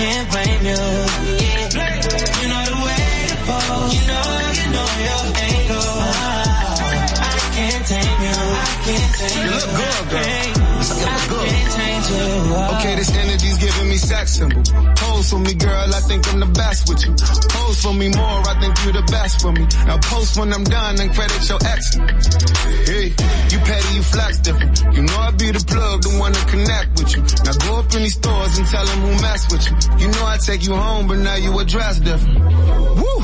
I can't blame you. You know the way to pose. You know, you know your angle. I can't tame you. I can't tame You you. look good, girl. I can't change you. Okay, this energy's giving me sex. symbol. Pose for me, girl, I think I'm the best with you. Pose for me more, I think you're the best for me. Now post when I'm done and credit your ex. Hey, you petty, you flex different. You know I be the plug, the one to connect with you. Now go up in these stores and tell them who mess with you. You know I take you home, but now you address different. Woo!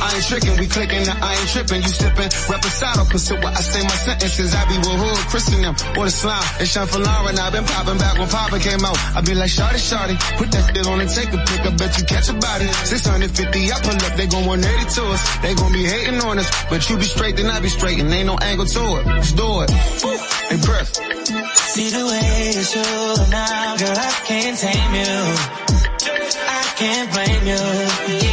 I ain't tricking, we clicking, I ain't tripping. You sipping, reposado, consider what I say my sentences. I be with hood, Chris and them, or the slime. It's Sean Lauren, I've been popping back when Papa came out. I be like, shawty, shawty, put that shit on and take a pic. I bet you catch a body. 650, I pull up, they gon' 180 to us. They gon' be hating on us, but you be straight, then I be straight, and ain't no angle to it. Let's do it. Breath. See the way that you now, girl, I can't tame you. I can't blame. You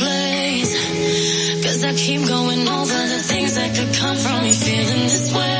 place. Cause I keep going over the things that could come from me feeling this way.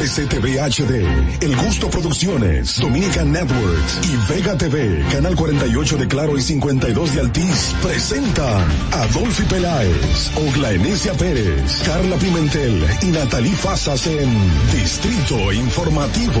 RCTV HD, El Gusto Producciones, Dominican Networks y Vega TV, Canal 48 de Claro y 52 de Altiz, presentan Adolfi Peláez, Ogla Enesia Pérez, Carla Pimentel y Natalí Fasas en Distrito Informativo.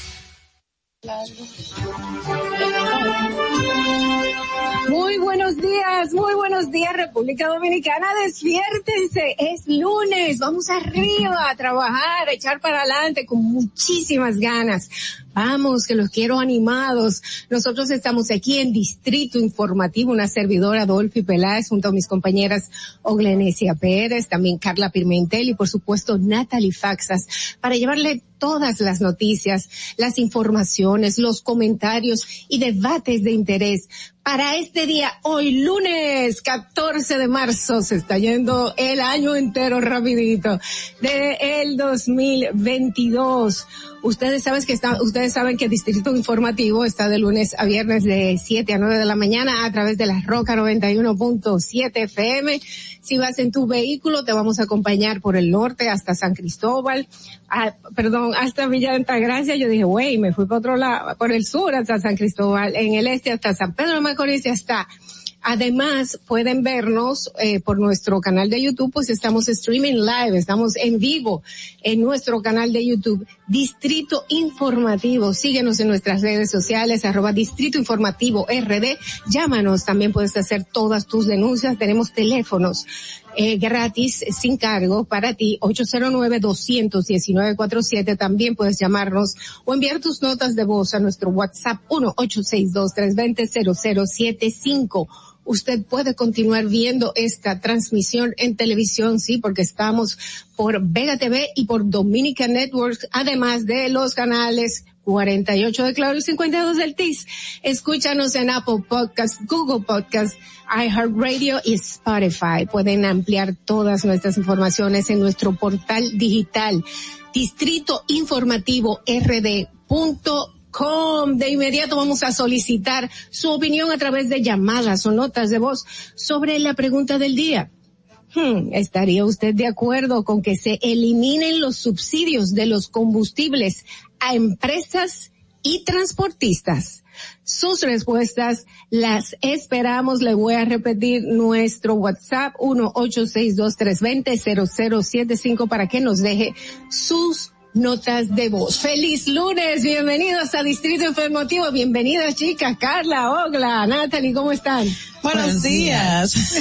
Muy buenos días, muy buenos días República Dominicana, despiértense, es lunes, vamos arriba a trabajar, a echar para adelante con muchísimas ganas. Vamos, que los quiero animados. Nosotros estamos aquí en Distrito Informativo, una servidora Adolfi Peláez junto a mis compañeras Oglenesia Pérez, también Carla Pimentel y por supuesto Natalie Faxas para llevarle todas las noticias, las informaciones, los comentarios y debates de interés para este día, hoy lunes 14 de marzo, se está yendo el año entero rapidito de el 2022. Ustedes saben que está, ustedes saben que Distrito Informativo está de lunes a viernes de 7 a 9 de la mañana a través de la Roca 91.7 FM. Si vas en tu vehículo, te vamos a acompañar por el norte hasta San Cristóbal, ah, perdón, hasta Villa de Altagracia. Yo dije, güey, me fui por otro lado, por el sur hasta San Cristóbal, en el este hasta San Pedro de Macorís y hasta Además, pueden vernos eh, por nuestro canal de YouTube, pues estamos streaming live, estamos en vivo en nuestro canal de YouTube, Distrito Informativo. Síguenos en nuestras redes sociales, arroba Distrito Informativo RD. Llámanos, también puedes hacer todas tus denuncias. Tenemos teléfonos eh, gratis, sin cargo, para ti, 809-219-47. También puedes llamarnos o enviar tus notas de voz a nuestro WhatsApp 1-862-320-0075 usted puede continuar viendo esta transmisión en televisión, sí, porque estamos por Vega TV y por Dominica Network, además de los canales 48 de Claro y 52 del TIS. Escúchanos en Apple Podcast, Google Podcast, iHeartRadio y Spotify. Pueden ampliar todas nuestras informaciones en nuestro portal digital distrito informativo rd.com. De inmediato vamos a solicitar su opinión a través de llamadas o notas de voz sobre la pregunta del día. Hmm, ¿Estaría usted de acuerdo con que se eliminen los subsidios de los combustibles a empresas y transportistas? Sus respuestas las esperamos. Le voy a repetir nuestro WhatsApp 1-862-320-0075 para que nos deje sus notas de voz. Feliz lunes, bienvenidos a Distrito Informativo, bienvenidas chicas, Carla, Ogla, Natalie, ¿cómo están? Buenos, días.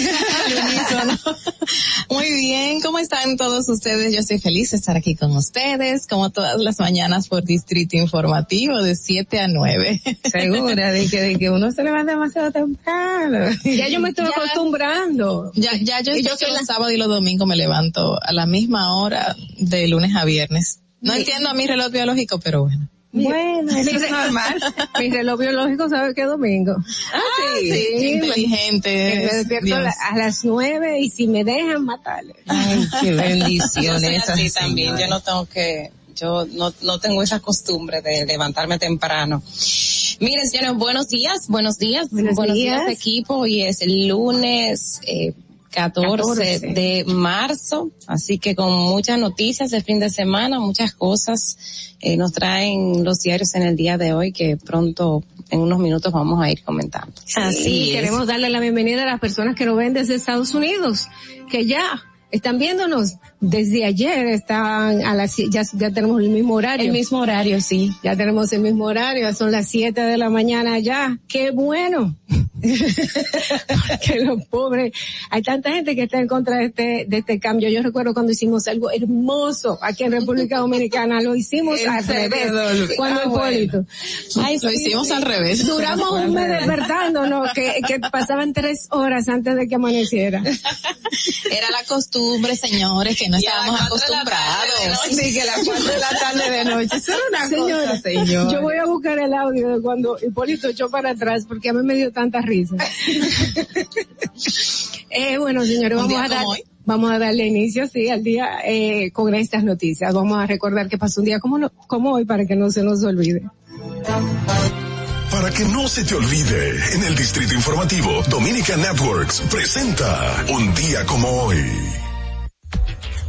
Muy bien, ¿cómo están todos ustedes? Yo estoy feliz de estar aquí con ustedes, como todas las mañanas por Distrito Informativo de 7 a 9. Segura de que, de que uno se levanta demasiado temprano. Ya yo me estoy Ya. acostumbrando. Ya, ya yo, Y yo yo soy los la- sábados y los domingos me levanto a la misma hora de lunes a viernes. No Sí. entiendo a mi reloj biológico, pero bueno. Bueno, eso es normal. Mi reloj biológico sabe que es domingo. Ah, sí. qué inteligente Me, me es, despierto a la- a las nueve y si me dejan matarle. Ay, qué así también, yo no tengo que, yo no, no tengo esa costumbre de levantarme temprano. Miren, señores, buenos días, buenos días, Buenos días. días. equipo. Hoy es el lunes eh, 14, 14. de marzo, así que con muchas noticias de fin de semana, muchas cosas eh, nos traen los diarios en el día de hoy que pronto, en unos minutos, vamos a ir comentando. Sí, queremos darle la bienvenida a las personas que nos ven desde Estados Unidos, que ya están viéndonos desde ayer, están a las, ya, ya tenemos el mismo horario. El mismo horario, sí. Ya tenemos el mismo horario, son las 7 de la mañana ya. ¡Qué bueno! que los pobres, hay tanta gente que está en contra de este, de este cambio. Yo recuerdo cuando hicimos algo hermoso aquí en República Dominicana, lo hicimos ¿En al revés. Cuando Ah, Hipólito. Ay, lo hicimos al revés. Duramos un mes despertándonos, que, que pasaban tres horas antes de que amaneciera. Era la costumbre, señores, que no estábamos acostumbrados. Sí, que las cuatro de la tarde de noche. Eso era una Señora, cosa, señor. Yo voy a buscar el audio de cuando Hipólito echó para atrás porque a mí me dio tanta risa. eh, bueno, señores, vamos a dar, hoy. vamos a darle inicio, sí, al día eh, con estas noticias. Vamos a recordar que pasó un día como, no- como hoy para que no se nos olvide. Para que no se te olvide, en el Distrito Informativo, Dominica Networks presenta Un día como hoy.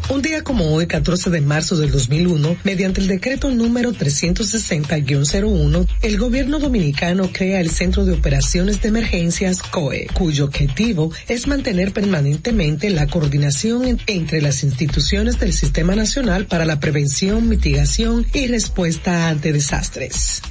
Un día como hoy, 14 de marzo del 2001, mediante el decreto número 360-01, el gobierno dominicano crea el Centro de Operaciones de Emergencias COE, cuyo objetivo es mantener permanentemente la coordinación en- entre las instituciones del Sistema Nacional para la Prevención, Mitigación y Respuesta ante Desastres.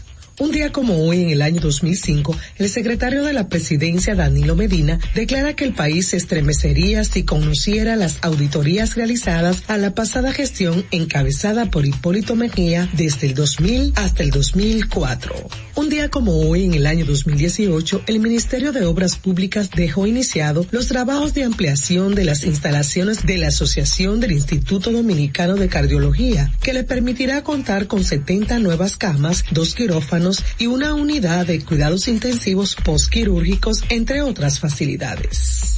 Un día como hoy, en el año 2005, el secretario de la presidencia, Danilo Medina, declara que el país se estremecería si conociera las auditorías realizadas a la pasada gestión encabezada por Hipólito Mejía desde el 2000 hasta el 2004. Un día como hoy, en el año 2018, el Ministerio de Obras Públicas dejó iniciado los trabajos de ampliación de las instalaciones de la Asociación del Instituto Dominicano de Cardiología, que le permitirá contar con 70 nuevas camas, dos quirófanos y una unidad de cuidados intensivos postquirúrgicos, entre otras facilidades.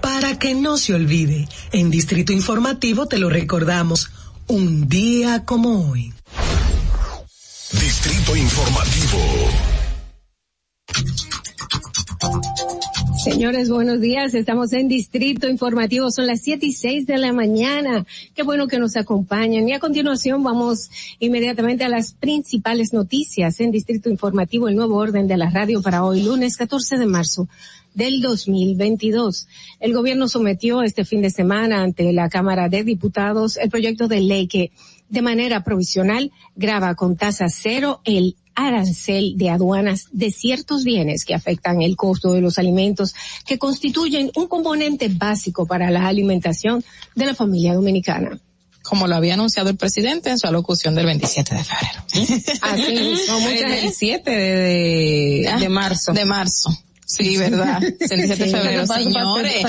Para que no se olvide, en Distrito Informativo te lo recordamos, un día como hoy. Distrito Informativo. Señores, buenos días. Estamos en Distrito Informativo. Son las 7 y 6 de la mañana. Qué bueno que nos acompañan. Y a continuación vamos inmediatamente a las principales noticias en Distrito Informativo, el nuevo orden de la radio para hoy, lunes 14 de marzo del 2022. El gobierno sometió este fin de semana ante la Cámara de Diputados el proyecto de ley que de manera provisional graba con tasa cero el arancel de aduanas de ciertos bienes que afectan el costo de los alimentos que constituyen un componente básico para la alimentación de la familia dominicana. Como lo había anunciado el presidente en su alocución del 27 de febrero. Así mismo, mucha El gente- 7 de, de, Ah, de marzo. De marzo. Sí, verdad. 27 de Sí, febrero, señores.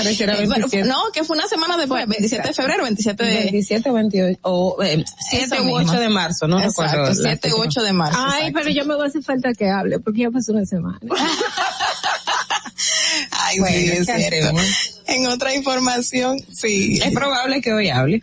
bueno, 27. no, que fue una semana después, 27 de febrero, 27 de... 27 o 28, o eh, 7 Esa u misma. 8 de marzo, no Exacto, recuerdo. la 7 u fecha. 8 de marzo. Ay, exacto. pero ya me va a hacer falta que hable porque ya pasó una semana. Ay, Bueno, sí, es ¿qué cierto. hacemos? En otra información, sí. Es probable que hoy hable.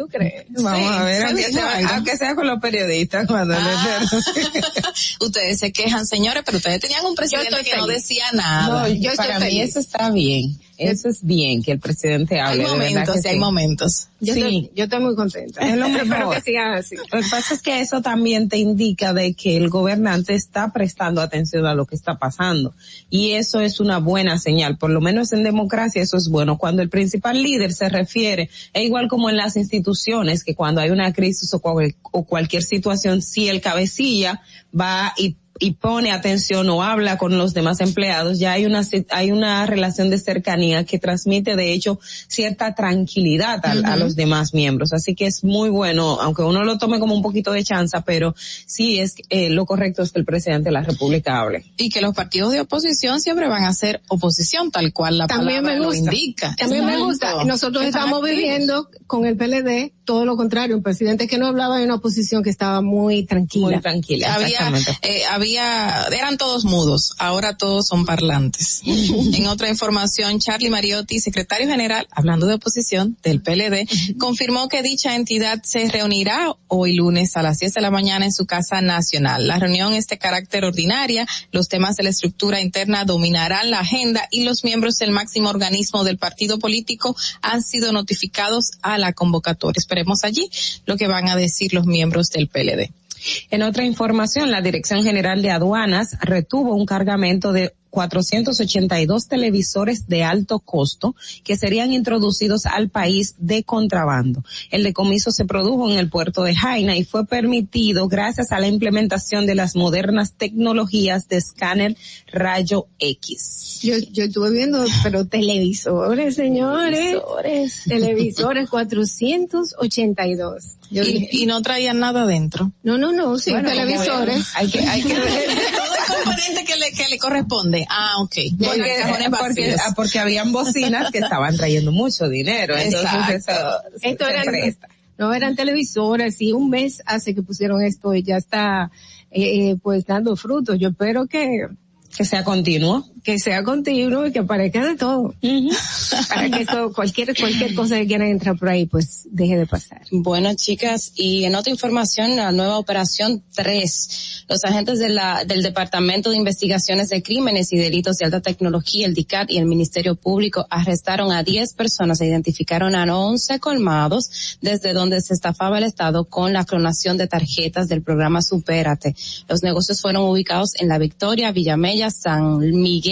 ¿Tú crees? Vamos Sí, a ver, aunque sea, aunque sea con los periodistas cuando Ah. ustedes se quejan, señores, pero ustedes tenían un presidente que no decía nada. No, yo para estoy mí feliz. eso está bien. Eso es bien que el presidente hay hable. de verdad momentos, que sí, hay sí. momentos. Yo, Sí. estoy, yo estoy muy contenta. Es lo Espero mejor. que sigan así. Lo que pasa es que eso también te indica de que el gobernante está prestando atención a lo que está pasando. Y eso es una buena señal. Por lo menos en democracia eso es bueno. Cuando el principal líder se refiere, es igual como en las instituciones, que cuando hay una crisis o, cual- o cualquier situación, si el cabecilla va y y pone atención o habla con los demás empleados, ya hay una hay una relación de cercanía que transmite de hecho cierta tranquilidad a, a Ujú. los demás miembros. Así que es muy bueno, aunque uno lo tome como un poquito de chanza, pero sí es eh, lo correcto es que el presidente de la República hable. Y que los partidos de oposición siempre van a ser oposición, tal cual la También palabra me gusta. lo indica. También me gusta. Nosotros Están estamos activos. viviendo con el PLD todo lo contrario, un presidente que no hablaba de una oposición que estaba muy tranquila. Muy tranquila, había exactamente. eh, había había, eran todos mudos, ahora todos son parlantes. en otra información, Charlie Mariotti, secretario general, hablando de oposición del PLD, confirmó que dicha entidad se reunirá hoy lunes a las 10 de la mañana en su casa nacional. La reunión es de carácter ordinaria, los temas de la estructura interna dominarán la agenda y los miembros del máximo organismo del partido político han sido notificados a la convocatoria. Esperemos allí lo que van a decir los miembros del PLD. En otra información, la Dirección General de Aduanas retuvo un cargamento de 482 televisores de alto costo que serían introducidos al país de contrabando. El decomiso se produjo en el puerto de Jaina y fue permitido gracias a la implementación de las modernas tecnologías de escáner rayo X. Yo, yo estuve viendo, pero televisores, señores. Televisores. Televisores 482. Yo y, dije, y no traían nada dentro. no, no, no, sí, Bueno, televisores. Hay que, hay que ver. Todo el componente que le, que le corresponde. Ah, ok. Porque, porque, ah, porque habían bocinas que estaban trayendo mucho dinero. Entonces eso Esto presta. no eran televisores y un mes hace que pusieron esto y ya está, eh, eh, pues dando frutos. Yo espero que, que sea continuo. Que sea continuo y que aparezca de todo. Para que esto, cualquier, cualquier cosa que quieran entrar por ahí, pues deje de pasar. Bueno, chicas, y en otra información, la nueva operación 3. Los agentes de la, del Departamento de Investigaciones de Crímenes y Delitos de Alta Tecnología, el DICAT y el Ministerio Público arrestaron a 10 personas e identificaron a 11 colmados desde donde se estafaba el Estado con la clonación de tarjetas del programa Supérate. Los negocios fueron ubicados en La Victoria, Villamella, San Miguel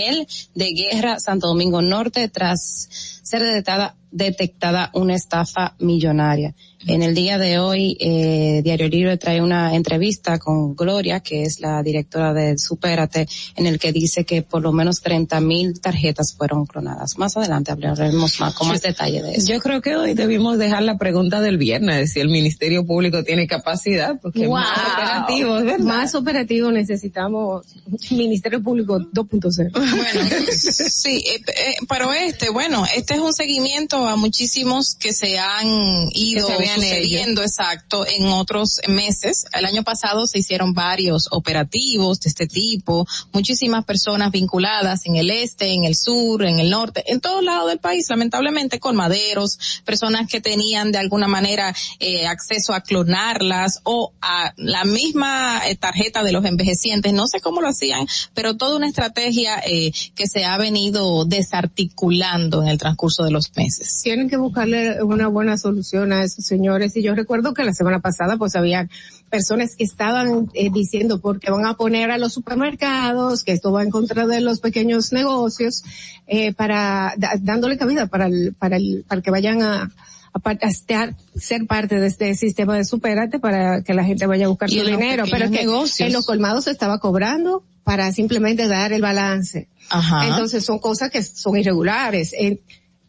de Guerra, Santo Domingo Norte, tras ser detectada, detectada una estafa millonaria. En el día de hoy, eh, Diario Libre trae una entrevista con Gloria, que es la directora de Supérate, en el que dice que por lo menos 30 mil tarjetas fueron clonadas. Más adelante hablaremos más con más detalle de eso. Yo creo que hoy debimos dejar la pregunta del viernes, si el Ministerio Público tiene capacidad, porque Wow. más operativos, ¿verdad? Más operativo necesitamos Ministerio Público 2.0. Bueno, sí, eh, eh, pero este, bueno, este es un seguimiento a muchísimos que se han ido Que se sucediendo, exacto, en otros meses. El año pasado se hicieron varios operativos de este tipo, muchísimas personas vinculadas en el este, en el sur, en el norte, en todos lados del país, lamentablemente, con maderos, personas que tenían de alguna manera eh, acceso a clonarlas o a la misma eh, tarjeta de los envejecientes, no sé cómo lo hacían, pero toda una estrategia eh, que se ha venido desarticulando en el transcurso de los meses. Tienen que buscarle una buena solución a esos señores. Y yo recuerdo que la semana pasada pues había personas que estaban eh, diciendo porque van a poner a los supermercados, que esto va en contra de los pequeños negocios, eh, para, da- dándole cabida para el, para el, para que vayan a, a, estar- ser parte de este sistema de superate para que la gente vaya a buscar su en dinero. Pero es que negocios. en los colmados se estaba cobrando para simplemente dar el balance. Ajá. Entonces son cosas que son irregulares. Eh,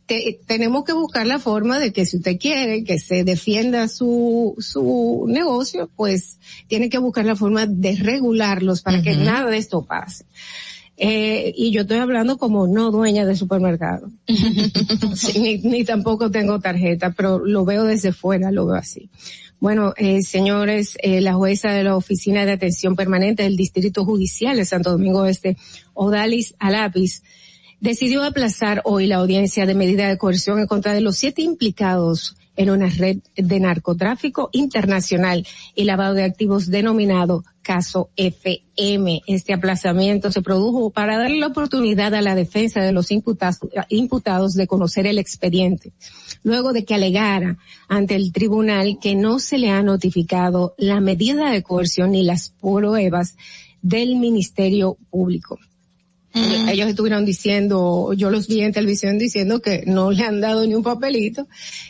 te- tenemos que buscar la forma de que si usted quiere que se defienda su, su negocio, pues tiene que buscar la forma de regularlos para que nada de esto pase. Eh, y yo estoy hablando como no dueña de supermercado. Sí, ni, ni tampoco tengo tarjeta, pero lo veo desde fuera, lo veo así. Bueno, eh, señores, eh, la jueza de la Oficina de Atención Permanente del Distrito Judicial de Santo Domingo Este, Odalis Alapis, decidió aplazar hoy la audiencia de medida de coerción en contra de los siete implicados en una red de narcotráfico internacional y lavado de activos denominado caso FM. Este aplazamiento se produjo para darle la oportunidad a la defensa de los imputados, imputados de conocer el expediente, luego de que alegara ante el tribunal que no se le ha notificado la medida de coerción ni las pruebas del Ministerio Público. Ellos estuvieron diciendo, yo los vi en televisión diciendo que no le han dado ni un papelito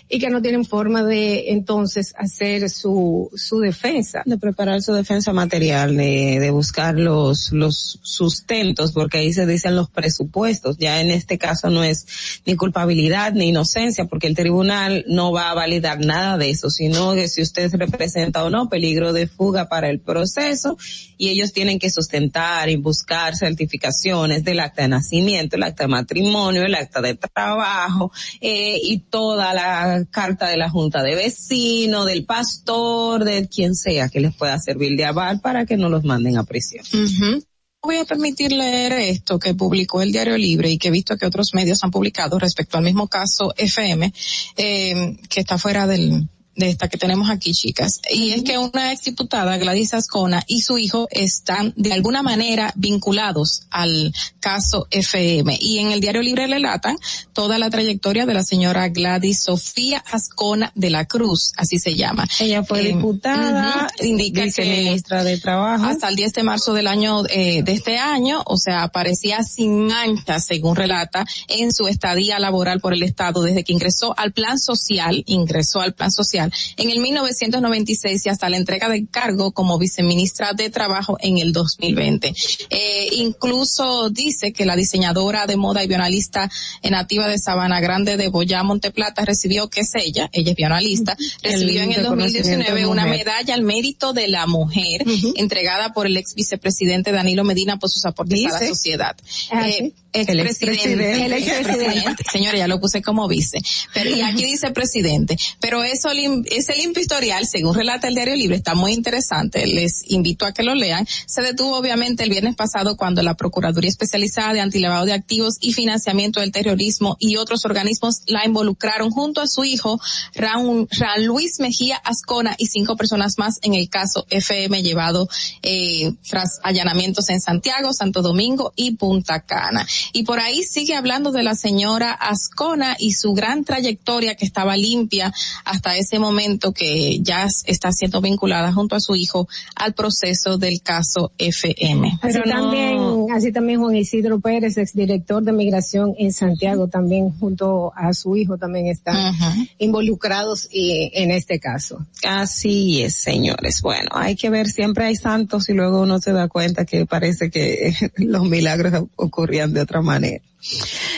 y que no tienen forma de entonces hacer su, su defensa. de preparar su defensa material, de, de buscar los, los sustentos, porque ahí se dicen los presupuestos. Ya en este caso no es ni culpabilidad ni inocencia, porque el tribunal no va a validar nada de eso, sino que si usted representa o no peligro de fuga para el proceso, y ellos tienen que sustentar y buscar certificaciones del acta de nacimiento, el acta de matrimonio, el acta de trabajo eh, y toda la carta de la junta de vecinos, del pastor, de quien sea que les pueda servir de aval para que no los manden a prisión. Ujú. Voy a permitir leer esto que publicó el Diario Libre y que he visto que otros medios han publicado respecto al mismo caso FM, eh, que está fuera del, de esta que tenemos aquí, chicas. Y es que una exdiputada, Gladys Ascona, y su hijo están de alguna manera vinculados al caso FM. Y en el Diario Libre relatan toda la trayectoria de la señora Gladys Sofía Ascona de la Cruz, así se llama. Ella fue Eh, diputada, indica que viceministra de Trabajo. hasta el 10 de marzo del año eh, de este año, o sea, aparecía sin mancha, según relata, en su estadía laboral por el Estado desde que ingresó al plan social, ingresó al plan social en el 1996 y hasta la entrega de cargo como viceministra de Trabajo en el 2020. Eh, incluso dice que la diseñadora de moda y bionalista nativa de Sabana Grande de Boyá, Monteplata, recibió, que es ella, ella es bionalista, recibió en el 2019 una medalla al mérito de la mujer entregada por el ex vicepresidente Danilo Medina por sus aportes a la sociedad. Ah, Eh, expresidente, El expresidente. el expresidente. Señora, ya lo puse como vice. Pero, y aquí dice presidente. Pero eso, lim- ese limpio historial, según relata el Diario Libre, está muy interesante. Les invito a que lo lean. Se detuvo obviamente el viernes pasado cuando la Procuraduría Especializada de Antilavado de Activos y Financiamiento del Terrorismo y otros organismos la involucraron junto a su hijo, Raúl, Raúl Luis Mejía Ascona y cinco personas más en el caso FM llevado eh, tras allanamientos en Santiago, Santo Domingo y Punta Cana. Y por ahí sigue hablando de la señora Ascona y su gran trayectoria que estaba limpia hasta ese momento que ya está siendo vinculada junto a su hijo al proceso del caso FM. Así también, así también Juan Isidro Pérez, exdirector de migración en Santiago, también junto a su hijo también están involucrados y, en este caso. Así es, señores. Bueno, hay que ver, siempre hay santos y luego uno se da cuenta que parece que los milagros ocurrían de otra manera.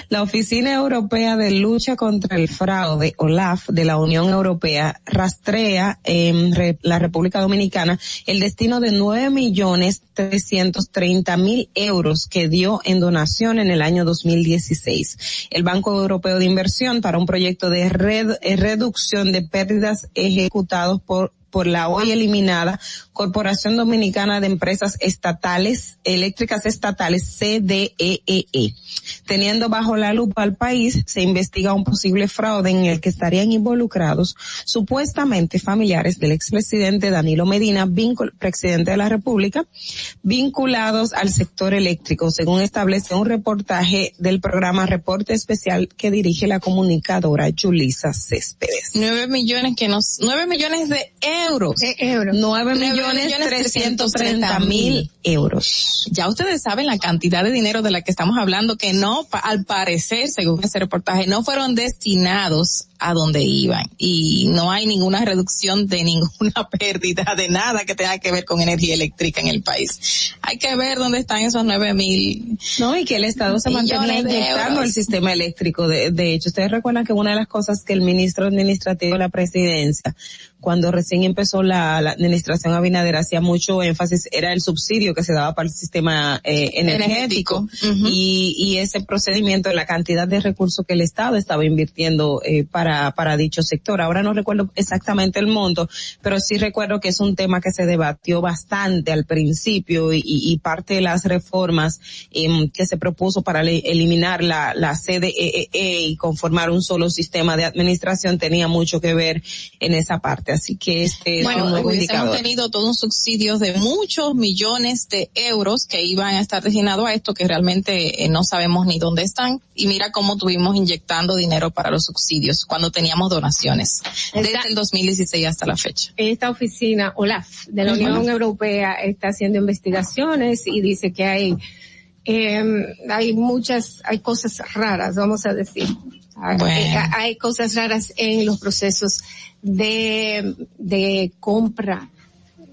La Oficina Europea de Lucha contra el Fraude, OLAF, de la Unión Europea, rastrea en la República Dominicana el destino de nueve millones trescientos treinta mil euros que dio en donación en el año 2016. El Banco Europeo de Inversión para un proyecto de eh, reducción de pérdidas ejecutados por por la hoy eliminada Corporación Dominicana de Empresas Estatales, Eléctricas Estatales, CDEE. Teniendo bajo la lupa al país, se investiga un posible fraude en el que estarían involucrados supuestamente familiares del expresidente Danilo Medina, presidente de la República, vinculados al sector eléctrico, según establece un reportaje del programa Reporte Especial que dirige la comunicadora Julisa Céspedes. Nueve millones que nos, nueve millones de euros. Euros. Nueve millones trescientos treinta mil euros. Ya ustedes saben la cantidad de dinero de la que estamos hablando que no, al parecer, según ese reportaje, no fueron destinados a donde iban y no hay ninguna reducción de ninguna pérdida de nada que tenga que ver con energía eléctrica en el país. Hay que ver dónde están esos nueve mil. No, y que el Estado se de inyectando el sistema eléctrico. De, de hecho, ustedes recuerdan que una de las cosas que el ministro administrativo de la presidencia, cuando recién empezó la, la administración Abinader, hacía mucho énfasis, era el subsidio que se daba para el sistema eh, energético. Energético. y, y ese procedimiento, la cantidad de recursos que el Estado estaba invirtiendo eh, para, para dicho sector. Ahora no recuerdo exactamente el monto, pero sí recuerdo que es un tema que se debatió bastante al principio y, y parte de las reformas em, que se propuso para eliminar la, la CDEE y conformar un solo sistema de administración tenía mucho que ver en esa parte. Así que este es un Bueno, nuevo indicador. tenido todo un subsidio de muchos millones de euros que iban a estar destinados a esto que realmente eh, no sabemos ni dónde están. Y mira cómo tuvimos inyectando dinero para los subsidios cuando teníamos donaciones desde el 2016 hasta la fecha. Esta oficina, OLAF, de la. Unión Europea, está haciendo investigaciones y dice que hay, eh, hay muchas, hay cosas raras, vamos a decir. Hay- Bueno. eh, Hay cosas raras en los procesos de, de compra,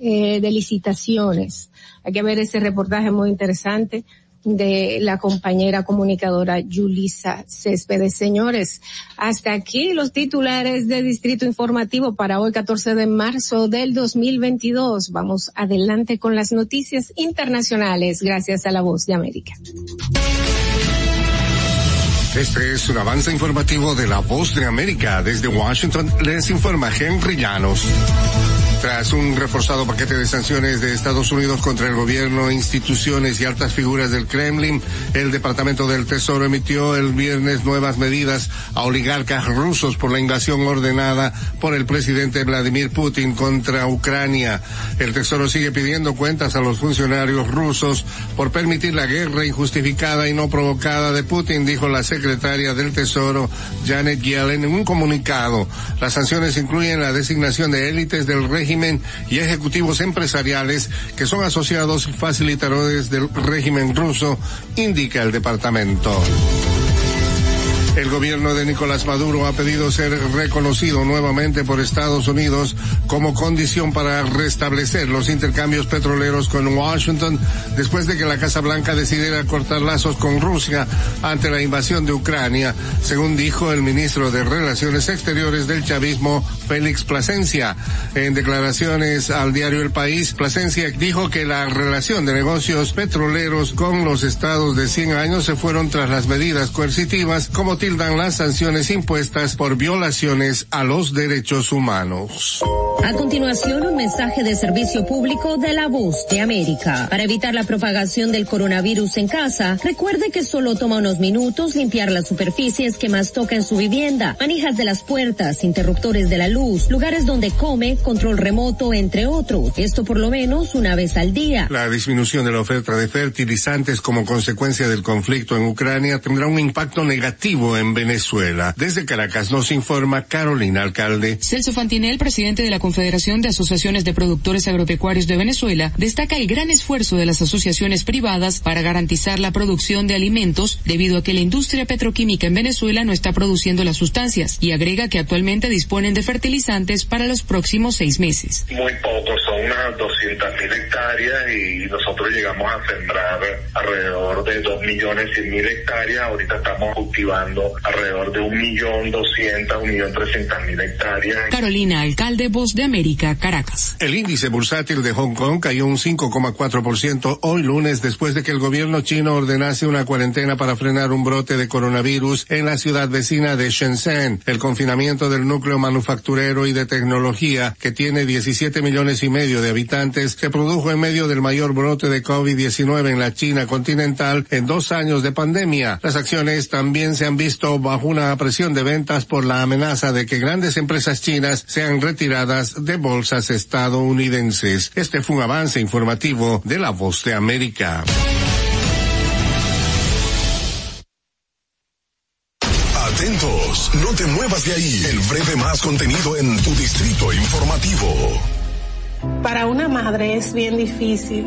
eh, de licitaciones. Hay que ver ese reportaje muy interesante. de la compañera comunicadora Yulisa Céspedes. Señores, hasta aquí los titulares de Distrito Informativo para hoy 14 de marzo del 2022. Vamos adelante con las noticias internacionales gracias a la voz de América. Este es un avance informativo de la voz de América. Desde Washington les informa Henry Llanos. Tras un reforzado paquete de sanciones de Estados Unidos contra el gobierno, instituciones y altas figuras del Kremlin, el Departamento del Tesoro emitió el viernes nuevas medidas a oligarcas rusos por la invasión ordenada por el presidente Vladimir Putin contra Ucrania. El Tesoro sigue pidiendo cuentas a los funcionarios rusos por permitir la guerra injustificada y no provocada de Putin, dijo la secretaria del Tesoro Janet Yellen en un comunicado. Las sanciones incluyen la designación de élites del régimen y ejecutivos empresariales que son asociados y facilitadores del régimen ruso, indica el departamento. El gobierno de Nicolás Maduro ha pedido ser reconocido nuevamente por Estados Unidos como condición para restablecer los intercambios petroleros con Washington después de que la Casa Blanca decidiera cortar lazos con Rusia ante la invasión de Ucrania, según dijo el ministro de Relaciones Exteriores del chavismo, Félix Plasencia. En declaraciones al diario El País, Plasencia dijo que la relación de negocios petroleros con los estados de 100 años se fueron tras las medidas coercitivas como tildan las sanciones impuestas por violaciones a los derechos humanos. A continuación, un mensaje de servicio público de la voz de América. Para evitar la propagación del coronavirus en casa, recuerde que solo toma unos minutos limpiar las superficies que más toca en su vivienda, manijas de las puertas, interruptores de la luz, lugares donde come, control remoto, entre otros. Esto por lo menos una vez al día. La disminución de la oferta de fertilizantes como consecuencia del conflicto en Ucrania tendrá un impacto negativo en Venezuela. Desde Caracas nos informa Carolina Alcalde. Celso Fantinel, presidente de la Confederación de Asociaciones de Productores Agropecuarios de Venezuela, destaca el gran esfuerzo de las asociaciones privadas para garantizar la producción de alimentos debido a que la industria petroquímica en Venezuela no está produciendo las sustancias y agrega que actualmente disponen de fertilizantes para los próximos seis meses. Muy pocos, son unas 200 mil hectáreas y nosotros llegamos a sembrar alrededor de 2 millones 100 mil hectáreas. Ahorita estamos cultivando alrededor de un millón doscientas, un millón trescientas mil hectáreas. Carolina, alcalde Voz de América, Caracas. El índice bursátil de Hong Kong cayó un 5,4% hoy lunes después de que el gobierno chino ordenase una cuarentena para frenar un brote de coronavirus en la ciudad vecina de Shenzhen. El confinamiento del núcleo manufacturero y de tecnología, que tiene 17 millones y medio de habitantes, se produjo en medio del mayor brote de COVID-19 en la China continental en dos años de pandemia. Las acciones también se han visto bajo una presión de ventas por la amenaza de que grandes empresas chinas sean retiradas de bolsas estadounidenses. Este fue un avance informativo de la Voz de América. Atentos, no te muevas de ahí. El breve más contenido en tu distrito informativo. Para una madre es bien difícil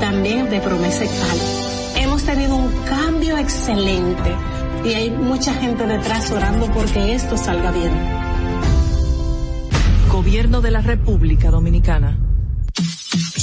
también de Promesa Cal. Hemos tenido un cambio excelente y hay mucha gente detrás orando porque esto salga bien. Gobierno de la República Dominicana.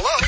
Hello?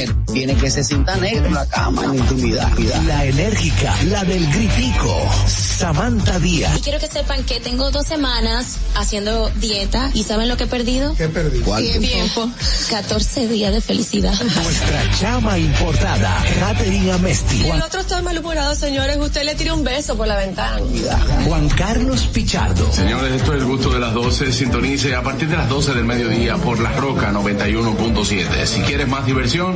tiene que se sienta negro en la cama en intimidad. La enérgica, la del gritico. Samantha Díaz. Y quiero que sepan que tengo dos semanas haciendo dieta y ¿saben lo que he perdido? ¿Qué perdí? Tiempo. 14 días de felicidad. Nuestra chama importada, Catherine Amesti. el otro está malhumorado, señores. Usted le tira un beso por la ventana. Juan Carlos Pichardo. Señores, esto es el gusto de las 12. Sintonice a partir de las 12 del mediodía por La Roca 91.7. Si quieres más diversión,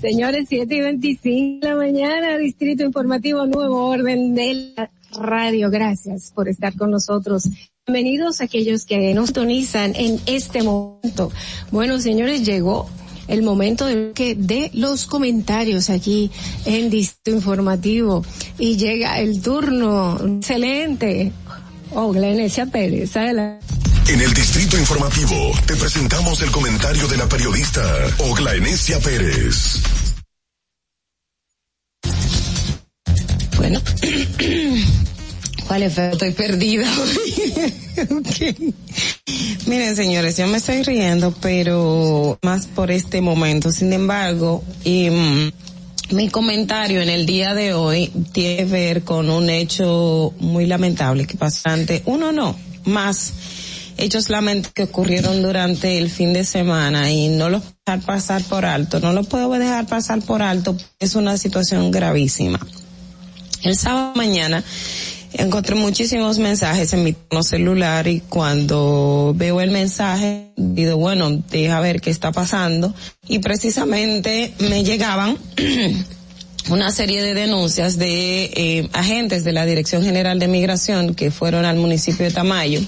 Señores, 7 y 25 de la mañana, Distrito Informativo Nuevo Orden de la Radio. Gracias por estar con nosotros. Bienvenidos a aquellos que nos tonizan en este momento. Bueno, señores, llegó el momento de, que de los comentarios aquí en Distrito Informativo y llega el turno excelente. Oh, Glenesia Pérez, adelante. En el Distrito Informativo te presentamos el comentario de la periodista Ogla Enesia Pérez. Bueno, ¿cuál es? Estoy perdida. Miren, señores, yo me estoy riendo, pero más por este momento. Sin embargo, mm, mi comentario en el día de hoy tiene que ver con un hecho muy lamentable que pasante, uno no, más hechos lamentables que ocurrieron durante el fin de semana y no los dejar pasar por alto, no lo puedo dejar pasar por alto, es una situación gravísima. El sábado mañana encontré muchísimos mensajes en mi celular y cuando veo el mensaje digo, bueno, deja ver qué está pasando y precisamente me llegaban una serie de denuncias de eh, agentes de la Dirección General de Migración que fueron al municipio de Tamayo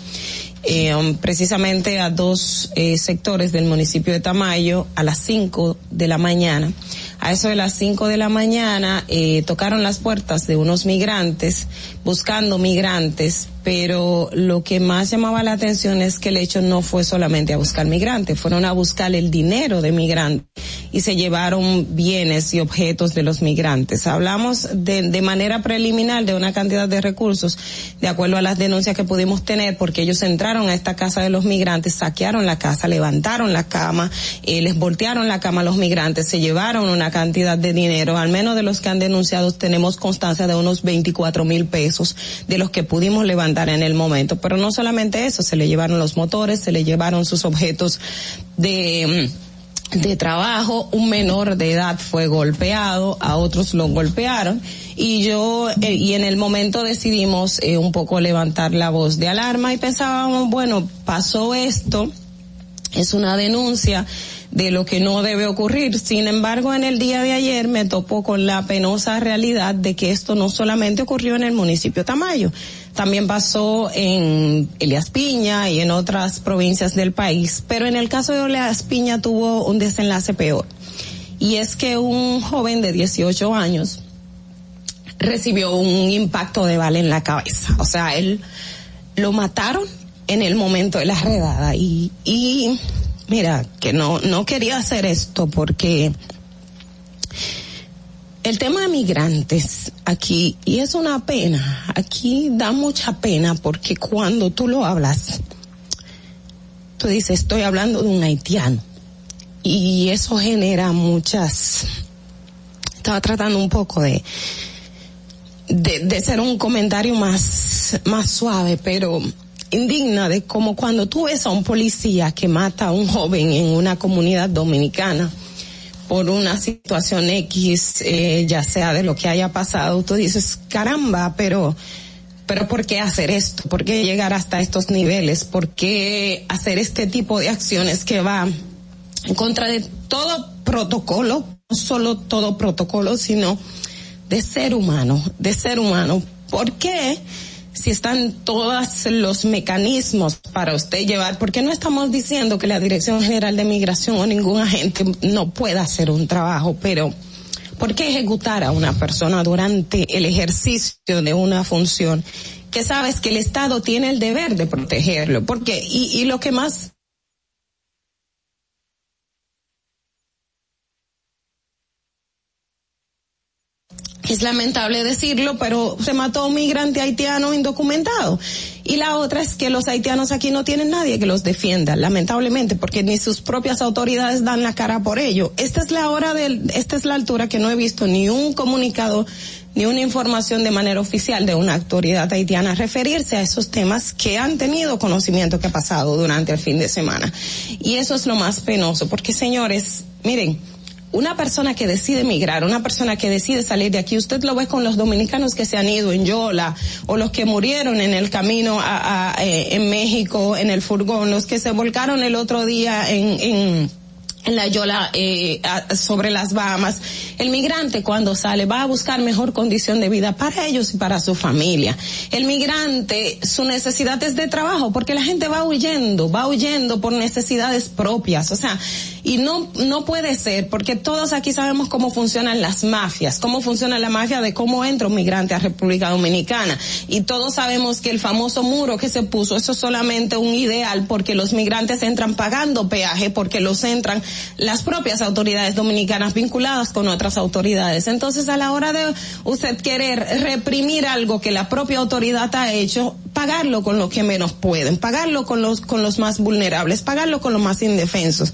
eh, precisamente a dos eh, sectores del municipio de Tamayo a las 5 de la mañana. A eso de las 5 de la mañana eh, tocaron las puertas de unos migrantes buscando migrantes, pero lo que más llamaba la atención es que el hecho no fue solamente a buscar migrantes, fueron a buscar el dinero de migrantes y se llevaron bienes y objetos de los migrantes. Hablamos de, de manera preliminar de una cantidad de recursos, de acuerdo a las denuncias que pudimos tener, porque ellos entraron a esta casa de los migrantes, saquearon la casa, levantaron la cama, eh, les voltearon la cama a los migrantes, se llevaron una cantidad de dinero, al menos de los que han denunciado tenemos constancia de unos 24 mil pesos de los que pudimos levantar en el momento. Pero no solamente eso, se le llevaron los motores, se le llevaron sus objetos de de trabajo, un menor de edad fue golpeado, a otros lo golpearon y yo eh, y en el momento decidimos eh, un poco levantar la voz de alarma y pensábamos, bueno, pasó esto, es una denuncia de lo que no debe ocurrir. Sin embargo, en el día de ayer me topo con la penosa realidad de que esto no solamente ocurrió en el municipio Tamayo, también pasó en Elias Piña y en otras provincias del país, pero en el caso de Elias Piña tuvo un desenlace peor. Y es que un joven de 18 años recibió un impacto de bala en la cabeza. O sea, él lo mataron en el momento de la redada y, y mira, que no, no quería hacer esto porque el tema de migrantes aquí, y es una pena, aquí da mucha pena porque cuando tú lo hablas, tú dices, estoy hablando de un haitiano. Y eso genera muchas, estaba tratando un poco de, de, ser un comentario más, más suave, pero indigna de como cuando tú ves a un policía que mata a un joven en una comunidad dominicana por una situación X, eh, ya sea de lo que haya pasado, tú dices, caramba, pero, pero ¿por qué hacer esto? ¿Por qué llegar hasta estos niveles? ¿Por qué hacer este tipo de acciones que va en contra de todo protocolo, no solo todo protocolo, sino de ser humano, de ser humano? ¿Por qué? Si están todos los mecanismos para usted llevar, porque no estamos diciendo que la Dirección General de Migración o ningún agente no pueda hacer un trabajo, pero ¿por qué ejecutar a una persona durante el ejercicio de una función que sabes que el Estado tiene el deber de protegerlo? Porque, y, y lo que más es lamentable decirlo, pero se mató un migrante haitiano indocumentado. Y la otra es que los haitianos aquí no tienen nadie que los defienda, lamentablemente, porque ni sus propias autoridades dan la cara por ello. Esta es la hora del, esta es la altura que no he visto ni un comunicado ni una información de manera oficial de una autoridad haitiana referirse a esos temas que han tenido conocimiento que ha pasado durante el fin de semana. Y eso es lo más penoso, porque señores, miren, una persona que decide emigrar, una persona que decide salir de aquí, usted lo ve con los dominicanos que se han ido en Yola o los que murieron en el camino a, a, eh, en México en el furgón, los que se volcaron el otro día en, en en la Yola eh, sobre las Bahamas, el migrante cuando sale va a buscar mejor condición de vida para ellos y para su familia. El migrante, su necesidad es de trabajo porque la gente va huyendo, va huyendo por necesidades propias. O sea, y no, no puede ser porque todos aquí sabemos cómo funcionan las mafias, cómo funciona la mafia de cómo entra un migrante a República Dominicana. Y todos sabemos que el famoso muro que se puso, eso es solamente un ideal porque los migrantes entran pagando peaje porque los entran las propias autoridades dominicanas vinculadas con otras autoridades. Entonces, a la hora de usted querer reprimir algo que la propia autoridad ha hecho, pagarlo con lo que menos pueden, pagarlo con los, con los más vulnerables, pagarlo con los más indefensos.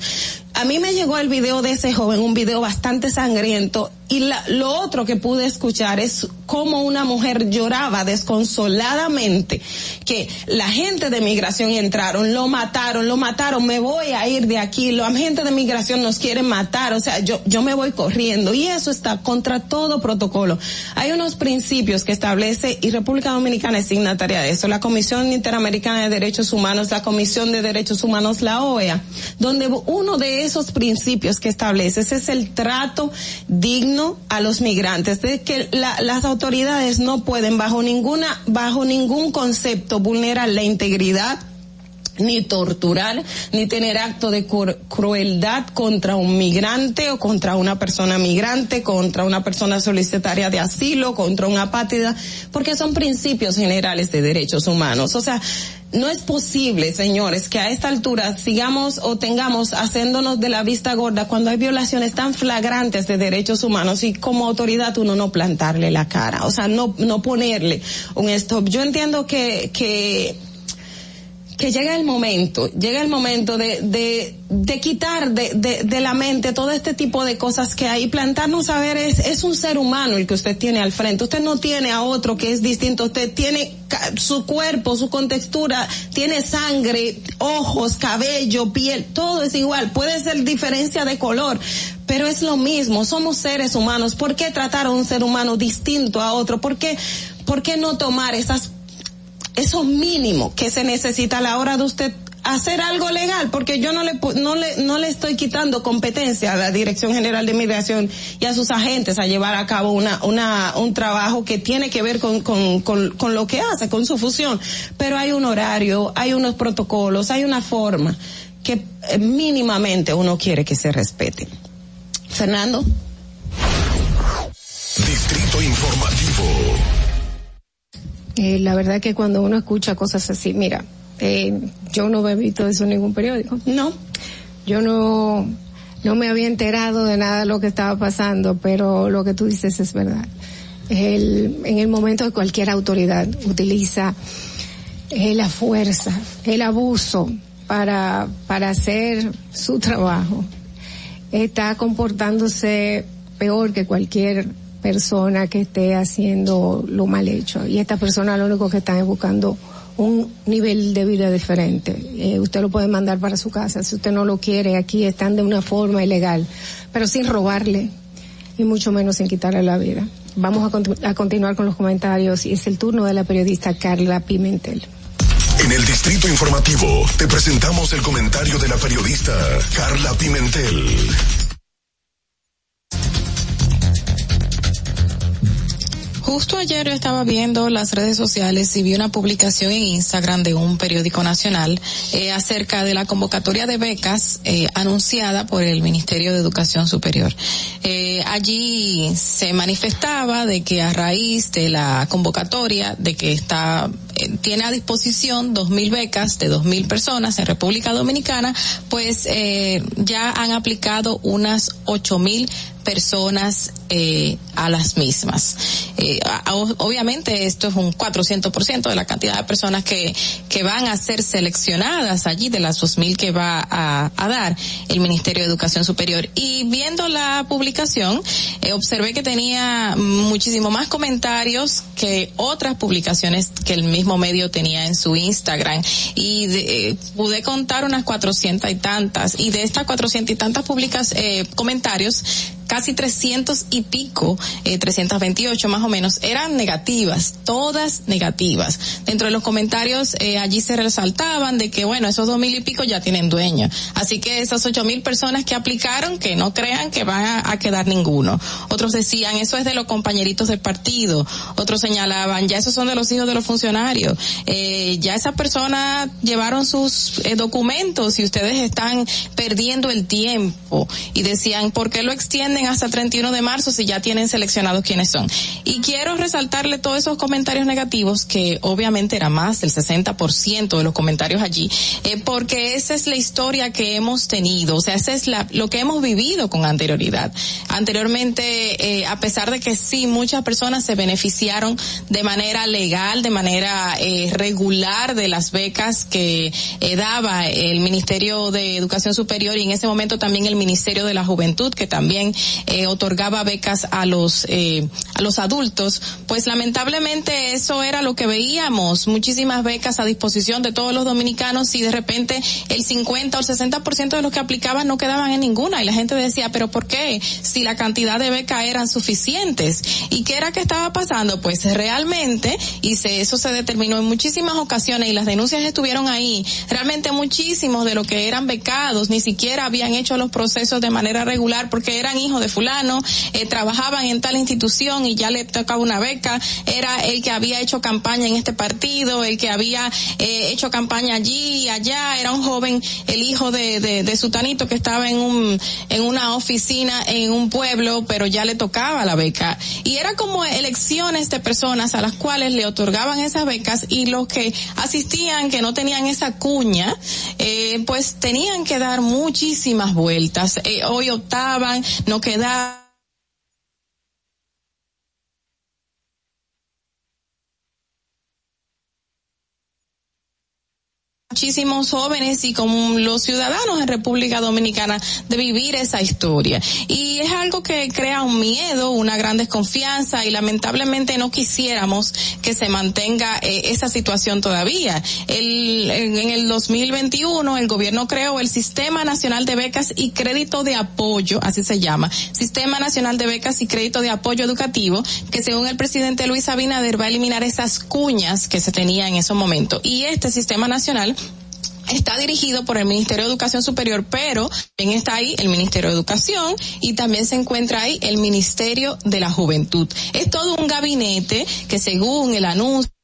A mí me llegó el video de ese joven, un video bastante sangriento, y la, lo otro que pude escuchar es cómo una mujer lloraba desconsoladamente que la gente de migración entraron, lo mataron, lo mataron, me voy a ir de aquí, la gente de migración nos quiere matar, o sea, yo, yo me voy corriendo y eso está contra todo protocolo. Hay unos principios que establece y República Dominicana es signataria de eso, la Comisión Interamericana de Derechos Humanos, la Comisión de Derechos Humanos, la OEA, donde uno de esos principios que establece es el trato digno a los migrantes, de que la, las autoridades no pueden bajo ninguna, bajo ningún concepto vulnerar la integridad ni torturar, ni tener acto de crueldad contra un migrante o contra una persona migrante, contra una persona solicitaria de asilo, contra una apátrida, porque son principios generales de derechos humanos. O sea, no es posible, señores, que a esta altura sigamos o tengamos haciéndonos de la vista gorda cuando hay violaciones tan flagrantes de derechos humanos y como autoridad uno no plantarle la cara, o sea, no, no ponerle un stop. Yo entiendo que, que que llega el momento, llega el momento de, de, de quitar de, de, de, la mente todo este tipo de cosas que hay, plantarnos a ver, es, es un ser humano el que usted tiene al frente, usted no tiene a otro que es distinto, usted tiene su cuerpo, su contextura, tiene sangre, ojos, cabello, piel, todo es igual, puede ser diferencia de color, pero es lo mismo, somos seres humanos, ¿por qué tratar a un ser humano distinto a otro? ¿Por qué, por qué no tomar esas eso mínimo que se necesita a la hora de usted hacer algo legal, porque yo no le, no le, no le estoy quitando competencia a la Dirección General de Migración y a sus agentes a llevar a cabo una, una, un trabajo que tiene que ver con, con, con, con lo que hace, con su fusión. Pero hay un horario, hay unos protocolos, hay una forma que eh, mínimamente uno quiere que se respete. Fernando. Distrito Info informativo. Eh, la verdad que cuando uno escucha cosas así, mira, eh, yo no he visto eso en ningún periódico. No. Yo no, no me había enterado de nada de lo que estaba pasando, pero lo que tú dices es verdad. El, en el momento que cualquier autoridad utiliza eh, la fuerza, el abuso para, para hacer su trabajo, está comportándose peor que cualquier persona que esté haciendo lo mal hecho. Y esta persona lo único que están es buscando un nivel de vida diferente. Eh, usted lo puede mandar para su casa. Si usted no lo quiere, aquí están de una forma ilegal, pero sin robarle y mucho menos sin quitarle la vida. Vamos a, a continuar con los comentarios y es el turno de la periodista Carla Pimentel. En el Distrito Informativo te presentamos el comentario de la periodista Carla Pimentel. Justo ayer yo estaba viendo las redes sociales y vi una publicación en Instagram de un periódico nacional eh, acerca de la convocatoria de becas eh, anunciada por el Ministerio de Educación Superior. Eh, allí se manifestaba de que a raíz de la convocatoria, de que está tiene a disposición dos mil becas de dos mil personas en República Dominicana, pues eh, ya han aplicado unas ocho mil personas eh, a las mismas. Eh, obviamente esto es un 400% de la cantidad de personas que, que van a ser seleccionadas allí de las 2.000 que va a, a, dar el Ministerio de Educación Superior. Y viendo la publicación, eh, observé que tenía muchísimo más comentarios que otras publicaciones que el mismo medio tenía en su Instagram. Y de, eh, pude contar unas 400 y tantas. Y de estas 400 y tantas publicas, comentarios, casi 300 y pico, eh, 328 más o menos, eran negativas, todas negativas. Dentro de los comentarios eh, allí se resaltaban de que, bueno, esos dos mil y pico ya tienen dueño. Así que esas ocho mil personas que aplicaron, que no crean que van a, quedar ninguno. Otros decían, eso es de los compañeritos del partido. Otros señalaban, ya esos son de los hijos de los funcionarios. Eh, ya esas personas llevaron sus eh, documentos y ustedes están perdiendo el tiempo. Y decían, ¿por qué lo extienden hasta 31 de marzo si ya tienen seleccionados quiénes son. Y quiero resaltarle todos esos comentarios negativos, que obviamente era más del 60% de los comentarios allí, eh, porque esa es la historia que hemos tenido, o sea, esa es la, lo que hemos vivido con anterioridad. Anteriormente, eh, a pesar de que sí, muchas personas se beneficiaron de manera legal, de manera eh, regular de las becas que daba el Ministerio de Educación Superior y en ese momento también el Ministerio de la Juventud, que también eh, otorgaba becas a los eh, a los adultos, pues lamentablemente eso era lo que veíamos, muchísimas becas a disposición de todos los dominicanos y de repente el 50 o el 60% de los que aplicaban no quedaban en ninguna y la gente decía, pero ¿por qué? Si la cantidad de becas eran suficientes. ¿Y qué era que estaba pasando? Pues realmente, y se, eso se determinó en muchísimas ocasiones y las denuncias estuvieron ahí, realmente muchísimos de los que eran becados ni siquiera habían hecho los procesos de manera regular porque eran hijos de fulano, eh, trabajaban en tal institución y ya le tocaba una beca, era el que había hecho campaña en este partido, el que había eh, hecho campaña allí y allá, era un joven, el hijo de, de, de Sutanito que estaba en un, en una oficina en un pueblo, pero ya le tocaba la beca. Y era como elecciones de personas a las cuales le otorgaban esas becas y los que asistían, que no tenían esa cuña, eh, pues tenían que dar muchísimas vueltas. Eh, hoy optaban, no quedaban muchísimos jóvenes y como los ciudadanos en República Dominicana de vivir esa historia. Y es algo que crea un miedo, una gran desconfianza y lamentablemente no quisiéramos que se mantenga eh, esa situación todavía. El, en, el 2021 el gobierno creó el Sistema Nacional de Becas y Crédito de Apoyo, así se llama, Sistema Nacional de Becas y Crédito de Apoyo Educativo, que según el presidente Luis Abinader va a eliminar esas cuñas que se tenía en esos momentos. Y este sistema nacional está dirigido por el Ministerio de Educación Superior, pero también está ahí el Ministerio de Educación y también se encuentra ahí el Ministerio de la Juventud. Es todo un gabinete que según el anuncio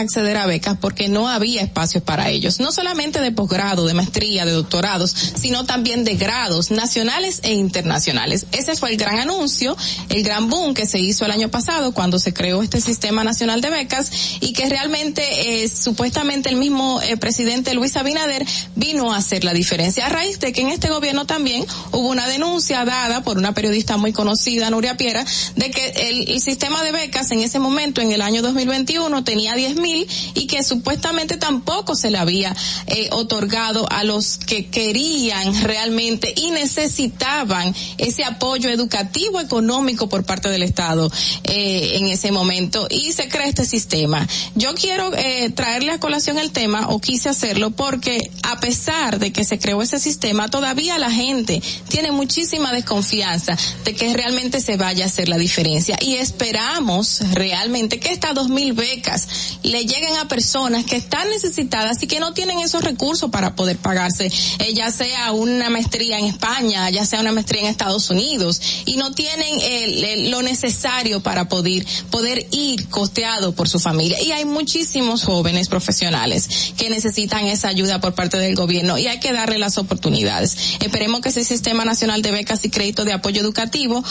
acceder a becas porque no había espacios para ellos, no solamente de posgrado, de maestría, de doctorados, sino también de grados nacionales e internacionales. Ese fue el gran anuncio, el gran boom que se hizo el año pasado cuando se creó este sistema nacional de becas y que realmente eh, supuestamente el mismo eh, presidente Luis Abinader vino a hacer la diferencia a raíz de que en este gobierno también hubo una denuncia dada por una periodista muy conocida, Nuria Piera, de que el, el sistema de becas en ese momento, en el año 2021, tenía 10 mil y que supuestamente tampoco se le había eh, otorgado a los que querían realmente y necesitaban ese apoyo educativo económico por parte del Estado eh, en ese momento y se crea este sistema. Yo quiero eh, traerle a colación el tema o quise hacerlo porque a pesar de que se creó ese sistema, todavía la gente tiene muchísima desconfianza de que realmente se vaya a hacer la diferencia y esperamos realmente que estas dos mil becas le lleguen a personas que están necesitadas y que no tienen esos recursos para poder pagarse, eh, ya sea una maestría en España, ya sea una maestría en Estados Unidos y no tienen lo necesario para poder poder ir costeado por su familia y hay muchísimos jóvenes profesionales que necesitan esa ayuda por parte del gobierno y hay que darle las oportunidades. Esperemos que ese sistema nacional de becas y crédito de apoyo educativo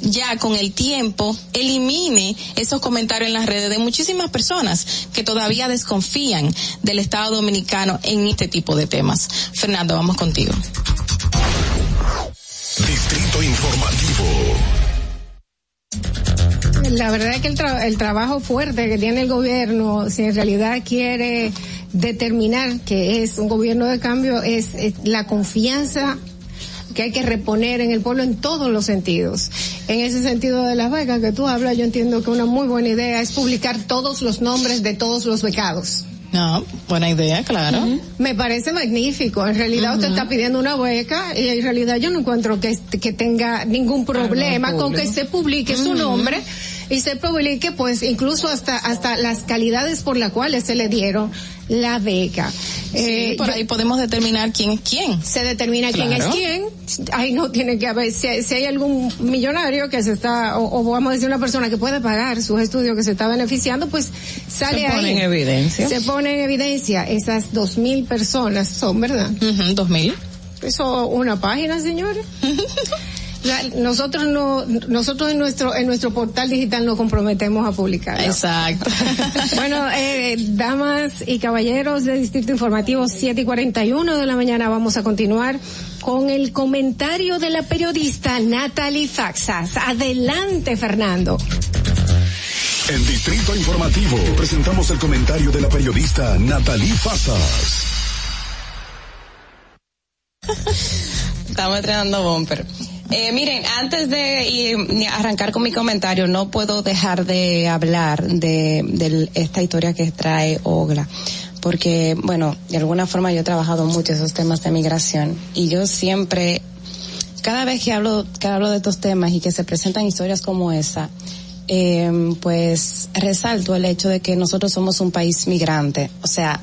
ya con el tiempo elimine esos comentarios en las redes de muchísimas personas que todavía desconfían del Estado dominicano en este tipo de temas. Fernando, vamos contigo. Distrito Informativo. La verdad es que el, tra el trabajo fuerte que tiene el gobierno, si en realidad quiere determinar que es un gobierno de cambio, es, es la confianza que hay que reponer en el pueblo en todos los sentidos. En ese sentido de las becas que tú hablas, yo entiendo que una muy buena idea es publicar todos los nombres de todos los becados. No, buena idea, claro. Uh -huh. Me parece magnífico. En realidad uh -huh. usted está pidiendo una beca y en realidad yo no encuentro que, que tenga ningún problema ah, no, con que se publique uh -huh. su nombre y se publique pues incluso hasta hasta las calidades por las cuales se le dieron la beca. Sí, eh, por yo, ahí podemos determinar quién es quién. Se determina claro. quién es quién. Ahí no tiene que haber, si, si hay algún millonario que se está, o, o, vamos a decir una persona que puede pagar sus estudios que se está beneficiando, pues sale se pone ahí. en evidencia. Se pone en evidencia. Esas dos mil personas son, ¿verdad? Uh -huh, dos mil. Eso, una página, señores. nosotros no nosotros en nuestro en nuestro portal digital nos comprometemos a publicar exacto. Bueno eh, damas y caballeros de distrito informativo 7 y 41 de la mañana vamos a continuar con el comentario de la periodista Natalie Faxas. Adelante Fernando. En Distrito Informativo presentamos el comentario de la periodista Natalie Faxas. Estamos estrenando bumper. Eh, miren, antes de arrancar con mi comentario, no puedo dejar de hablar de, de esta historia que trae Ogla. Porque, bueno, de alguna forma yo he trabajado mucho esos temas de migración. Y yo siempre, cada vez que hablo, que hablo de estos temas y que se presentan historias como esa, eh, pues resalto el hecho de que nosotros somos un país migrante, o sea,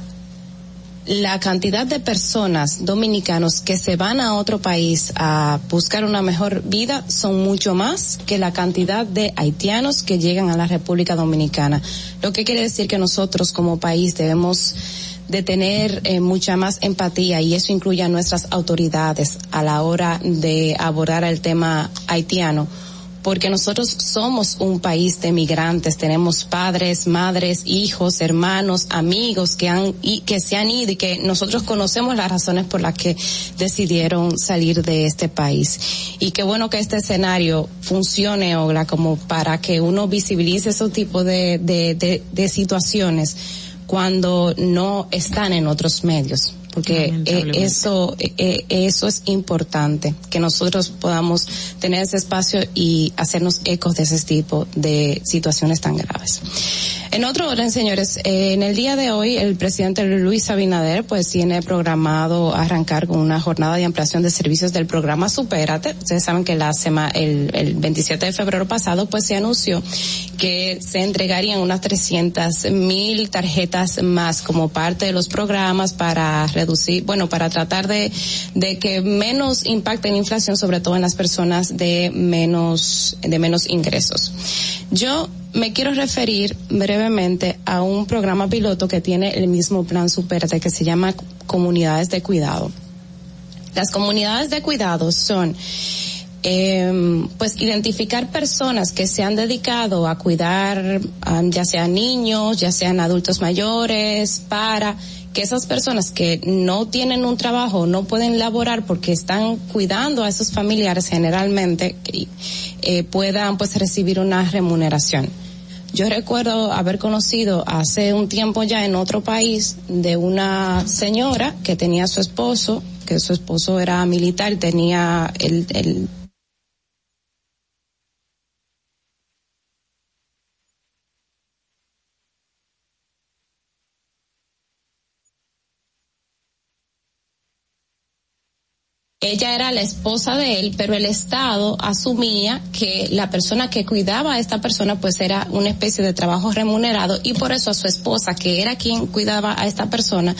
la cantidad de personas dominicanos que se van a otro país a buscar una mejor vida son mucho más que la cantidad de haitianos que llegan a la República Dominicana. Lo que quiere decir que nosotros como país debemos de tener eh, mucha más empatía y eso incluye a nuestras autoridades a la hora de abordar el tema haitiano porque nosotros somos un país de migrantes, tenemos padres, madres, hijos, hermanos, amigos que han y que se han ido y que nosotros conocemos las razones por las que decidieron salir de este país. Y qué bueno que este escenario funcione, Ogla, como para que uno visibilice esos tipos de, de, de, de situaciones cuando no están en otros medios porque eh, eso eh, eso es importante que nosotros podamos tener ese espacio y hacernos ecos de ese tipo de situaciones tan graves. En otro orden, señores, eh, en el día de hoy el presidente Luis Abinader pues tiene programado arrancar con una jornada de ampliación de servicios del programa Supérate. Ustedes saben que la sema, el, el 27 de febrero pasado pues se anunció que se entregarían unas 300 mil tarjetas más como parte de los programas para reducir, bueno, para tratar de, de que menos impacte la inflación, sobre todo en las personas de menos, de menos ingresos. Yo me quiero referir brevemente a un programa piloto que tiene el mismo plan Superate que se llama Comunidades de Cuidado. Las comunidades de cuidado son eh, pues identificar personas que se han dedicado a cuidar ya sean niños, ya sean adultos mayores, para que esas personas que no tienen un trabajo, no pueden laborar porque están cuidando a esos familiares generalmente, eh, puedan pues recibir una remuneración. Yo recuerdo haber conocido hace un tiempo ya en otro país de una señora que tenía a su esposo, que su esposo era militar, tenía el, el ella era la esposa de él, pero el Estado asumía que la persona que cuidaba a esta persona pues era una especie de trabajo remunerado y por eso a su esposa, que era quien cuidaba a esta persona,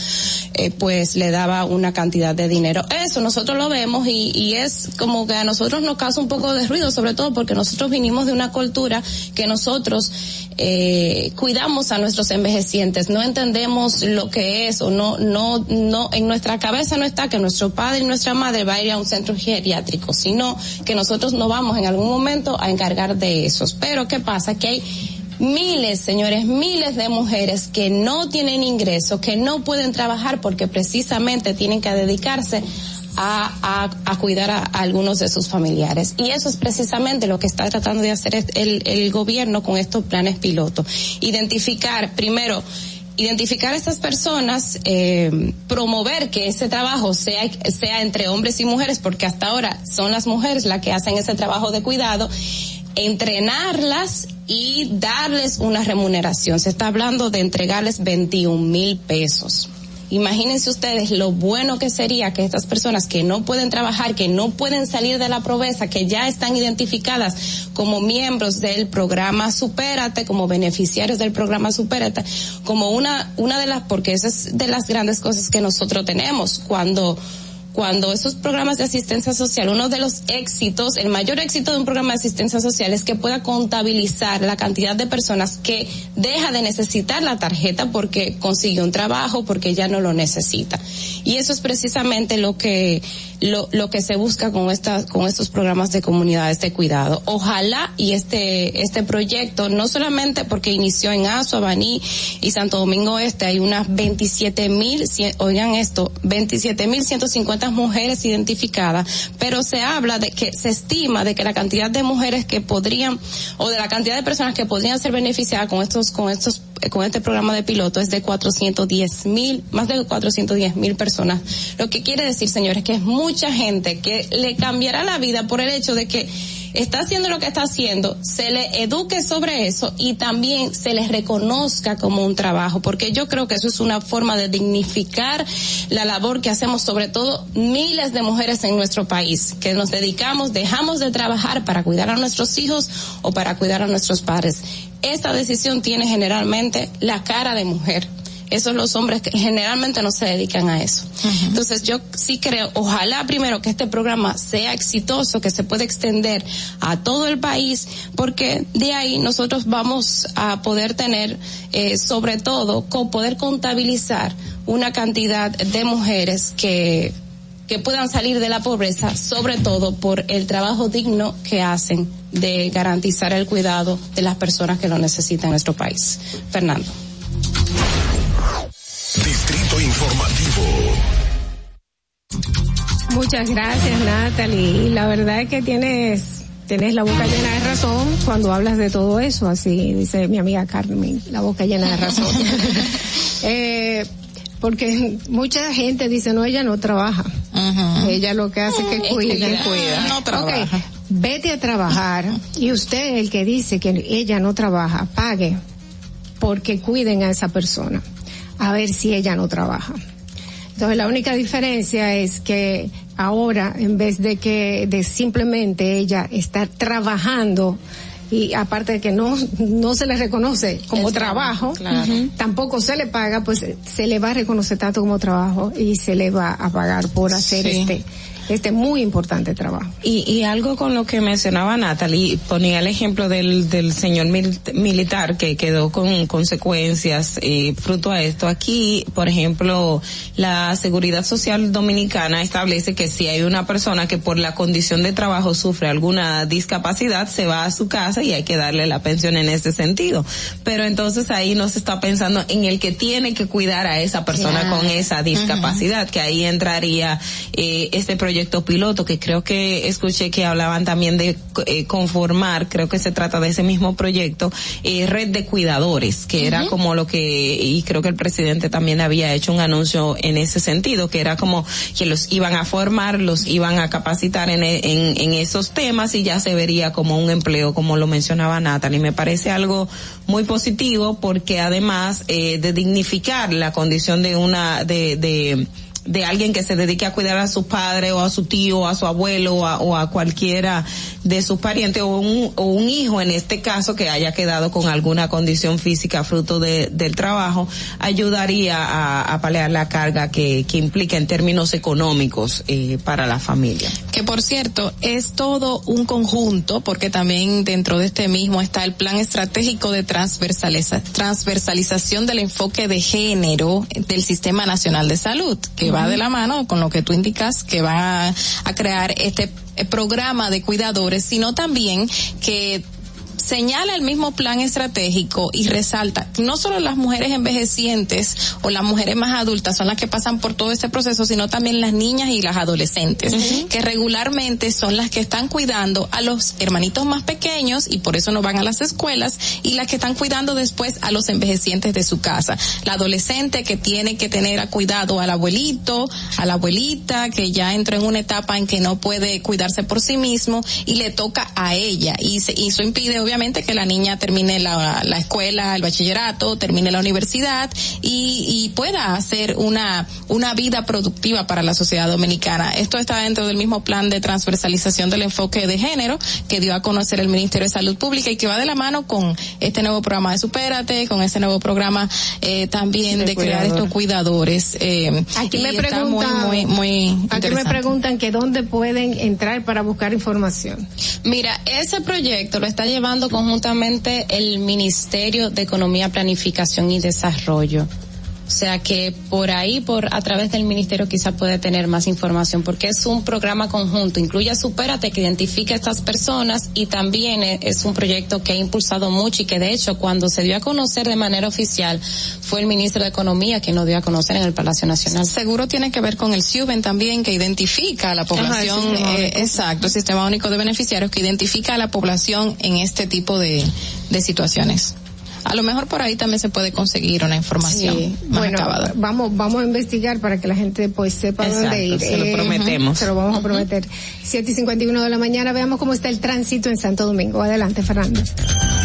eh, pues le daba una cantidad de dinero. Eso nosotros lo vemos y, y es como que a nosotros nos causa un poco de ruido, sobre todo porque nosotros vinimos de una cultura que nosotros eh, cuidamos a nuestros envejecientes, no entendemos lo que es o no, no, no, en nuestra cabeza no está que nuestro padre y nuestra madre va a ir a un centro geriátrico, sino que nosotros no vamos en algún momento a encargar de esos. Pero ¿qué pasa? Que hay miles, señores, miles de mujeres que no tienen ingresos, que no pueden trabajar porque precisamente tienen que dedicarse a, a, cuidar a, a, algunos de sus familiares. Y eso es precisamente lo que está tratando de hacer el, el gobierno con estos planes piloto. Identificar, primero, identificar a estas personas, eh, promover que ese trabajo sea, sea entre hombres y mujeres, porque hasta ahora son las mujeres las que hacen ese trabajo de cuidado, entrenarlas y darles una remuneración. Se está hablando de entregarles 21 mil pesos. Imagínense ustedes lo bueno que sería que estas personas que no pueden trabajar, que no pueden salir de la pobreza, que ya están identificadas como miembros del programa Supérate, como beneficiarios del programa Supérate, como una, una de las, porque esa es de las grandes cosas que nosotros tenemos. Cuando cuando esos programas de asistencia social, uno de los éxitos, el mayor éxito de un programa de asistencia social es que pueda contabilizar la cantidad de personas que deja de necesitar la tarjeta porque consigue un trabajo, porque ya no lo necesita. Y eso es precisamente lo que lo, lo que se busca con estas con estos programas de comunidades de cuidado. Ojalá y este este proyecto no solamente porque inició en Azo, Abaní y Santo Domingo Este hay unas 27 mil, oigan esto, 27 mil 150 mujeres identificadas, pero se habla de que se estima de que la cantidad de mujeres que podrían o de la cantidad de personas que podrían ser beneficiadas con estos con estos con este programa de piloto es de 410 mil, más de 410 mil personas. Lo que quiere decir, señores, que es mucha gente que le cambiará la vida por el hecho de que está haciendo lo que está haciendo, se le eduque sobre eso y también se les reconozca como un trabajo, porque yo creo que eso es una forma de dignificar la labor que hacemos, sobre todo miles de mujeres en nuestro país, que nos dedicamos, dejamos de trabajar para cuidar a nuestros hijos o para cuidar a nuestros padres. Esta decisión tiene generalmente la cara de mujer esos los hombres que generalmente no se dedican a eso. Uh -huh. Entonces yo sí creo, ojalá primero que este programa sea exitoso, que se pueda extender a todo el país, porque de ahí nosotros vamos a poder tener, eh, sobre todo, con poder contabilizar una cantidad de mujeres que que puedan salir de la pobreza, sobre todo por el trabajo digno que hacen de garantizar el cuidado de las personas que lo necesitan en nuestro país. Fernando. Distrito Informativo. Muchas gracias, Natalie. Y la verdad es que tienes, tienes la boca llena de razón cuando hablas de todo eso, así dice mi amiga Carmen, la boca llena de razón. eh, porque mucha gente dice, no, ella no trabaja. Uh -huh. Ella lo que hace es que cuida. Es que cuida. No trabaja. Okay. Vete a trabajar y usted, el que dice que ella no trabaja, pague porque cuiden a esa persona a ver si ella no trabaja. Entonces la única diferencia es que ahora en vez de que de simplemente ella está trabajando y aparte de que no no se le reconoce como trabajo, claro. tampoco se le paga, pues se le va a reconocer tanto como trabajo y se le va a pagar por hacer sí. este este muy importante trabajo. Y, y algo con lo que mencionaba Natalie, ponía el ejemplo del, del señor mil- militar que quedó con consecuencias eh, fruto a esto. Aquí, por ejemplo, la Seguridad Social Dominicana establece que si hay una persona que por la condición de trabajo sufre alguna discapacidad, se va a su casa y hay que darle la pensión en ese sentido. Pero entonces ahí no se está pensando en el que tiene que cuidar a esa persona Claro. con esa discapacidad, que ahí entraría eh, este proyecto piloto, que creo que escuché que hablaban también de eh, conformar, creo que se trata de ese mismo proyecto, eh, red de cuidadores, que era como lo que, y creo que el presidente también había hecho un anuncio en ese sentido, que era como que los iban a formar, los iban a capacitar en, e- en, en esos temas y ya se vería como un empleo, como lo mencionaba Natalie. Me parece algo muy positivo porque además eh, de dignificar la condición de una, de, de, de alguien que se dedique a cuidar a su padre o a su tío o a su abuelo o a, o a cualquiera de sus parientes o un, o un hijo en este caso que haya quedado con alguna condición física fruto de, del trabajo ayudaría a, a paliar la carga que, que implica en términos económicos eh, para la familia. Que por cierto, es todo un conjunto, porque también dentro de este mismo está el plan estratégico de transversaliza- transversalización del enfoque de género del Sistema Nacional de Salud, que va de la mano con lo que tú indicas, que va a, a crear este eh, programa de cuidadores, sino también que señala el mismo plan estratégico y resalta no solo las mujeres envejecientes o las mujeres más adultas son las que pasan por todo este proceso, sino también las niñas y las adolescentes, que regularmente son las que están cuidando a los hermanitos más pequeños y por eso no van a las escuelas y las que están cuidando después a los envejecientes de su casa. La adolescente que tiene que tener a cuidado al abuelito, a la abuelita que ya entró en una etapa en que no puede cuidarse por sí mismo y le toca a ella y, se- y eso impide obviamente que la niña termine la, la escuela, el bachillerato, termine la universidad y, y pueda hacer una, una vida productiva para la sociedad dominicana. Esto está dentro del mismo plan de transversalización del enfoque de género que dio a conocer el Ministerio de Salud Pública y que va de la mano con este nuevo programa de Supérate, con este nuevo programa eh, también de, De crear cuidador. estos cuidadores. Eh, Aquí me muy, preguntan, muy, muy aquí me preguntan que dónde pueden entrar para buscar información. Mira, ese proyecto lo está llevando conjuntamente el Ministerio de Economía, Planificación y Desarrollo. O sea que por ahí, por a través del ministerio quizá puede tener más información porque es un programa conjunto, incluye a Supérate que identifica a estas personas y también e- es un proyecto que ha impulsado mucho y que de hecho cuando se dio a conocer de manera oficial fue el ministro de Economía quien lo dio a conocer en el Palacio Nacional. Seguro tiene que ver con el SIUBEN también, que identifica a la población, Ajá, el sistema eh, exacto, el sistema único de beneficiarios, que identifica a la población en este tipo de, de situaciones. A lo mejor por ahí también se puede conseguir una información Sí. más Bueno, acabada. vamos, vamos a investigar para que la gente pues sepa Exacto, dónde ir. se lo prometemos. Se lo vamos a prometer. 7 y 51 de la mañana, veamos cómo está el tránsito en Santo Domingo. Adelante, Fernando.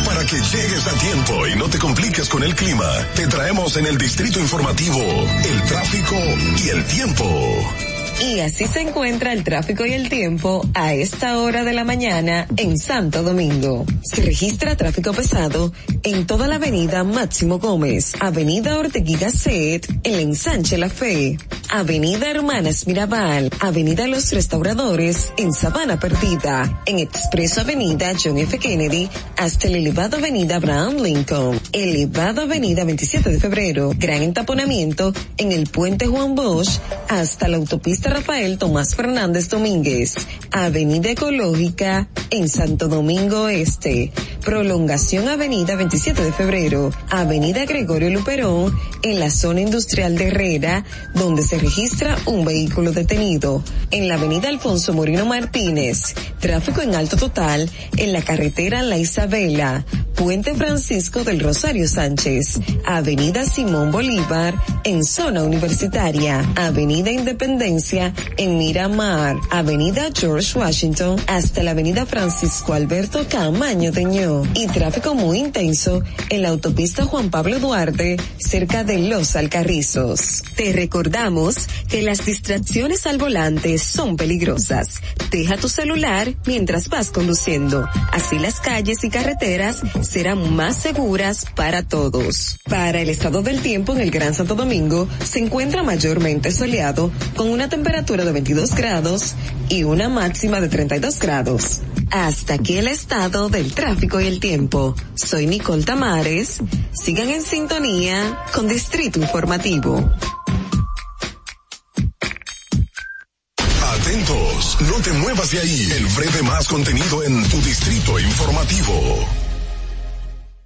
Para que llegues a tiempo y no te compliques con el clima, te traemos en el distrito informativo el tráfico y el tiempo. Y así se encuentra el tráfico y el tiempo a esta hora de la mañana en Santo Domingo. Se registra tráfico pesado en toda la avenida Máximo Gómez, avenida Ortegui Gasset, el ensanche La Fe, avenida Hermanas Mirabal, avenida Los Restauradores en Sabana Perdida, en Expreso Avenida John F. Kennedy hasta el elevado avenida Abraham Lincoln, elevado avenida 27 de febrero, gran entaponamiento en el puente Juan Bosch hasta la autopista Rafael Tomás Fernández Domínguez, avenida Ecológica en Santo Domingo Este, prolongación avenida 27 de febrero, avenida Gregorio Luperón en la zona industrial de Herrera, donde se registra un vehículo detenido, en la avenida Alfonso Moreno Martínez, tráfico en alto total en la carretera La Isabela, Puente Francisco del Rosario Sánchez, Avenida Simón Bolívar en zona universitaria, Avenida Independencia en Miramar, Avenida George Washington hasta la Avenida Francisco Alberto Camaño Teñó y tráfico muy intenso en la autopista Juan Pablo Duarte cerca de Los Alcarrizos. Te recordamos que las distracciones al volante son peligrosas. Deja tu celular mientras vas conduciendo. Así las calles y carreteras serán más seguras para todos. Para el estado del tiempo en el Gran Santo Domingo, se encuentra mayormente soleado con una temperatura de 22 grados y una máxima de 32 grados. Hasta aquí el estado del tráfico y el tiempo. Soy Nicole Tamares. Sigan en sintonía con Distrito Informativo. Atentos, no te muevas de ahí. El breve más contenido en tu Distrito Informativo.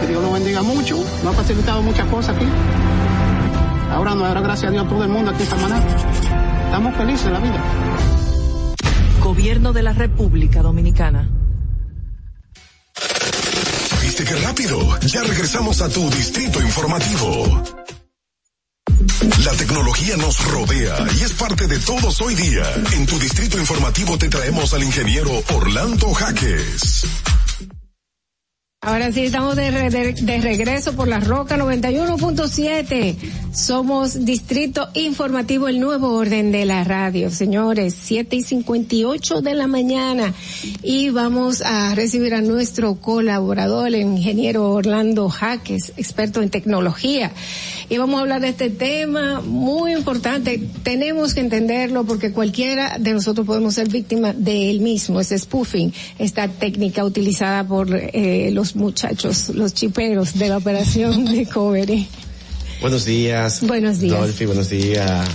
que Dios lo bendiga mucho, nos ha facilitado muchas cosas aquí. Ahora nos dará gracias a Dios todo el mundo aquí esta mañana. Estamos felices en la vida. Gobierno de la República Dominicana. ¿Viste qué rápido? Ya regresamos a tu distrito informativo. La tecnología nos rodea y es parte de todos hoy día. En tu distrito informativo te traemos al ingeniero Orlando Jaques. Ahora sí, estamos de, de- regreso por la Roca 91.7. Somos Distrito Informativo, el nuevo orden de la radio. Señores, 7 y 58 de la mañana. Y vamos a recibir a nuestro colaborador, el ingeniero Orlando Jaques, experto en tecnología. Y vamos a hablar de este tema muy importante. Tenemos que entenderlo porque cualquiera de nosotros podemos ser víctima de él mismo, ese spoofing, esta técnica utilizada por eh, los muchachos, los chiperos de la operación Recovery. Buenos días. Buenos días. Dolphy, buenos días.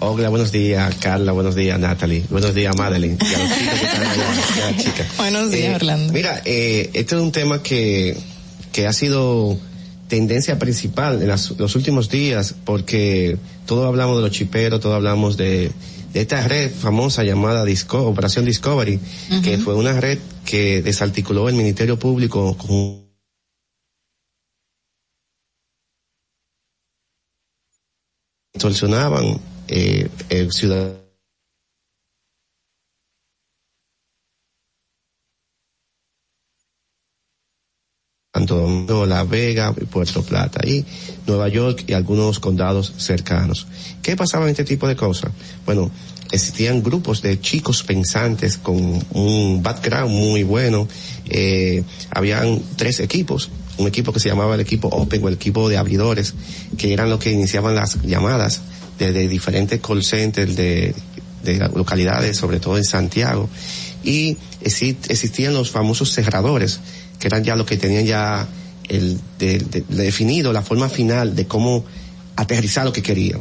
Ogla, buenos días. Carla, buenos días. Natalie, buenos días. Madeline. Y a los chicos que están allá, chicas. Buenos días, Eh, Orlando. Mira, eh, este es un tema que, que ha sido tendencia principal en las- los últimos días porque todos hablamos de los chiperos, todos hablamos de, de esta red famosa llamada Disco, Operación Discovery, que fue una red que desarticuló el Ministerio Público con extorsionaban eh, eh, ciudadanos Santo Domingo, La Vega, Puerto Plata y Nueva York y algunos condados cercanos. ¿Qué pasaba en este tipo de cosas? Bueno, existían grupos de chicos pensantes con un background muy bueno. Eh, habían tres equipos. Un equipo que se llamaba el equipo Open o el equipo de abridores, que eran los que iniciaban las llamadas desde diferentes call centers de, de localidades, sobre todo en Santiago. Y exi- existían los famosos cerradores, que eran ya los que tenían ya el de- de- definido la forma final de cómo aterrizar lo que querían.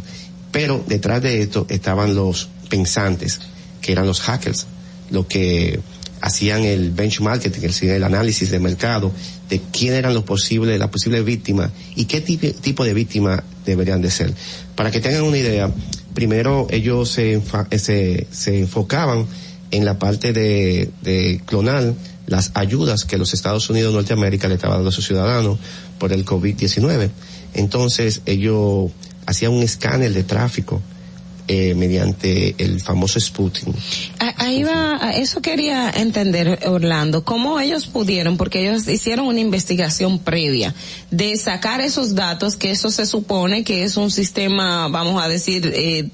Pero detrás de esto estaban los pensantes, que eran los hackers, los que hacían el benchmarking, el análisis de mercado de quién eran los posibles, las posibles víctimas y qué tipo, tipo de víctimas deberían de ser. Para que tengan una idea, primero ellos se, se, se enfocaban en la parte de, de clonar las ayudas que los Estados Unidos de Norteamérica le estaban dando a sus ciudadanos por el COVID-19. Entonces ellos hacían un escáner de tráfico eh, mediante el famoso Sputnik. Ah, Ahí va, eso quería entender, Orlando, cómo ellos pudieron, porque ellos hicieron una investigación previa de sacar esos datos, que eso se supone que es un sistema, vamos a decir, eh,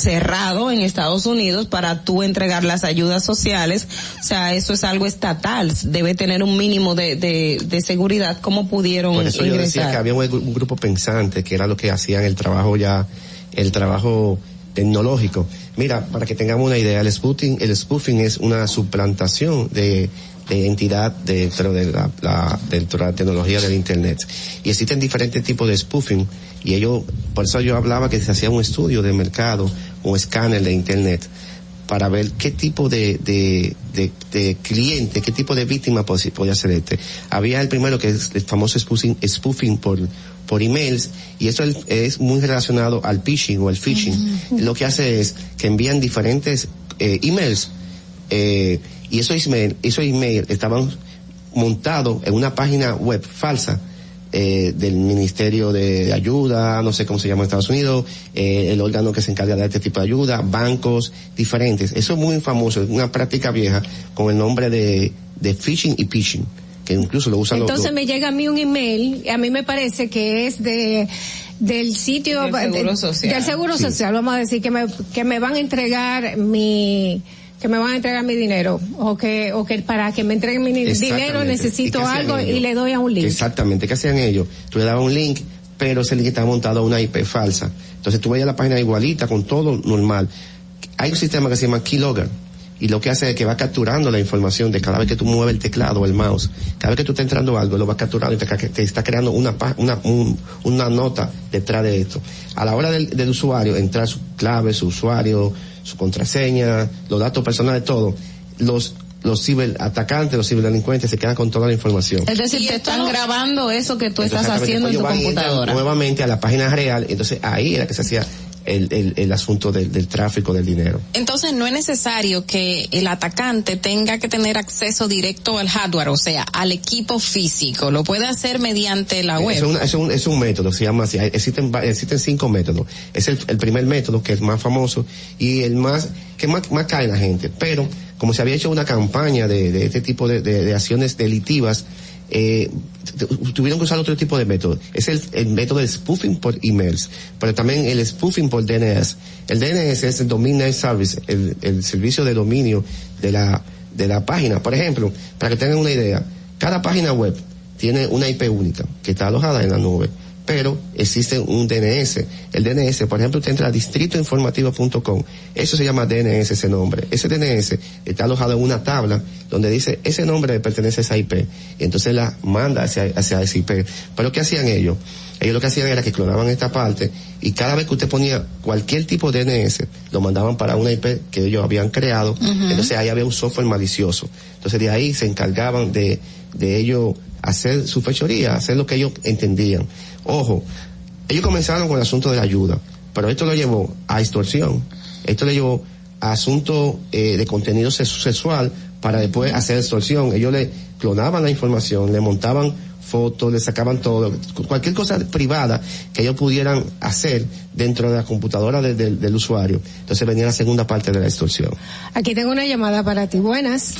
cerrado en Estados Unidos para tú entregar las ayudas sociales. O sea, eso es algo estatal, debe tener un mínimo de, de, de seguridad. ¿Cómo pudieron Por eso yo decía ingresar? que había un grupo pensante que era lo que hacían el trabajo ya, el trabajo tecnológico. Mira, para que tengamos una idea, el spoofing, el spoofing es una suplantación de, de entidad dentro de la, la- dentro de la tecnología del internet. Y existen diferentes tipos de spoofing y ellos, por eso yo hablaba que se hacía un estudio de mercado, un escáner de internet para ver qué tipo de, de, de, de cliente, qué tipo de víctima podía ser este. Había el primero que es el famoso spoofing, spoofing por, por emails y eso es, muy relacionado al phishing o el phishing. Lo que hace es que envían diferentes eh, emails eh, y esos emails, esos emails estaban montados en una página web falsa eh, del Ministerio de Ayuda, no sé cómo se llama en Estados Unidos, eh, el órgano que se encarga de este tipo de ayuda, bancos diferentes. Eso es muy famoso, es una práctica vieja con el nombre de, de phishing y phishing, que incluso lo usan los- Entonces los, me llega a mí un email, a mí me parece que es de del sitio Del Seguro de- Social. del seguro Sí. social, vamos a decir que me que me van a entregar mi que me van a entregar mi dinero o que o que para que me entreguen mi dinero necesito ¿Y qué hacían algo y le doy a un link. Exactamente, ¿qué hacían ellos? Tú le dabas un link, pero ese link estaba montado a una IP falsa. Entonces tú veías la página igualita, con todo normal. Hay un sistema que se llama Keylogger, y lo que hace es que va capturando la información de cada vez que tú mueves el teclado o el mouse. Cada vez que tú estás entrando algo, lo va capturando y te, te está creando una, una, un- una nota detrás de esto. A la hora del, del usuario, entrar su clave, su usuario, su contraseña, los datos personales, todo, los los ciberatacantes, los ciberdelincuentes se quedan con toda la información. Es decir, te están grabando eso que tú estás haciendo en tu computadora. Nuevamente a la página real, entonces ahí era que se hacía el, el, el asunto del, del tráfico del dinero. Entonces no es necesario que el atacante tenga que tener acceso directo al hardware, o sea, al equipo físico. Lo puede hacer mediante la web. Es un, es, un, es un método, se llama así. Existen, existen cinco métodos. Es el, el primer método que es más famoso y el más, que más, más cae en la gente. Pero, como se había hecho una campaña de, de este tipo de, de- de acciones delitivas, eh, tuvieron que usar otro tipo de método. Es el, el método de spoofing por emails, pero también el spoofing por DNS. El DNS es el Domain Name Service, el, el servicio de dominio de la, de la página. Por ejemplo, para que tengan una idea, cada página web tiene una IP única que está alojada en la nube, pero existe un DNS. El DNS, por ejemplo, usted entra a distritoinformativo.com, eso se llama DNS ese nombre. Ese DNS está alojado en una tabla donde dice ese nombre le pertenece a esa IP, y entonces la manda hacia, hacia esa IP. Pero ¿qué hacían ellos? Ellos lo que hacían era que clonaban esta parte y cada vez que usted ponía cualquier tipo de DNS, lo mandaban para una IP que ellos habían creado. Entonces ahí había un software malicioso. Entonces de ahí se encargaban de, de ellos hacer su fechoría, hacer lo que ellos entendían. Ojo, ellos comenzaron con el asunto de la ayuda, pero esto lo llevó a extorsión. Esto le llevó a asunto eh, de contenido sex- sexual para después hacer extorsión. Ellos le clonaban la información, le montaban fotos, le sacaban todo, cualquier cosa privada que ellos pudieran hacer dentro de la computadora de- de- del usuario. Entonces venía la segunda parte de la extorsión. Aquí tengo una llamada para ti. Buenas.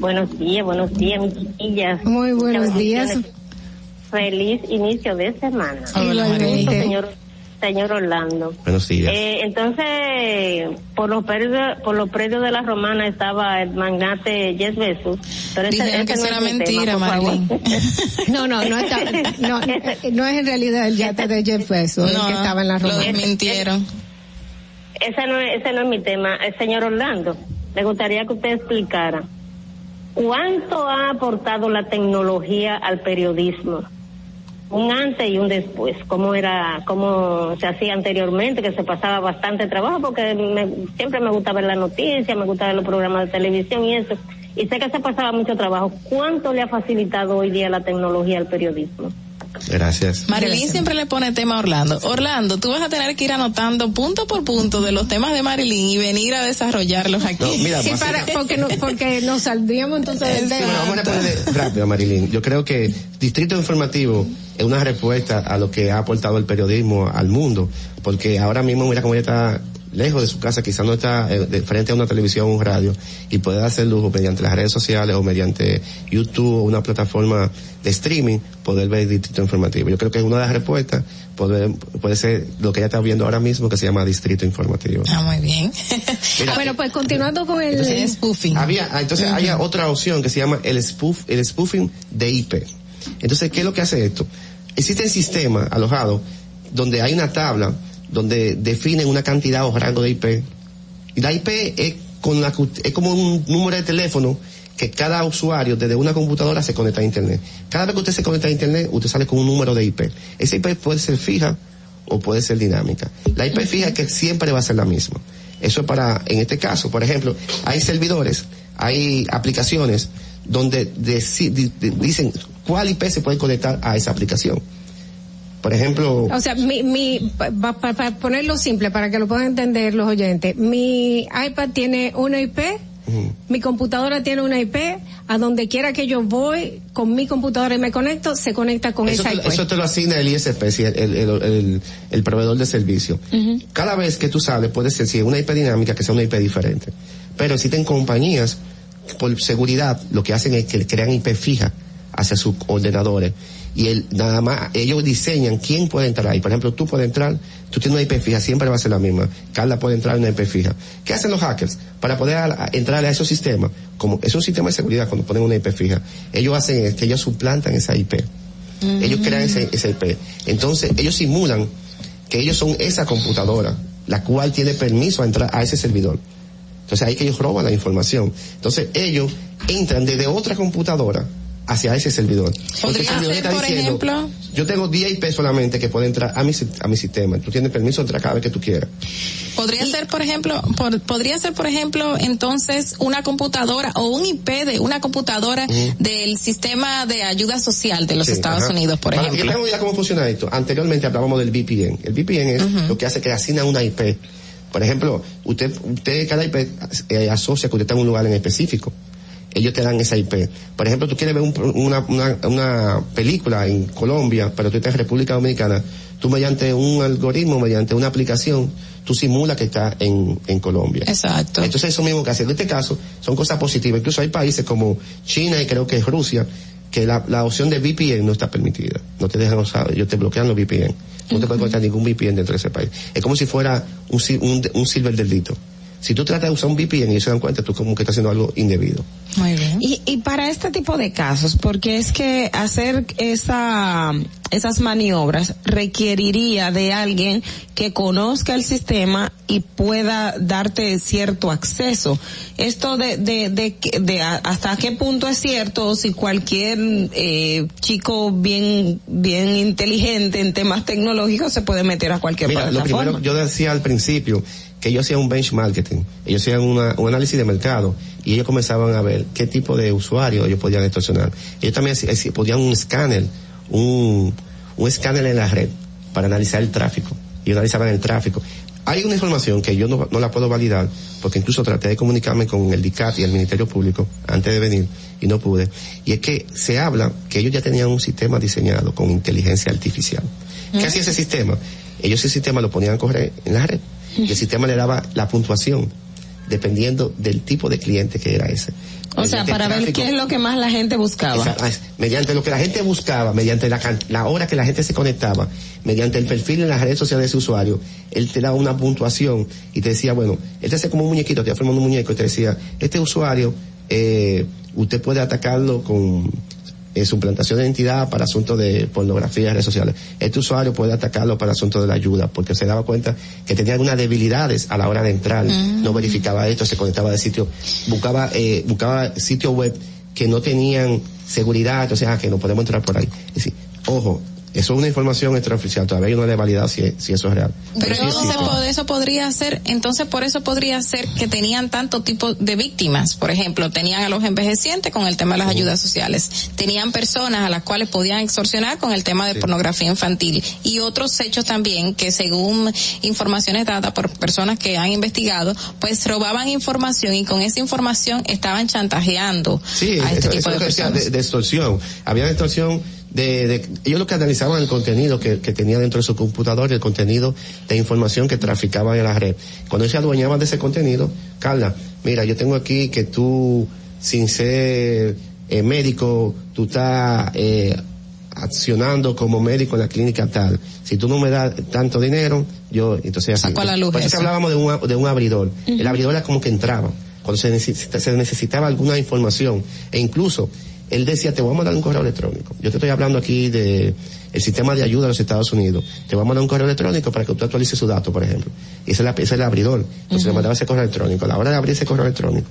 Buenos días, buenos días, mis chiquillas. Muy buenos días. Feliz inicio de semana. Igualmente. Señor, señor Orlando. Buenos días. Eh, entonces, por los predios, por los predios de la Romana estaba el magnate Jeff Bezos. Pero ese- Dijeron ese que no era mentira, tema. No, no, no está, no, no es en realidad el yate de Jeff Bezos, el No, que estaba en la lo Roma. desmintieron. Ese no, es, ese no es mi tema. El señor Orlando, me gustaría que usted explicara cuánto ha aportado la tecnología al periodismo. Un antes y un después. Cómo era, cómo se hacía anteriormente, que se pasaba bastante trabajo, porque me- siempre me gusta ver la noticia, me gusta ver los programas de televisión y eso. Y sé que se pasaba mucho trabajo. ¿Cuánto le ha facilitado hoy día la tecnología al periodismo? Gracias. Marilyn siempre le pone tema a Orlando. Orlando, tú vas a tener que ir anotando punto por punto de los temas de Marilyn y venir a desarrollarlos aquí. No, mira, Sí, para, porque, no, porque nos saldríamos entonces del Sí, tema. bueno, vamos a responder rápido, Marilyn. Yo creo que Distrito Informativo es una respuesta a lo que ha aportado el periodismo al mundo, porque ahora mismo, mira cómo ella está lejos de su casa, quizás no está eh, de frente a una televisión o un radio, y puede hacer lujo mediante las redes sociales o mediante YouTube o una plataforma de streaming, poder ver Distrito Informativo. Yo creo que es una de las respuestas, poder, puede ser lo que ella está viendo ahora mismo, que se llama Distrito Informativo. Ah, muy bien. bueno, pues continuando con el... Entonces, Había, ah, entonces hay otra opción que se llama el spoof, el spoofing de IP. Entonces, ¿qué es lo que hace esto? Existe el sistema alojado donde hay una tabla donde definen una cantidad o rango de IP. Y la IP es con la es como un número de teléfono que cada usuario desde una computadora se conecta a internet. Cada vez que usted se conecta a internet, usted sale con un número de IP. Esa IP puede ser fija o puede ser dinámica. La IP fija es que siempre va a ser la misma. Eso es para, en este caso, por ejemplo, hay servidores, hay aplicaciones donde dicen cuál IP se puede conectar a esa aplicación. Por ejemplo, O sea, mi, mi, para ponerlo simple, para que lo puedan entender los oyentes, mi iPad tiene una IP, mi computadora tiene una IP, a donde quiera que yo voy con mi computadora y me conecto, se conecta con eso esa te, IP. eso te lo asigna el ISP, el, el, el- proveedor de servicio. Cada vez que tú sales, puede ser si es una IP dinámica, que sea una IP diferente. Pero existen compañías, por seguridad, lo que hacen es que crean IP fija hacia sus ordenadores. Y el, nada más, ellos diseñan quién puede entrar ahí. Por ejemplo, tú puedes entrar, tú tienes una IP fija, siempre va a ser la misma. Carla puede entrar en una IP fija. ¿Qué hacen los hackers? Para poder a- a entrar a esos sistemas, como es un sistema de seguridad cuando ponen una IP fija, ellos hacen es que ellos suplantan esa IP. Ellos crean ese, esa IP. Entonces, ellos simulan que ellos son esa computadora, la cual tiene permiso a entrar a ese servidor. Entonces ahí que ellos roban la información. Entonces ellos entran desde otra computadora hacia ese servidor. ¿Podría servidor ser, está por ejemplo? Yo tengo 10 IP solamente que puede entrar a mi, a mi sistema. Tú tienes permiso de entrar cada vez que tú quieras. Podría ser, por ejemplo, por- podría ser, por ejemplo, entonces una computadora o un IP de una computadora del sistema de ayuda social de los Sí, Estados ajá. Unidos, por Para que ejemplo. ya cómo funciona esto. Anteriormente hablábamos del VPN. El VPN es lo que hace que asigna una IP. Por ejemplo, usted, usted cada IP eh, asocia que usted está en un lugar en específico. Ellos te dan esa IP. Por ejemplo, tú quieres ver un una, una, una película en Colombia, pero tú estás en República Dominicana. Tú mediante un algoritmo, mediante una aplicación, tú simulas que está en, en Colombia. Exacto. Entonces eso mismo que hace. En este caso son cosas positivas. Incluso hay países como China y creo que es Rusia que la, la opción de VPN no está permitida. No te dejan usar, ellos te bloquean los VPN. No te puedes conectar ningún VPN dentro de ese país. Es como si fuera un, un, un silver delito. Si tú tratas de usar un VPN y ellos se dan cuenta, tú como que estás haciendo algo indebido. Muy bien. Y, y para este tipo de casos, porque es que hacer esa, esas maniobras requeriría de alguien que conozca el sistema y pueda darte cierto acceso. Esto de, de, de, que- de a- hasta qué punto es cierto si cualquier eh, chico bien, bien inteligente en temas tecnológicos se puede meter a cualquier Mira, lo plataforma. primero yo decía al principio que ellos hacían un benchmarking, ellos hacían una- un análisis de mercado y ellos comenzaban a ver qué tipo de usuarios ellos podían extorsionar. Ellos también podían un escáner, un, un escáner en la red para analizar el tráfico. Y analizaban el tráfico. Hay una información que yo no, no la puedo validar, porque incluso traté de comunicarme con el DICAT y el Ministerio Público antes de venir y no pude. Y es que se habla que ellos ya tenían un sistema diseñado con inteligencia artificial. ¿Qué hacía ese sistema? Ellos ese sistema lo ponían a correr en la red y el sistema le daba la puntuación dependiendo del tipo de cliente que era ese. o sea, para ver qué es lo que más la gente buscaba. Es- mediante lo que la gente buscaba, mediante la, la hora que la gente se conectaba, mediante el perfil en las redes sociales de ese usuario, él te daba una puntuación y te decía, bueno, él te hace como un muñequito, te iba formando un muñeco y te decía, este usuario, eh, usted puede atacarlo con eh, suplantación de identidad para asuntos de pornografía en redes sociales. Este usuario puede atacarlo para asuntos de la ayuda, porque se daba cuenta que tenía algunas debilidades a la hora de entrar, no verificaba esto, se conectaba de sitio, buscaba, eh, buscaba sitios web que no tenían seguridad, o sea, que no podemos entrar por ahí. Es decir, ojo, eso es una información extraoficial, todavía no le he validado si, si eso es real. Pero sí po- eso podría ser, entonces por eso podría ser que tenían tanto tipo de víctimas. Por ejemplo, tenían a los envejecientes con el tema de las ayudas sociales. Tenían personas a las cuales podían extorsionar con el tema de pornografía infantil. Y otros hechos también que según informaciones dadas por personas que han investigado, pues robaban información y con esa información estaban chantajeando Sí, a este eso, tipo eso de personas. de, de extorsión. Había extorsión de, de, ellos lo que analizaban el contenido que, que tenía dentro de su computador y el contenido de información que traficaban en la red. Cuando ellos se adueñaban de ese contenido, Carla, mira, yo tengo aquí que tú, sin ser eh, médico, tú estás eh, accionando como médico en la clínica tal. Si tú no me das tanto dinero, yo, entonces así. La luz Por eso hablábamos de un, de un abridor. El abridor era como que entraba. Cuando se necesita- se necesitaba alguna información. E incluso, él decía, te voy a mandar un correo electrónico. Yo te estoy hablando aquí de el sistema de ayuda de los Estados Unidos. Te voy a mandar un correo electrónico para que tú actualices su dato, por ejemplo. Y ese es, la- ese es el abridor. Entonces le mandaba ese correo electrónico. A la hora de abrir ese correo electrónico,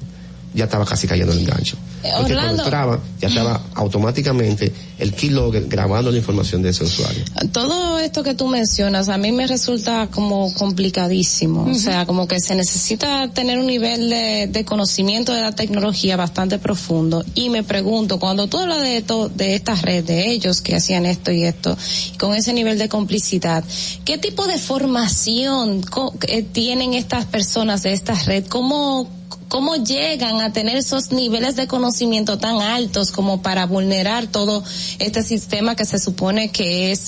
ya estaba casi cayendo el engancho. Eh, Porque cuando Orlando. entraba, ya estaba automáticamente el keylogger grabando la información de ese usuario. Todo esto que tú mencionas a mí me resulta como complicadísimo, o sea, como que se necesita tener un nivel de, de conocimiento de la tecnología bastante profundo y me pregunto, cuando tú hablas de esto, de esta red, de ellos que hacían esto y esto, con ese nivel de complicidad, ¿qué tipo de formación co- eh, tienen estas personas de esta red? ¿Cómo, cómo llegan a tener esos niveles de conocimiento tan altos como para vulnerar todo este sistema que se supone que es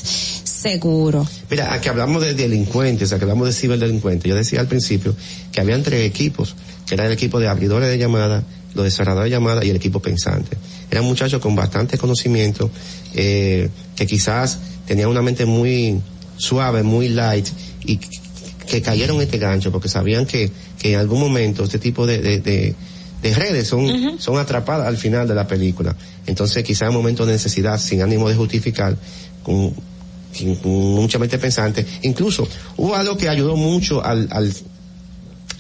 seguro. Mira, aquí hablamos de delincuentes, aquí hablamos de ciberdelincuentes. Yo decía al principio que habían tres equipos, que era el equipo de abridores de llamadas, los de cerradores de llamadas y el equipo pensante. Eran muchachos con bastante conocimiento, eh, que quizás tenían una mente muy suave, muy light, y que cayeron en este gancho porque sabían que, que en algún momento este tipo de, de, de, de redes son, son atrapadas al final de la película. Entonces quizás en momentos de necesidad, sin ánimo de justificar, con, mucha mente pensante, incluso hubo algo que ayudó mucho al, al,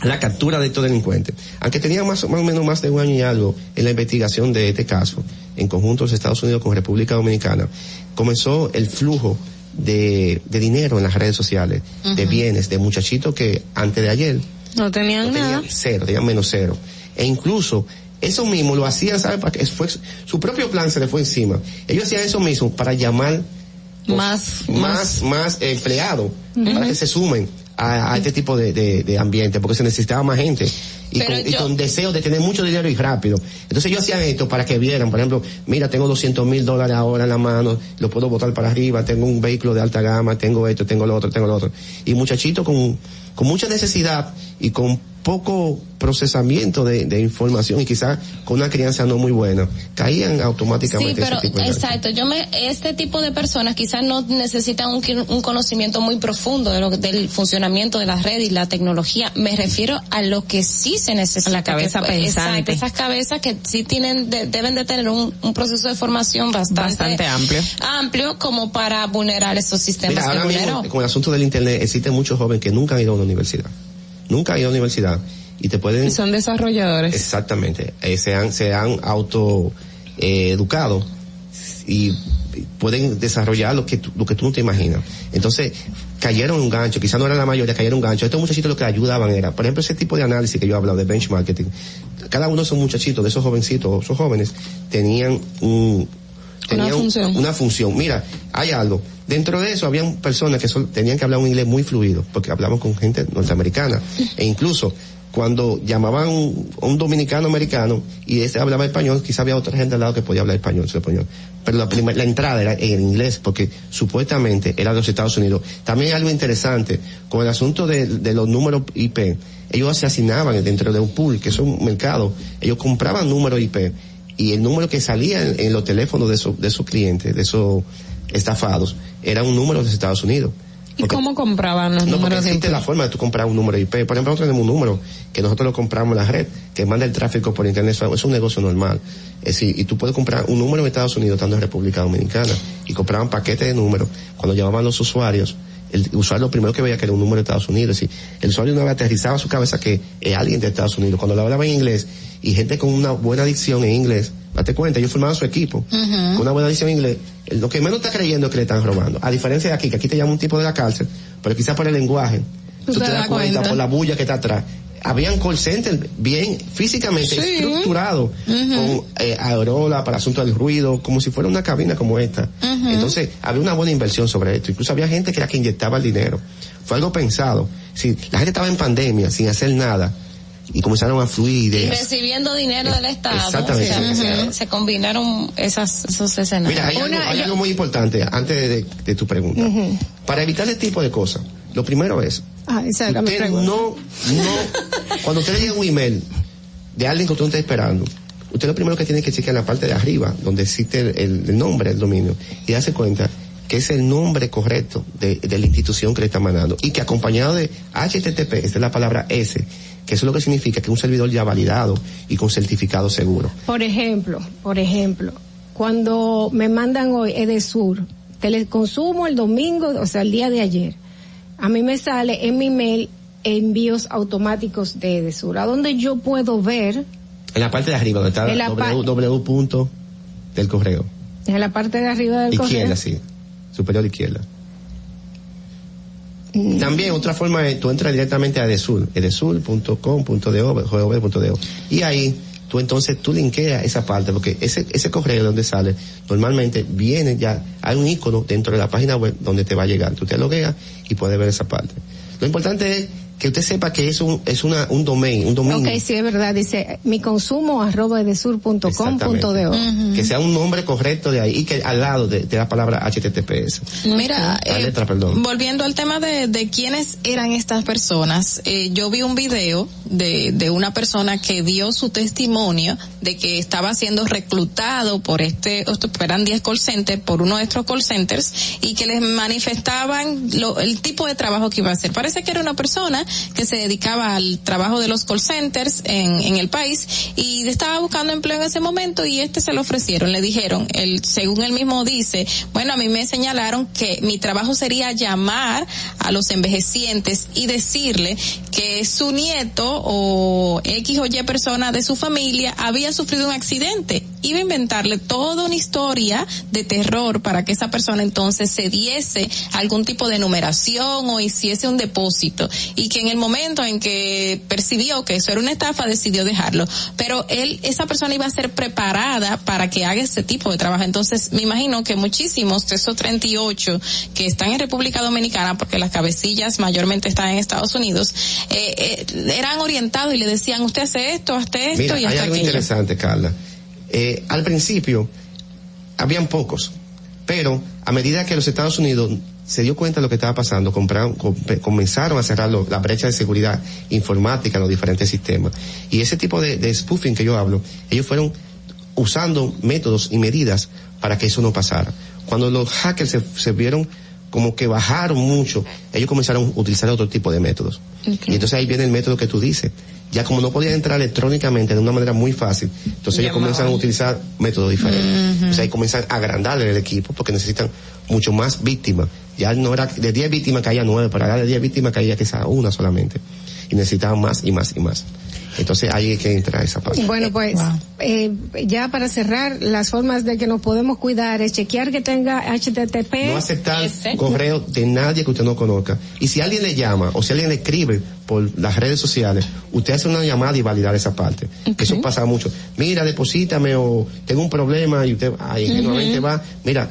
la captura de estos delincuentes. Aunque tenían más, más o menos más de un año y algo en la investigación de este caso, en conjunto los Estados Unidos con República Dominicana, comenzó el flujo de, de dinero en las redes sociales, de bienes, de muchachitos que antes de ayer No tenían no nada. cero, tenían menos cero. E incluso eso mismo lo hacían, ¿sabes? Para que fue, su propio plan se le fue encima. Ellos hacían eso mismo para llamar más, más, más empleados Ujú. para que se sumen a, a este tipo de, de- de ambiente, porque se necesitaba más gente y, con, y yo- con deseo de tener mucho dinero y rápido. Entonces ellos hacían esto para que vieran, por ejemplo, mira, tengo 200 mil dólares ahora en la mano, lo puedo botar para arriba, tengo un vehículo de alta gama, tengo esto, tengo lo otro, tengo lo otro. Y muchachitos con, con mucha necesidad y con poco procesamiento de, de información y quizás con una crianza no muy buena, caían Sí, automáticamente en pero ese tipo de exacto. Yo me, este tipo de personas quizás no necesitan un, conocimiento muy profundo de lo, del funcionamiento de las redes y la tecnología. Me refiero a lo que sí se necesita. La cabeza que- pensante. Exacto, esas cabezas que sí tienen, de- deben de tener un, un proceso de formación bastante, Bastante amplio. amplio como para vulnerar esos sistemas Mira, que ahora mismo, con el asunto del internet, existen muchos jóvenes que nunca han ido a una universidad. Nunca han ido a una universidad. Y te pueden... Y son desarrolladores. Exactamente. Eh, se han, se han auto eh, educado y pueden desarrollar lo que, tú- lo que tú no te imaginas. Entonces, cayeron un gancho, quizás no era la mayoría, cayeron un gancho. Estos muchachitos lo que ayudaban era, por ejemplo, ese tipo de análisis que yo he hablado de benchmarking. Cada uno de esos muchachitos, de esos jovencitos, esos jóvenes, tenían un, tenían función. una función. Mira, hay algo. Dentro de eso habían personas que tenían que hablar un inglés muy fluido, porque hablamos con gente norteamericana. E incluso cuando llamaban a un dominicano americano y ese hablaba español, quizá había otra gente al lado que podía hablar español, español. Pero la, primer- la entrada era en inglés, porque supuestamente era de los Estados Unidos. También algo interesante, con el asunto de, los números IP, ellos se asignaban dentro de un pool, que es un mercado, ellos compraban números IP y el número que salía en, los teléfonos de esos, de esos clientes, de esos estafados, era un número de los Estados Unidos. ¿Y cómo compraban los No, porque números de existe la forma de tú comprar un número IP. Por ejemplo, nosotros tenemos un número que nosotros lo compramos en la red, que manda el tráfico por internet. Eso Es un negocio normal. Es decir, y tú puedes comprar un número en Estados Unidos estando en República Dominicana. Y compraban paquetes de números. Cuando llamaban los usuarios, el usuario lo primero que veía que era un número de Estados Unidos. Es decir, el usuario no aterrizaba a su cabeza que es alguien de Estados Unidos. Cuando le hablaba en inglés, y gente con una buena dicción en inglés, date cuenta, ellos formaban su equipo con una buena dicción en inglés, el- lo que menos está creyendo es que le están robando. A diferencia de aquí, que aquí te llama un tipo de la cárcel, pero quizás por el lenguaje, tú, te das cuenta, por la bulla que está atrás. Habían call centers bien físicamente Sí. estructurados, con eh, aerola para asunto del ruido, como si fuera una cabina como esta. Entonces, había una buena inversión sobre esto. Incluso había gente que era que inyectaba el dinero. Fue algo pensado. Si la gente estaba en pandemia, sin hacer nada, y comenzaron a fluir Y ideas. recibiendo dinero del Estado. Exactamente. o sea, Ujú. se, se combinaron esas, esos escenarios. Mira, hay, algo, hay algo muy importante antes de, de tu pregunta. Para evitar ese tipo de cosas, lo primero es, Ah, esa era mi usted no, no, cuando usted le llega un email de alguien que usted no está esperando, usted lo primero que tiene que chequear en la parte de arriba, donde existe el, el- el nombre del dominio, y darse cuenta que es el nombre correcto de, de la institución que le está mandando, y que acompañado de HTTP, esta es la palabra S, que eso es lo que significa que es un servidor ya validado y con certificado seguro. Por ejemplo, por ejemplo, cuando me mandan hoy Edesur, teleconsumo el domingo, o sea, el día de ayer, a mí me sale en mi mail envíos automáticos de Edesur, a donde yo puedo ver En la parte de arriba, donde está www punto del correo. en la parte de arriba del Izquierda, correo. sí. Superior izquierda. Mm. También otra forma tú entras directamente a Edesur, edesur.com.do. Y ahí, tú entonces, tú linkeas esa parte, porque ese, ese correo de donde sale, normalmente viene ya, hay un icono dentro de la página web donde te va a llegar. Tú te logueas y puedes ver esa parte. Lo importante es que usted sepa que es un, es una, un domain, un dominio. Ok, sí, es verdad, dice mi consumo arroba edesur.com.do. Exactamente. Que sea un nombre correcto de ahí y que al lado de, de la palabra HTTPS. Mira, La eh, letra, perdón. volviendo al tema de, de quiénes eran estas personas, eh, yo vi un video de, de una persona que dio su testimonio de que estaba siendo reclutado por este, eran 10 call centers, por uno de estos call centers, y que les manifestaban lo- el tipo de trabajo que iba a hacer. Parece que era una persona que se dedicaba al trabajo de los call centers en, en el país y estaba buscando empleo en ese momento y este se lo ofrecieron. Le dijeron, el, según él mismo dice, bueno, a mí me señalaron que mi trabajo sería llamar a los envejecientes y decirle que su nieto o X o Y persona de su familia había sufrido un accidente. Iba a inventarle toda una historia de terror para que esa persona entonces se diese algún tipo de numeración o hiciese un depósito y que en el momento en que percibió que eso era una estafa decidió dejarlo. Pero él, esa persona iba a ser preparada para que haga ese tipo de trabajo. Entonces me imagino que muchísimos de esos 38 que están en República Dominicana, porque las cabecillas mayormente están en Estados Unidos, eh, eh, eran orientados y le decían usted hace esto, hace esto Mira, y hay hasta algo aquello. interesante, Carla. Eh, al principio, habían pocos, pero a medida que los Estados Unidos se dio cuenta de lo que estaba pasando, compraron, com- comenzaron a cerrar lo- la brecha de seguridad informática en los diferentes sistemas. Y ese tipo de, de spoofing que yo hablo, ellos fueron usando métodos y medidas para que eso no pasara. Cuando los hackers se, se vieron como que bajaron mucho, ellos comenzaron a utilizar otro tipo de métodos. Y entonces ahí viene el método que tú dices. Ya como no podían entrar electrónicamente de una manera muy fácil, entonces ellos comienzan a utilizar métodos diferentes. Ujú. O sea, ahí comienzan a agrandar el equipo porque necesitan mucho más víctimas. Ya no era de 10 víctimas caía 9, pero ahora de 10 víctimas caía quizá una solamente. Y necesitaban más y más y más. Entonces ahí es que entra esa parte. Bueno, pues eh, ya para cerrar, las formas de que nos podemos cuidar es chequear que tenga HTTP. no aceptar correo de nadie que usted no conozca. Y si alguien le llama o si alguien le escribe por las redes sociales, usted hace una llamada y validar esa parte. Que eso pasa mucho. Mira, deposítame o tengo un problema y usted, ay, ingenuamente Ujú. va. Mira,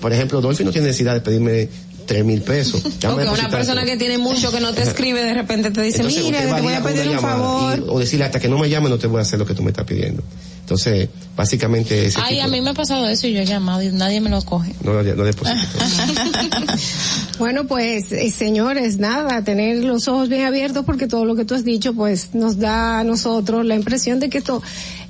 por ejemplo, Dolphy no tiene necesidad de pedirme tres mil pesos. O Llame que a una persona que tiene mucho que no te escribe de repente te dice, Entonces, mira, te voy a pedir un llamada favor. y- o decirle hasta que no me llame no te voy a hacer lo que tú me estás pidiendo. Entonces, básicamente ese Ay, tipo a mí me ha pasado eso y yo he llamado y nadie me lo coge. no, no deposito. Bueno, pues eh, señores, nada, tener los ojos bien abiertos porque todo lo que tú has dicho pues nos da a nosotros la impresión de que esto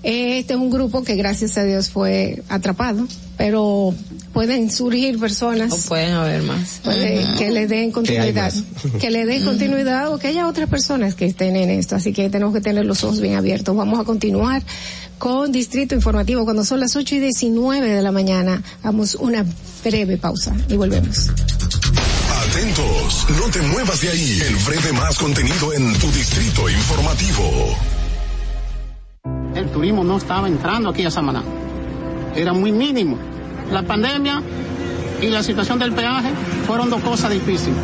este es un grupo que gracias a Dios fue atrapado, pero pueden surgir personas O pueden haber más. puede que le den continuidad, que le den continuidad o que haya otras personas que estén en esto, así que tenemos que tener los ojos bien abiertos. Vamos a continuar con Distrito Informativo cuando son las 8 y 19 de la mañana. Vamos una breve pausa y volvemos. Atentos, no te muevas de ahí. El breve más contenido en tu distrito informativo. El turismo no estaba entrando aquí a Samaná. Era muy mínimo. La pandemia y la situación del peaje fueron dos cosas difíciles.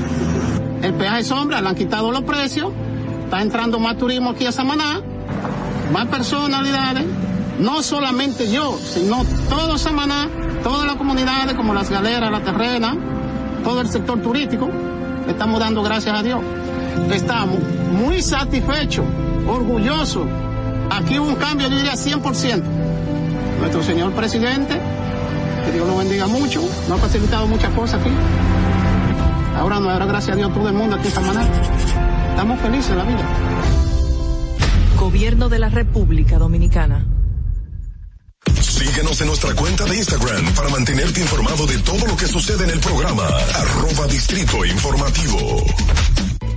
El peaje sombra, le han quitado los precios, está entrando más turismo aquí a Samaná, más personalidades, no solamente yo, sino todo Samaná, todas las comunidades como las galeras, la terrena, todo el sector turístico, estamos dando gracias a Dios. Estamos muy satisfechos, orgullosos. Aquí hubo un cambio, yo diría 100%. Nuestro señor presidente, que Dios lo bendiga mucho, nos ha facilitado muchas cosas aquí. Ahora no, ahora gracias a Dios todo el mundo aquí en Samaná. Estamos felices en la vida. Gobierno de la República Dominicana. Síguenos en nuestra cuenta de Instagram para mantenerte informado de todo lo que sucede en el programa. Arroba Distrito Informativo.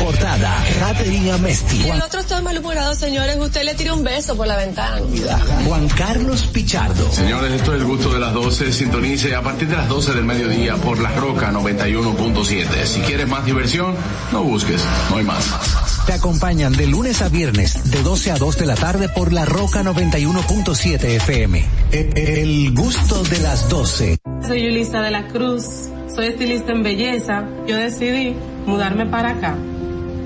importada, Catherine Amesti. Y el otro está malhumorado, señores. Usted le tira un beso por la ventana. Juan Carlos Pichardo. Señores, esto es el gusto de las 12. Sintonice a partir de las 12 del mediodía por La Roca 91.7. Si quieres más diversión, no busques, no hay más. Te acompañan de lunes a viernes, de 12 a 2 de la tarde por La Roca 91.7 FM. E- El gusto de las 12. Soy Yulisa de la Cruz, soy estilista en belleza. Yo decidí mudarme para acá,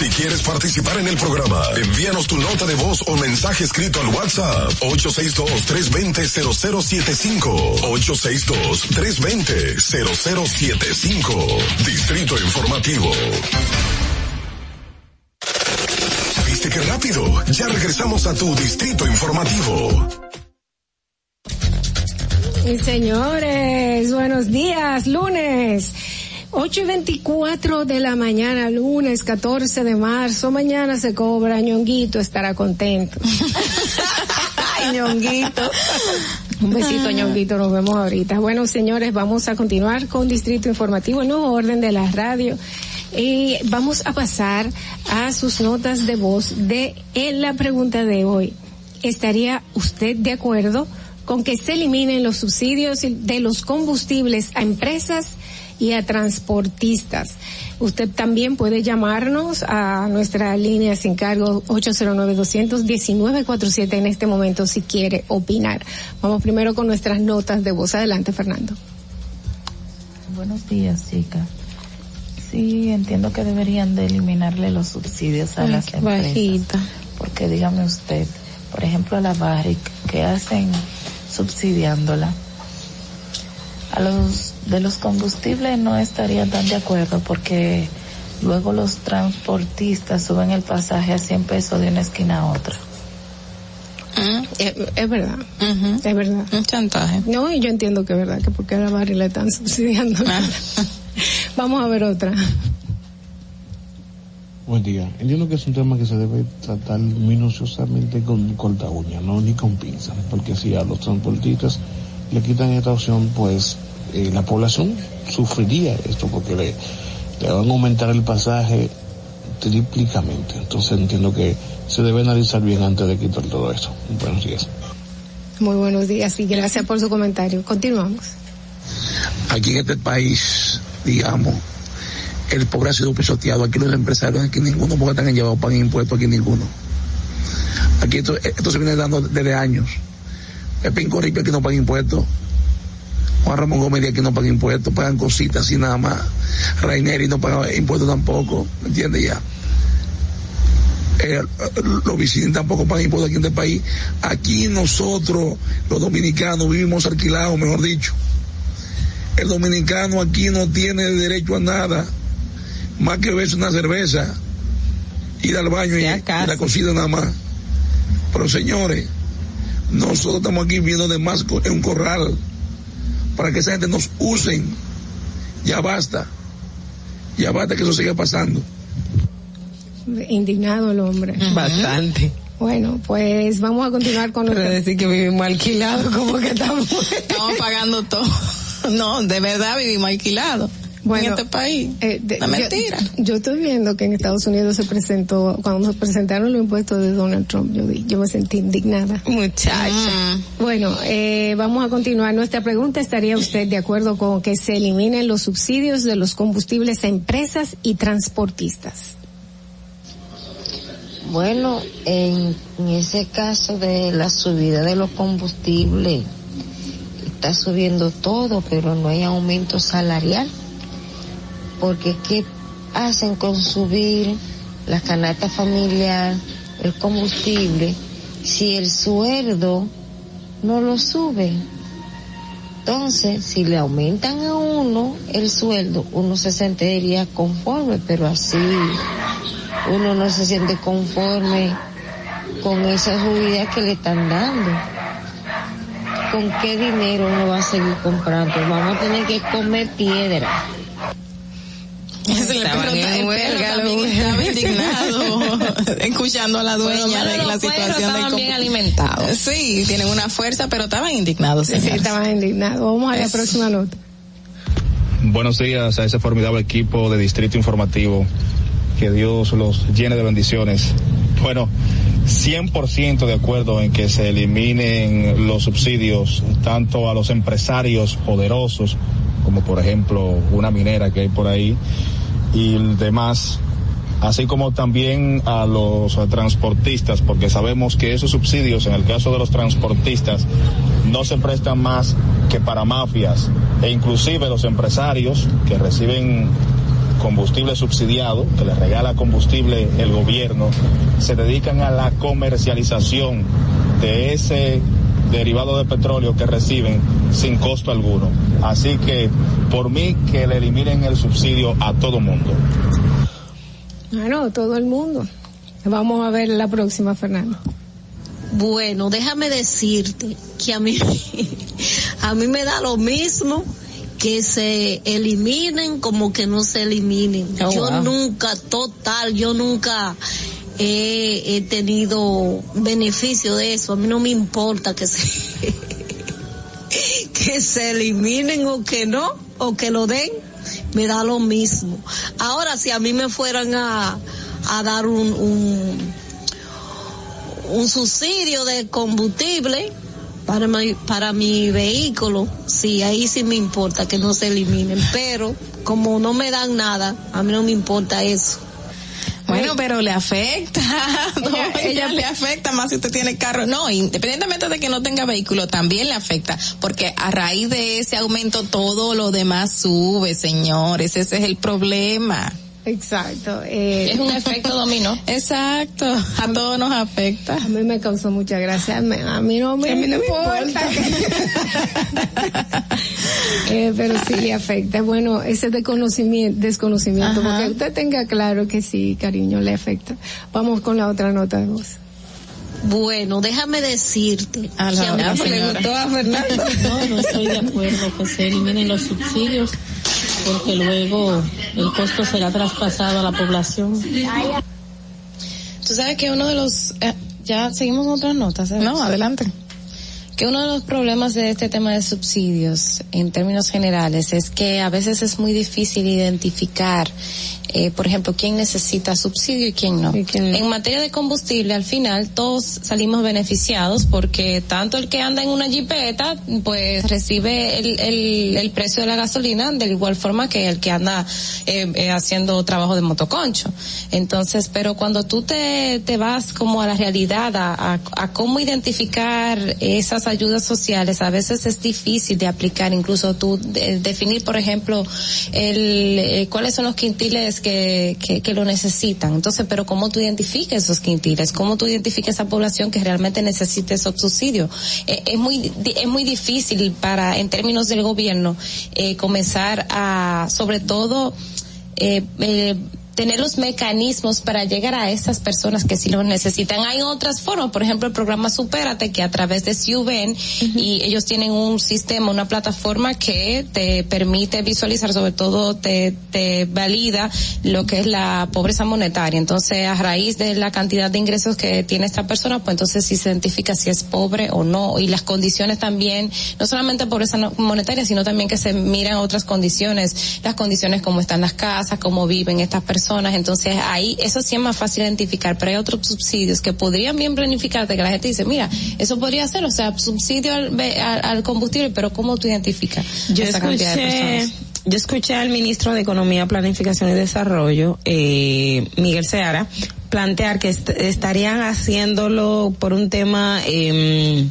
Si quieres participar en el programa, envíanos tu nota de voz o mensaje escrito al WhatsApp 862-320-0075. 862-320-0075. Distrito Informativo. ¿Viste qué rápido? Ya regresamos a tu Distrito Informativo. Y señores, buenos días, lunes. 8 y 24 de la mañana, lunes 14 de marzo. Mañana se cobra, ñonguito estará contento. Ay, ñonguito. Un besito, ñonguito, nos vemos ahorita. Bueno, señores, vamos a continuar con Distrito Informativo, el nuevo orden de la radio. Y vamos a pasar a sus notas de voz de en la pregunta de hoy. ¿Estaría usted de acuerdo con que se eliminen los subsidios de los combustibles a empresas y a transportistas. Usted también puede llamarnos a nuestra línea sin cargo 809-219-47 en este momento si quiere opinar. Vamos primero con nuestras notas de voz. Adelante, Fernando. Buenos días, chicas. Sí, entiendo que deberían de eliminarle los subsidios a Ay, las empresas. bajita. Porque dígame usted, por ejemplo, a la Barrick, ¿qué hacen subsidiándola? A los de los combustibles no estaría tan de acuerdo porque luego los transportistas suben el pasaje a 100 pesos de una esquina a otra. Es, es verdad, es verdad. Un chantaje. No, y yo entiendo que es verdad, que porque a la barri le están subsidiando. Vamos a ver otra. Buen día. Entiendo que es un tema que se debe tratar minuciosamente con corta uña, no ni con pinzas, porque si a los transportistas le quitan esta opción, pues eh, la población sufriría esto, porque le, le van a aumentar el pasaje triplicamente. Entonces entiendo que se debe analizar bien antes de quitar todo esto. Buenos días. Muy buenos días y gracias por su comentario. Continuamos. aquí en este país, digamos, el pobre ha sido pisoteado. Aquí los empresarios, aquí ninguno, porque están llevados pagan impuestos, aquí ninguno. Aquí esto, esto se viene dando desde años. Pepín Corripio aquí no paga impuestos. Juan Ramón Gómez aquí no paga impuestos, pagan cositas así nada más. Raineri no paga impuestos tampoco, ¿me entiendes ya? Eh, los vecinos tampoco pagan impuestos aquí en este país. Aquí nosotros, los dominicanos, vivimos alquilados, mejor dicho. El dominicano aquí no tiene derecho a nada, más que beberse una cerveza, ir al baño y, y la cocina nada más. Pero señores, nosotros estamos aquí viendo de más en un corral para que esa gente nos usen. Ya basta. Ya basta que eso siga pasando. Indignado el hombre. Bastante. Bueno, pues vamos a continuar con nuestra... decir que vivimos alquilados, como que estamos... Estamos pagando todo. No, de verdad vivimos alquilados. Bueno, en este país. Eh, de- Una yo- mentira. Yo, estoy viendo que en Estados Unidos se presentó, cuando se presentaron los impuestos de Donald Trump, yo, vi- yo me sentí indignada. Muchacha. Bueno, eh, vamos a continuar. Nuestra pregunta, ¿estaría usted de acuerdo con que se eliminen los subsidios de los combustibles a empresas y transportistas? Bueno, en, en ese caso de la subida de los combustibles, está subiendo todo, pero no hay aumento salarial. Porque ¿qué hacen con subir la canasta familiar, el combustible, si el sueldo no lo sube? Entonces, si le aumentan a uno el sueldo, uno se sentiría conforme, pero así uno no se siente conforme con esa subida que le están dando. ¿Con qué dinero uno va a seguir comprando? Vamos a tener que comer piedra. Estaban perro, en el huelga, estaba indignado escuchando a la dueña Bueno, de la situación del estaban bien alimentados. Sí, tienen una fuerza, pero estaban indignados. Sí, señores. estaban indignados. Vamos a la Es- próxima nota. Buenos días a ese formidable equipo de Distrito Informativo. Que Dios los llene de bendiciones. Bueno, 100% de acuerdo en que se eliminen los subsidios tanto a los empresarios poderosos, como por ejemplo una minera que hay por ahí, y demás, así como también a los transportistas, porque sabemos que esos subsidios, en el caso de los transportistas, no se prestan más que para mafias e inclusive los empresarios que reciben combustible subsidiado, que les regala combustible el gobierno, se dedican a la comercialización de ese derivado de petróleo que reciben sin costo alguno. Así que por mí que le eliminen el subsidio a todo mundo. Bueno, todo el mundo. Vamos a ver la próxima, Fernando. Bueno, déjame decirte que a mí, a mí me da lo mismo que se eliminen como que no se eliminen. Oh, yo wow. nunca, total, yo nunca he, he tenido beneficio de eso. A mí no me importa que se, que se eliminen o que no, o que lo den, me da lo mismo. Ahora, si a mí me fueran a, a dar un, un, un subsidio de combustible para mi, para mi vehículo, sí, ahí sí me importa que no se eliminen, pero como no me dan nada, a mí no me importa eso. Bueno, pero le afecta. No, ella le afecta más si usted tiene carro. No, independientemente de que no tenga vehículo, también le afecta. Porque a raíz de ese aumento todo lo demás sube, señores. Ese es el problema. Exacto. eh, Es un efecto dominó. Exacto. A todos nos afecta. A mí me causó mucha gracia. A mí, a mí no me, A mí no me importa. Eh, pero sí le afecta. Bueno, ese desconocimiento, desconocimiento, Ajá. porque usted tenga claro que sí, cariño, le afecta. Vamos con la otra nota de voz. Bueno, déjame decirte A la que a mí señora. preguntó a Fernando. No, no estoy de acuerdo que se eliminen los subsidios porque luego el costo será traspasado a la población. Tú sabes que uno de los, eh, ya seguimos con otras notas. ¿eh? No, adelante. Que uno de los problemas de este tema de subsidios, en términos generales, es que a veces es muy difícil identificar, eh, por ejemplo, quién necesita subsidio y quién no. En materia de combustible, al final todos salimos beneficiados porque tanto el que anda en una jipeta, pues recibe el, el, el precio de la gasolina de igual forma que el que anda eh, eh, haciendo trabajo de motoconcho. Entonces, pero cuando tú te, te vas como a la realidad, a, a, a cómo identificar esas ayudas sociales, a veces es difícil de aplicar, incluso tú de- definir, por ejemplo, el, eh, cuáles son los quintiles que, que, lo necesitan. Entonces, pero cómo tú identificas esos quintiles, cómo tú identificas esa población que realmente necesita esos subsidios. Eh, es muy, es muy difícil para, en términos del gobierno, eh, comenzar a, sobre todo, eh, eh, tener los mecanismos para llegar a esas personas que sí lo necesitan. Hay otras formas, por ejemplo, el programa Supérate, que a través de CIUVEN, y ellos tienen un sistema, una plataforma que te permite visualizar, sobre todo te, te valida lo que es la pobreza monetaria. Entonces, a raíz de la cantidad de ingresos que tiene esta persona, pues entonces sí se identifica si es pobre o no, y las condiciones también, no solamente pobreza monetaria, sino también que se miran otras condiciones, las condiciones como están las casas, cómo viven estas personas, entonces ahí eso sí es más fácil identificar, pero hay otros subsidios que podrían bien planificarte, que la gente dice, mira, eso podría ser, o sea, subsidio al, al, al combustible, pero ¿cómo tú identificas Yo esa cantidad de escuché, personas? yo escuché al ministro de Economía, Planificación y Desarrollo, eh, Miguel Seara, plantear que est- estarían haciéndolo por un tema eh,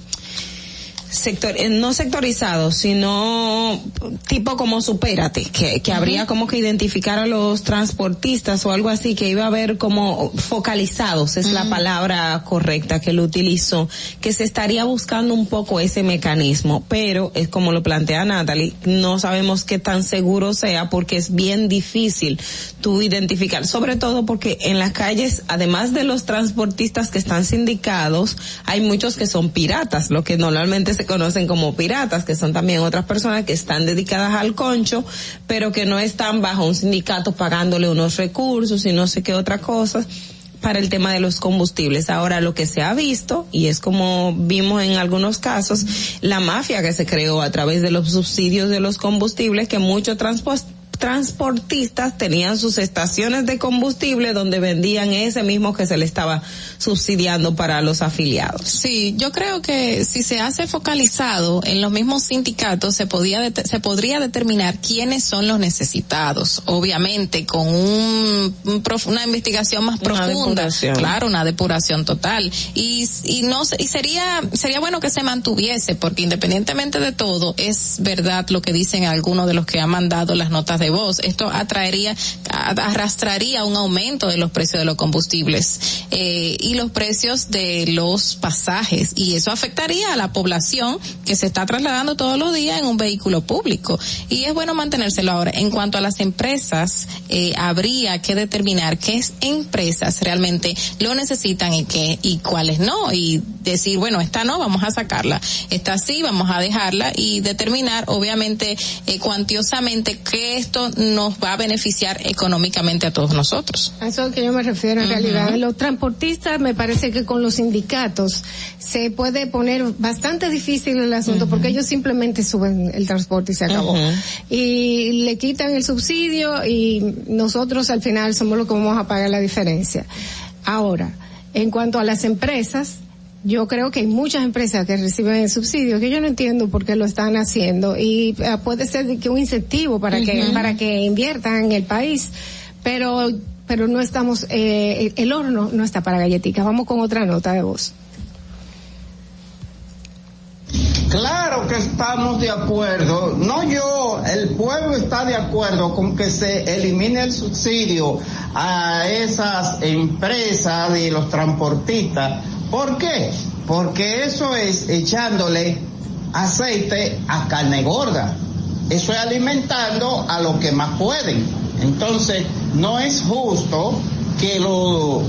sector, eh, no sectorizado, sino tipo como supérate, que, que habría como que identificar a los transportistas o algo así, que iba a haber como focalizados, es la palabra correcta que lo utilizó, que se estaría buscando un poco ese mecanismo, pero es como lo plantea Natalie, no sabemos qué tan seguro sea porque es bien difícil tú identificar, sobre todo porque en las calles, además de los transportistas que están sindicados, hay muchos que son piratas, lo que normalmente se conocen como piratas, que son también otras personas que están dedicadas al concho, pero que no están bajo un sindicato pagándole unos recursos y no sé qué otra cosa para el tema de los combustibles. Ahora lo que se ha visto, y es como vimos en algunos casos, la mafia que se creó a través de los subsidios de los combustibles, que muchos transportistas tenían sus estaciones de combustible donde vendían ese mismo que se le estaba subsidiando para los afiliados. Sí, yo creo que si se hace focalizado en los mismos sindicatos se podía se podría determinar quiénes son los necesitados, obviamente con un, un prof- una investigación más Una profunda, depuración. claro, una depuración total y y no y sería sería bueno que se mantuviese porque independientemente de todo es verdad lo que dicen algunos de los que han mandado las notas de voz. Esto atraería arrastraría un aumento de los precios de los combustibles eh, y los precios de los pasajes. Y eso afectaría a la población que se está trasladando todos los días en un vehículo público. Y es bueno mantenérselo ahora. En cuanto a las empresas eh, habría que determinar qué empresas realmente lo necesitan y qué y cuáles no. Y decir bueno esta no vamos a sacarla. Esta sí vamos a dejarla. Y determinar obviamente eh, cuantiosamente que esto nos va a beneficiar económicamente a todos nosotros. A eso es que yo me refiero en realidad. Los transportistas me parece que con los sindicatos se puede poner bastante difícil el asunto porque ellos simplemente suben el transporte y se acabó. Y le quitan el subsidio y nosotros al final somos los que vamos a pagar la diferencia. Ahora, en cuanto a las empresas, yo creo que hay muchas empresas que reciben el subsidio que yo no entiendo por qué lo están haciendo y eh, puede ser que un incentivo para que para que inviertan en el país, pero pero no estamos eh, el horno no está para galletitas. Vamos con otra nota de voz. Claro que estamos de acuerdo. No yo, el pueblo está de acuerdo con que se elimine el subsidio a esas empresas de los transportistas. ¿Por qué? Porque eso es echándole aceite a carne gorda. Eso es alimentando a los que más pueden. Entonces, no es justo que los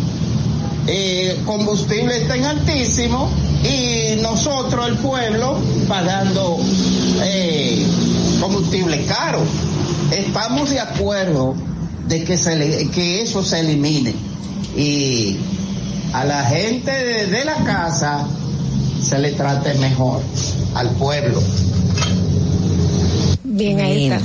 eh, combustibles estén altísimos y nosotros, el pueblo, pagando eh, combustible caro. Estamos de acuerdo de que, eso se elimine y a la gente de la casa se le trate mejor, al pueblo. Bien, ahí está.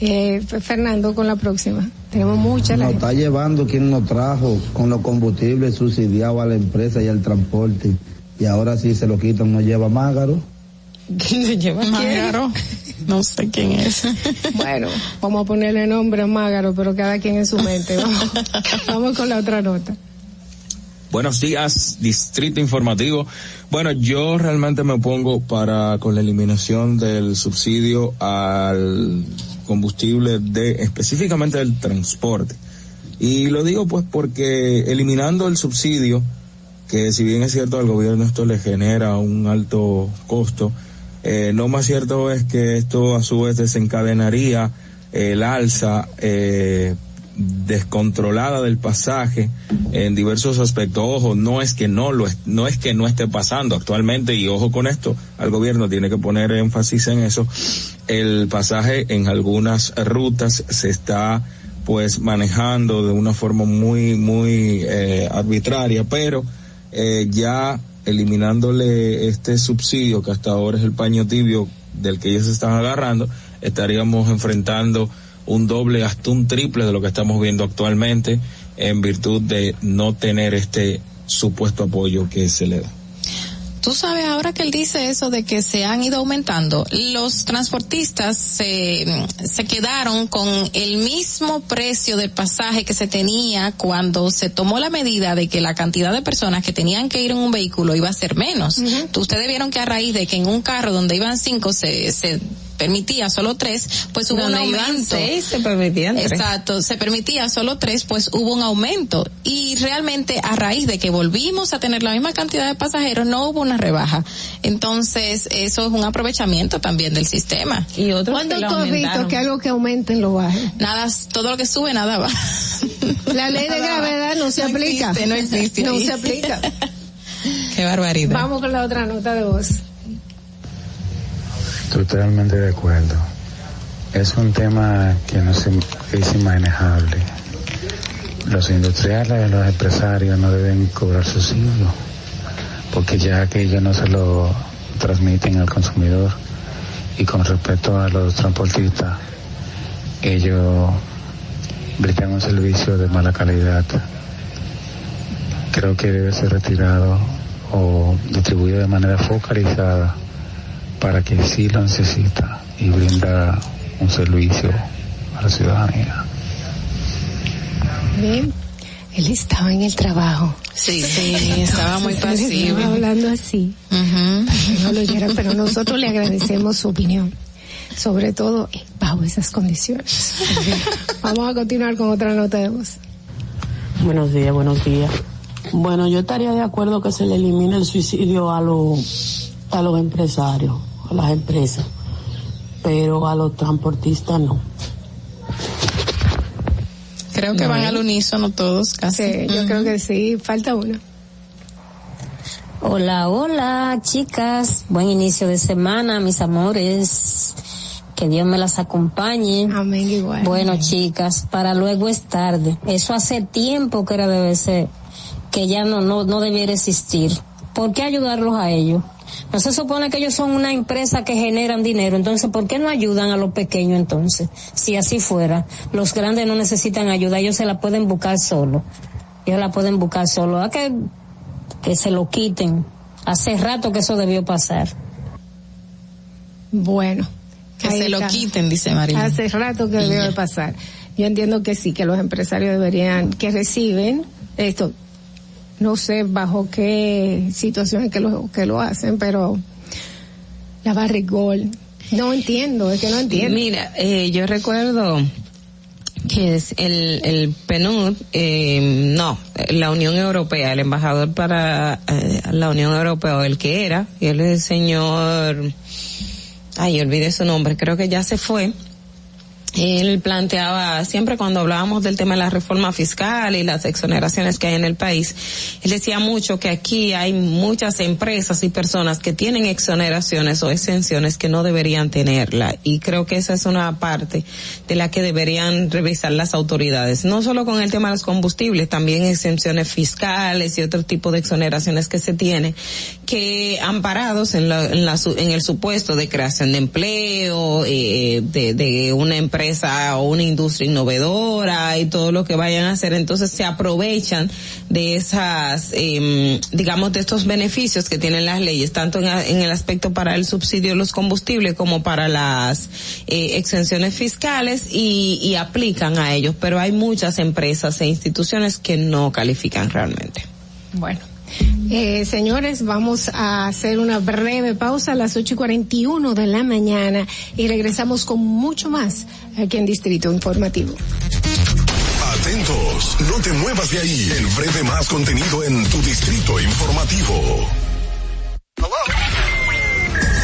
Eh, Fernando, con la próxima. Tenemos muchas. Nos está llevando quien nos trajo con los combustibles subsidiados a la empresa y al transporte. Y ahora sí se lo quitan, nos lleva Mágaro. ¿Quién lleva Mágaro. No sé quién es. Bueno, vamos a ponerle nombre a Mágaro, pero cada quien en su mente. Vamos, vamos con la otra nota. Buenos días, Distrito Informativo. Bueno, yo realmente me opongo para con la eliminación del subsidio al combustible de específicamente del transporte. Y lo digo pues porque eliminando el subsidio, que si bien es cierto al gobierno esto le genera un alto costo, eh, no más cierto es que esto a su vez desencadenaría el alza eh, descontrolada del pasaje en diversos aspectos. Ojo, no es que no lo no es que no esté pasando actualmente y ojo con esto, al gobierno tiene que poner énfasis en eso. El pasaje en algunas rutas se está pues manejando de una forma muy muy eh, arbitraria, pero eh, ya eliminándole este subsidio que hasta ahora es el paño tibio del que ellos están agarrando, estaríamos enfrentando un doble hasta un triple de lo que estamos viendo actualmente en virtud de no tener este supuesto apoyo que se le da. Tú sabes, ahora que él dice eso de que se han ido aumentando, los transportistas se, se quedaron con el mismo precio del pasaje que se tenía cuando se tomó la medida de que la cantidad de personas que tenían que ir en un vehículo iba a ser menos. Ustedes vieron que a raíz de que en un carro donde iban cinco se, se permitía solo tres, pues hubo un aumento. seis, se permitían tres. Exacto, se permitía solo tres, pues hubo un aumento. Y realmente a raíz de que volvimos a tener la misma cantidad de pasajeros, no hubo una rebaja. Entonces, eso es un aprovechamiento también del sistema. Y otros ¿Cuándo tú has visto que algo que aumenten lo baje? Nada, todo lo que sube, nada va. La ley de gravedad no se No aplica. existe, no existe No se aplica. Qué barbaridad. Vamos con la otra nota de voz. Totalmente de acuerdo. Es un tema que no es inmanejable. Los industriales, los empresarios no deben cobrar subsidio, porque ya que ellos no se lo transmiten al consumidor. Y con respecto a los transportistas, ellos brindan un servicio de mala calidad. Creo que debe ser retirado o distribuido de manera focalizada para que sí lo necesita y brinda un servicio a la ciudadanía. Bien. Él estaba en el trabajo. Sí, sí, estaba muy pasivo. estaba hablando así. Para que no lo oyeran, pero nosotros le agradecemos su opinión. Sobre todo eh, bajo esas condiciones. Vamos a continuar con otra nota de voz. Buenos días, buenos días. Bueno, yo estaría de acuerdo que se le elimine el suicidio a los a los empresarios, a las empresas, pero a los transportistas no. Creo que No, van ¿eh? al unísono todos casi. Sí, yo creo que sí. Falta uno. Hola, hola, chicas. Buen inicio de semana, mis amores. Que Dios me las acompañe. Amén, igual. Bueno, chicas, para luego es tarde. Eso hace tiempo que era debe ser, que ya no, no, no debiera existir. ¿Por qué ayudarlos a ellos? No se supone que ellos son una empresa que generan dinero, entonces ¿por qué no ayudan a los pequeños entonces? Si así fuera, los grandes no necesitan ayuda, ellos se la pueden buscar solo. Ellos la pueden buscar solo. A que, que se lo quiten. Hace rato que eso debió pasar. Bueno. Que se lo quiten, dice María. Hace rato que debe pasar. Yo entiendo que sí, que los empresarios deberían, que reciben esto, no sé bajo qué situaciones que lo, que lo hacen, pero la barrigol, no entiendo, es que no entiendo. Mira, eh, yo recuerdo que es el, el PNUD, eh, no, la Unión Europea, el embajador para eh, la Unión Europea, el que era, él es el señor, ay, olvidé su nombre, creo que ya se fue. Él planteaba, siempre cuando hablábamos del tema de la reforma fiscal y las exoneraciones que hay en el país, él decía mucho que aquí hay muchas empresas y personas que tienen exoneraciones o exenciones que no deberían tenerla. Y creo que esa es una parte de la que deberían revisar las autoridades. No solo con el tema de los combustibles, también exenciones fiscales y otro tipo de exoneraciones que se tiene, que amparados en, la, en, la en el supuesto de creación de empleo, eh, de una empresa o una industria innovadora y todo lo que vayan a hacer, entonces se aprovechan de esas, em, digamos, de estos beneficios que tienen las leyes, tanto en, en el aspecto para el subsidio de los combustibles como para las eh, exenciones fiscales y, y aplican a ellos, pero hay muchas empresas e instituciones que no califican realmente. Bueno. Eh, señores, vamos a hacer una breve pausa a las 8 y 41 de la mañana y regresamos con mucho más aquí en Distrito Informativo. Atentos, no te muevas de ahí. El breve más contenido en tu distrito informativo.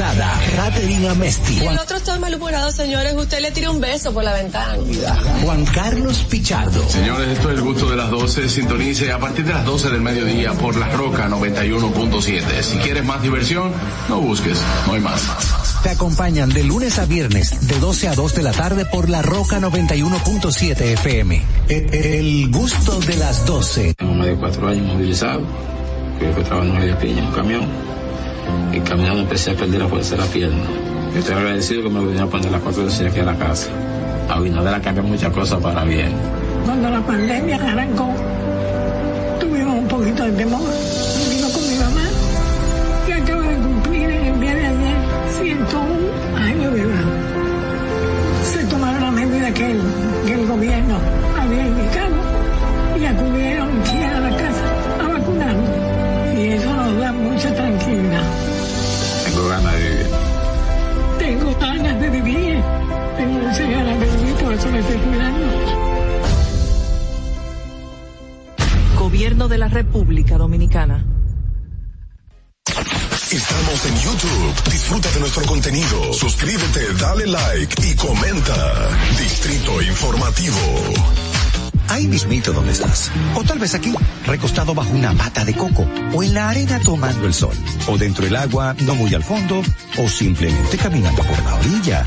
importada, Catherine Amesti. El otro está malhumorado, señores. Usted le tira un beso por la ventana. Juan Carlos Pichardo. Señores, esto es el gusto de las 12. Sintonice a partir de las 12 del mediodía por La Roca 91.7. Si quieres más diversión, no busques, no hay más. Te acompañan de lunes a viernes, de 12 a 2 de la tarde por La Roca 91.7 FM. El, el gusto de las 12. Tengo más de cuatro años movilizado, que fue trabajando en media piña en un camión, y caminando empecé a perder la fuerza de la pierna. Yo estoy agradecido que me vinieron a poner las cuatro de aquí a la casa. A Abinader ha cambiado muchas cosas para bien. Cuando la pandemia arrancó, tuvimos un poquito de temor. Vino con mi mamá, que acaba de cumplir el día de ayer 101 años de edad. Se tomaron las medidas que que el gobierno Tengo muchas ganas de vivir, por eso me estoy cuidando. Gobierno de la República Dominicana. Estamos en YouTube. Disfruta de nuestro contenido. Suscríbete, dale like y comenta. Distrito Informativo. Ahí mismito donde estás. O tal vez aquí, recostado bajo una mata de coco. O en la arena tomando el sol. O dentro del agua, no muy al fondo. O simplemente caminando por la orilla.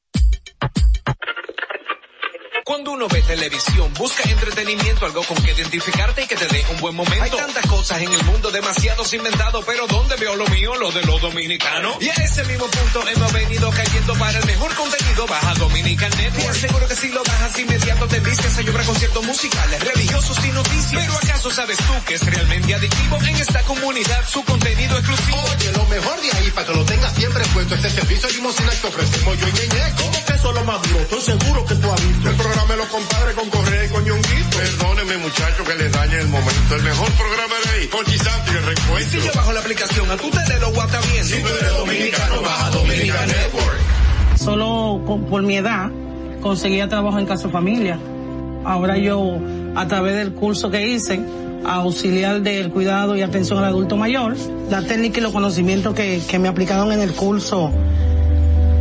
Cuando uno ve televisión, busca entretenimiento, algo con que identificarte y que te dé un buen momento. Hay tantas cosas en el mundo, demasiados inventados, pero ¿dónde veo lo mío? Lo de los dominicanos. Y a ese mismo punto hemos venido cayendo para el mejor contenido. Baja Dominican Network. Te aseguro que si lo bajas inmediato te vistes a llorar conciertos musicales, religiosos y noticias. Pero ¿acaso sabes tú que es realmente adictivo en esta comunidad su contenido exclusivo? Oye, lo mejor de ahí para que lo tengas siempre puesto este servicio limosina que ofrecemos yo y Ñeñe. ¿Cómo que eso es lo más duro? Estoy seguro que tú has visto. El programa de los compadres con Correa y con Ñonguito. Perdónenme muchachos que les dañe el momento. El mejor programa de ahí. Con Chisanti y el Y recuento. si yo bajo la aplicación, a tú te lo guata bien. Si tú eres dominicano, baja Dominican Network. Solo con- por mi edad conseguía trabajo en Casa Familia. Ahora yo, a través del curso que hice, auxiliar del cuidado y atención al adulto mayor, la técnica y los conocimientos que, que me aplicaron en el curso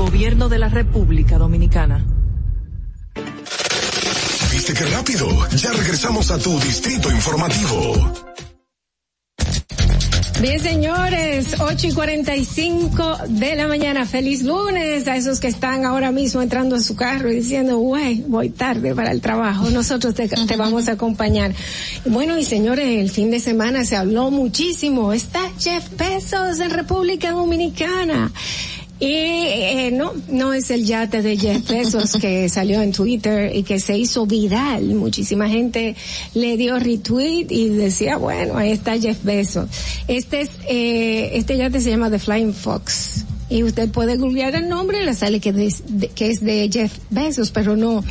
Gobierno de la República Dominicana. ¿Viste qué rápido? Ya regresamos a tu Distrito Informativo. Bien, señores, 8 y 45 de la mañana. Feliz lunes a esos que están ahora mismo entrando a su carro y diciendo, güey, voy tarde para el trabajo. Nosotros te, te vamos a acompañar. Bueno, y señores, el fin de semana se habló muchísimo. Está Jeff Bezos en República Dominicana. Y eh, no, no es el yate de Jeff Bezos que salió en Twitter y que se hizo viral. Muchísima gente le dio retweet y decía, bueno, ahí está Jeff Bezos. Este es, eh, este yate se llama The Flying Fox. Y usted puede googlear el nombre y le sale que, es de Jeff Bezos, pero no.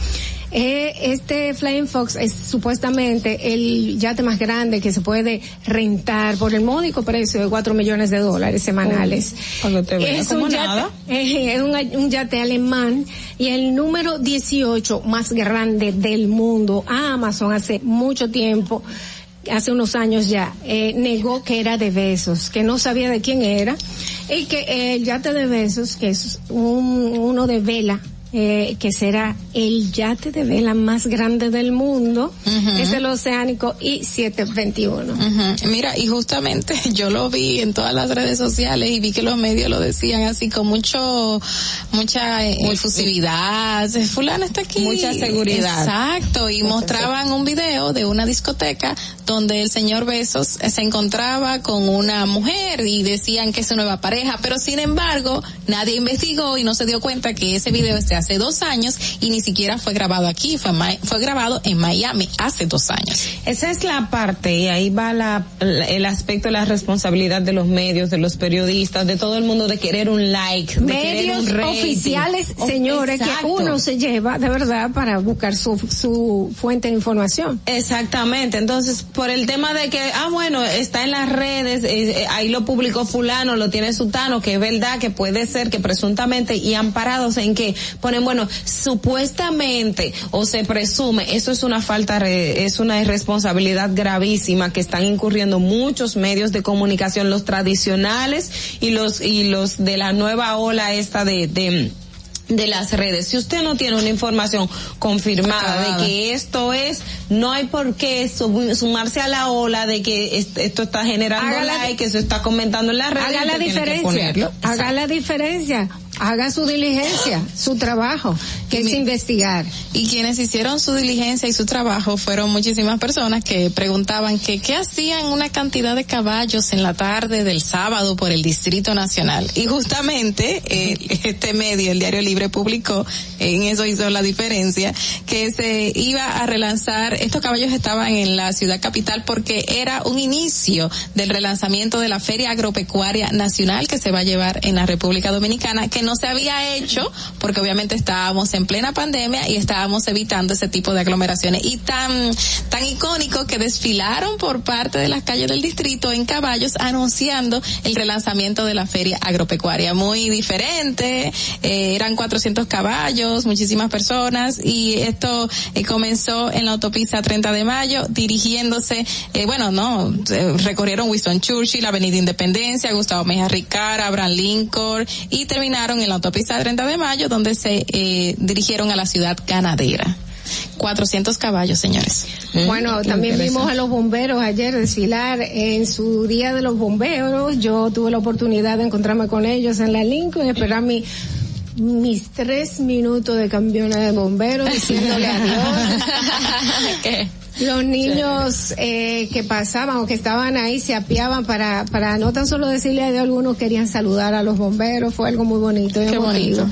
Eh, este Flying Fox es supuestamente el yate más grande que se puede rentar por el módico precio de 4 millones de dólares semanales. Cuando te veas es un yate, es un, un yate alemán y el número 18 más grande del mundo. Amazon hace mucho tiempo hace unos años ya, eh, negó que era de besos, que no sabía de quién era, y que eh, el yate de besos, que es un, uno de vela, eh, que será el yate de vela más grande del mundo, es el oceánico I-721. Ujú. Mira, y justamente yo lo vi en todas las redes sociales y vi que los medios lo decían así con mucho, mucha eh, efusividad. Fulano está aquí. Mucha seguridad. Exacto. Y mostraban un video de una discoteca donde el señor Besos eh, se encontraba con una mujer y decían que es su nueva pareja, pero sin embargo nadie investigó y no se dio cuenta que ese video es de hace dos años y ni siquiera fue grabado aquí, fue, fue grabado en Miami hace dos años. Esa es la parte y ahí va la, la- el aspecto de la responsabilidad de los medios, de los periodistas, de todo el mundo de querer un like, de querer Medios un rating. oficiales, Oh, señores, exacto. que uno se lleva de verdad para buscar su, su fuente de información. Exactamente, entonces por el tema de que, ah bueno, está en las redes, eh, eh, ahí lo publicó fulano, lo tiene sutano, que es verdad, que puede ser, que presuntamente, y amparados en que ponen, bueno, supuestamente o se presume, eso es una falta, es una irresponsabilidad gravísima que están incurriendo muchos medios de comunicación, los tradicionales y los, y los de la nueva ola esta de, de de las redes. Si usted no tiene una información confirmada Acabada. de que esto es, no hay por qué sumarse a la ola de que est- esto está generando like, que se está comentando en las redes. Haga la diferencia, haga la diferencia, haga su diligencia, su trabajo, que es investigar. Y quienes hicieron su diligencia y su trabajo fueron muchísimas personas que preguntaban que qué hacían una cantidad de caballos en la tarde del sábado por el Distrito Nacional. Y justamente eh, este medio, el Diario Libre, publicó, en eso hizo la diferencia, que se iba a relanzar, estos caballos estaban en la ciudad capital porque era un inicio del relanzamiento de la Feria Agropecuaria Nacional que se va a llevar en la República Dominicana, que no se había hecho porque obviamente estábamos en plena pandemia y estábamos evitando ese tipo de aglomeraciones. Y tan, tan icónico que desfilaron por parte de las calles del distrito en caballos anunciando el relanzamiento de la Feria Agropecuaria. Muy diferente, eh, eran 400 caballos, muchísimas personas y esto eh, comenzó en la autopista 30 de mayo dirigiéndose, eh, bueno, no, eh, recorrieron Winston Churchill, Avenida Independencia, Gustavo Mejía Ricard, Abraham Lincoln y terminaron en la autopista 30 de mayo donde se eh, dirigieron a la ciudad ganadera. 400 caballos, señores. Bueno, también vimos a los bomberos ayer desfilar en su día de los bomberos. Yo tuve la oportunidad de encontrarme con ellos en la Lincoln y esperar mi mis tres minutos de campeona de bomberos diciéndole adiós. Los niños eh, que pasaban o que estaban ahí se apiaban para, para no tan solo decirle adiós, algunos querían saludar a los bomberos, fue algo muy bonito. Qué bonito.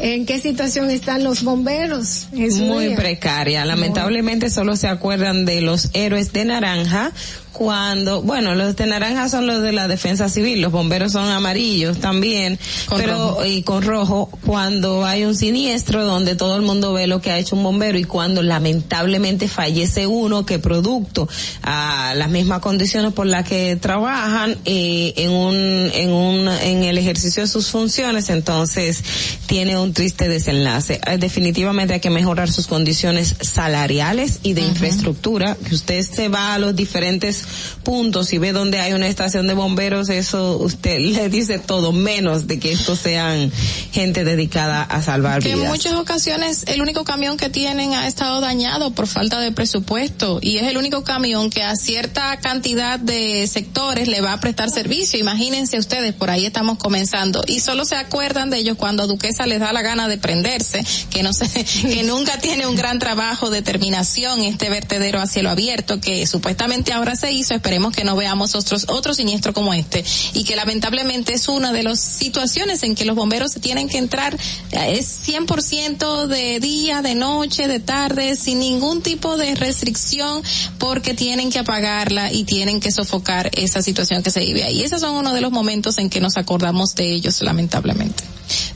¿En qué situación están los bomberos? Jesús muy precaria. Lamentablemente solo se acuerdan de los héroes de naranja cuando, bueno, los de naranja son los de la defensa civil, los bomberos son amarillos también, Con pero rojo. y con rojo cuando hay un siniestro donde todo el mundo ve lo que ha hecho un bombero y cuando lamentablemente fallece uno que producto a las mismas condiciones por las que trabajan eh, en un en un en el ejercicio de sus funciones, entonces tiene un triste desenlace. Eh, definitivamente hay que mejorar sus condiciones salariales y de infraestructura. Que usted se va a los diferentes puntos y ve donde hay una estación de bomberos, eso usted le dice todo menos de que estos sean gente dedicada a salvar que en vidas. muchas ocasiones el único camión que tienen ha estado dañado por falta de presupuesto y es el único camión que a cierta cantidad de sectores le va a prestar servicio. Imagínense ustedes, por ahí estamos comenzando y solo se acuerdan de ellos cuando a Duquesa les da la gana de prenderse, que no sé, que nunca tiene un gran trabajo de terminación este vertedero a cielo abierto que supuestamente ahora se Esperemos que no veamos otros otro siniestro como este y que lamentablemente es una de las situaciones en que los bomberos tienen que entrar eh, es 100% de día, de noche, de tarde, sin ningún tipo de restricción porque tienen que apagarla y tienen que sofocar esa situación que se vive ahí. Esos son uno de los momentos en que nos acordamos de ellos, lamentablemente.